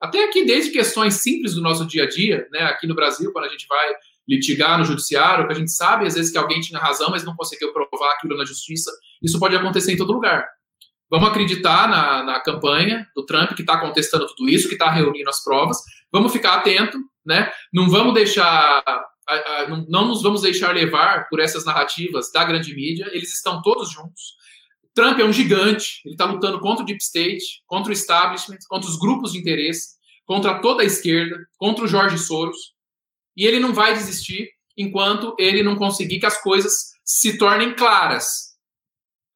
Até aqui, desde questões simples do nosso dia a dia, né? aqui no Brasil, quando a gente vai litigar no judiciário, que a gente sabe às vezes que alguém tinha razão, mas não conseguiu provar aquilo na justiça. Isso pode acontecer em todo lugar. Vamos acreditar na, na campanha do Trump, que está contestando tudo isso, que está reunindo as provas. Vamos ficar atento, né? Não vamos deixar. Não, não nos vamos deixar levar por essas narrativas da grande mídia. Eles estão todos juntos. Trump é um gigante. Ele está lutando contra o deep state, contra o establishment, contra os grupos de interesse, contra toda a esquerda, contra o Jorge Soros. E ele não vai desistir enquanto ele não conseguir que as coisas se tornem claras.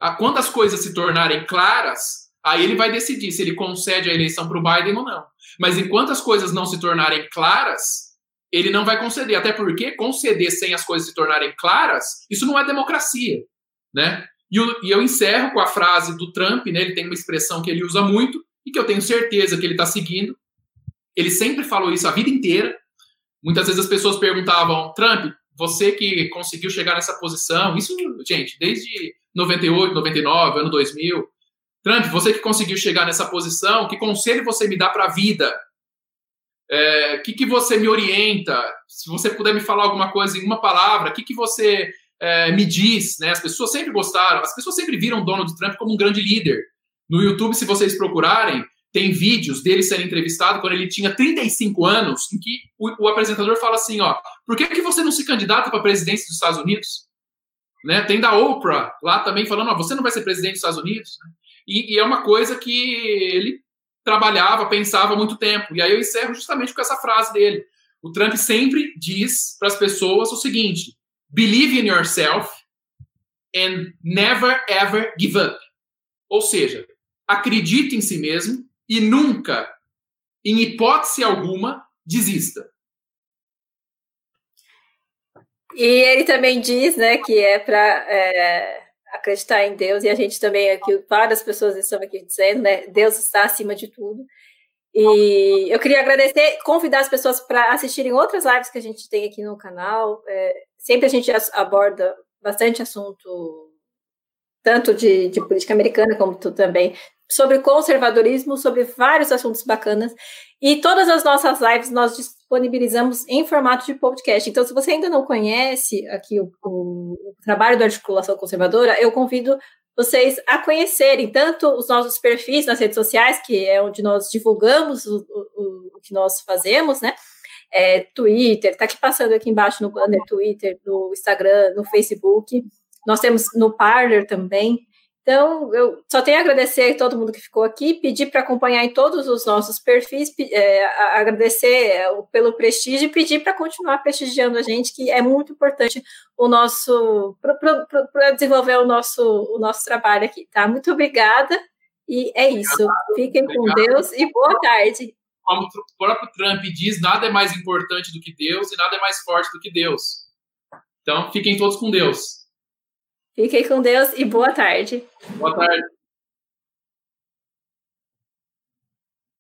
Ah, quando as coisas se tornarem claras, aí ele vai decidir se ele concede a eleição para o Biden ou não. Mas enquanto as coisas não se tornarem claras, ele não vai conceder. Até porque conceder sem as coisas se tornarem claras, isso não é democracia, né? E eu, encerro com a frase do Trump, né? Ele tem uma expressão que ele usa muito e que eu tenho certeza que ele está seguindo. Ele sempre falou isso a vida inteira. Muitas vezes as pessoas perguntavam, Trump, você que conseguiu chegar nessa posição, isso, gente, desde 98, 99, ano 2000, Trump, você que conseguiu chegar nessa posição, que conselho você me dá para a vida? O é, que, que você me orienta? Se você puder me falar alguma coisa em uma palavra, o que, que você é, me diz? Né? As pessoas sempre gostaram, as pessoas sempre viram Donald Trump como um grande líder. No YouTube, se vocês procurarem, tem vídeos dele sendo entrevistado quando ele tinha 35 anos, em que o, o apresentador fala assim, ó, por que, que você não se candidata para a presidência dos Estados Unidos? Né? Tem da Oprah lá também falando, ó, você não vai ser presidente dos Estados Unidos. Né? E, e, é uma coisa que ele trabalhava, pensava há muito tempo. E aí eu encerro justamente com essa frase dele. O Trump sempre diz para as pessoas o seguinte: believe in yourself and never ever give up. Ou seja, acredite em si mesmo e nunca, em hipótese alguma, desista. E ele também diz, né, que é para é, acreditar em Deus, e a gente também aqui, várias pessoas estão aqui dizendo, né, Deus está acima de tudo. E eu queria agradecer, convidar as pessoas para assistirem outras lives que a gente tem aqui no canal. É, sempre a gente aborda bastante assunto, tanto de, de política americana como também sobre conservadorismo, sobre vários assuntos bacanas. E todas as nossas lives nós disponibilizamos em formato de podcast. Então, se você ainda não conhece aqui o, o, trabalho da articulação conservadora, eu convido vocês a conhecerem tanto os nossos perfis nas redes sociais, que é onde nós divulgamos o, o, o que nós fazemos, né? É, Twitter, tá aqui passando aqui embaixo no banner, Twitter, no Instagram, no Facebook. Nós temos no Parler também. Então, eu só tenho a agradecer a todo mundo que ficou aqui, pedir para acompanhar em todos os nossos perfis, é, agradecer é, pelo prestígio e pedir para continuar prestigiando a gente, que é muito importante o nosso para desenvolver o nosso, o nosso trabalho aqui, tá? Muito obrigada e é isso. Fiquem com Deus e boa tarde. Como o próprio Trump diz, nada é mais importante do que Deus e nada é mais forte do que Deus. Então, fiquem todos com Deus. Fiquem com Deus e boa tarde. Boa tarde.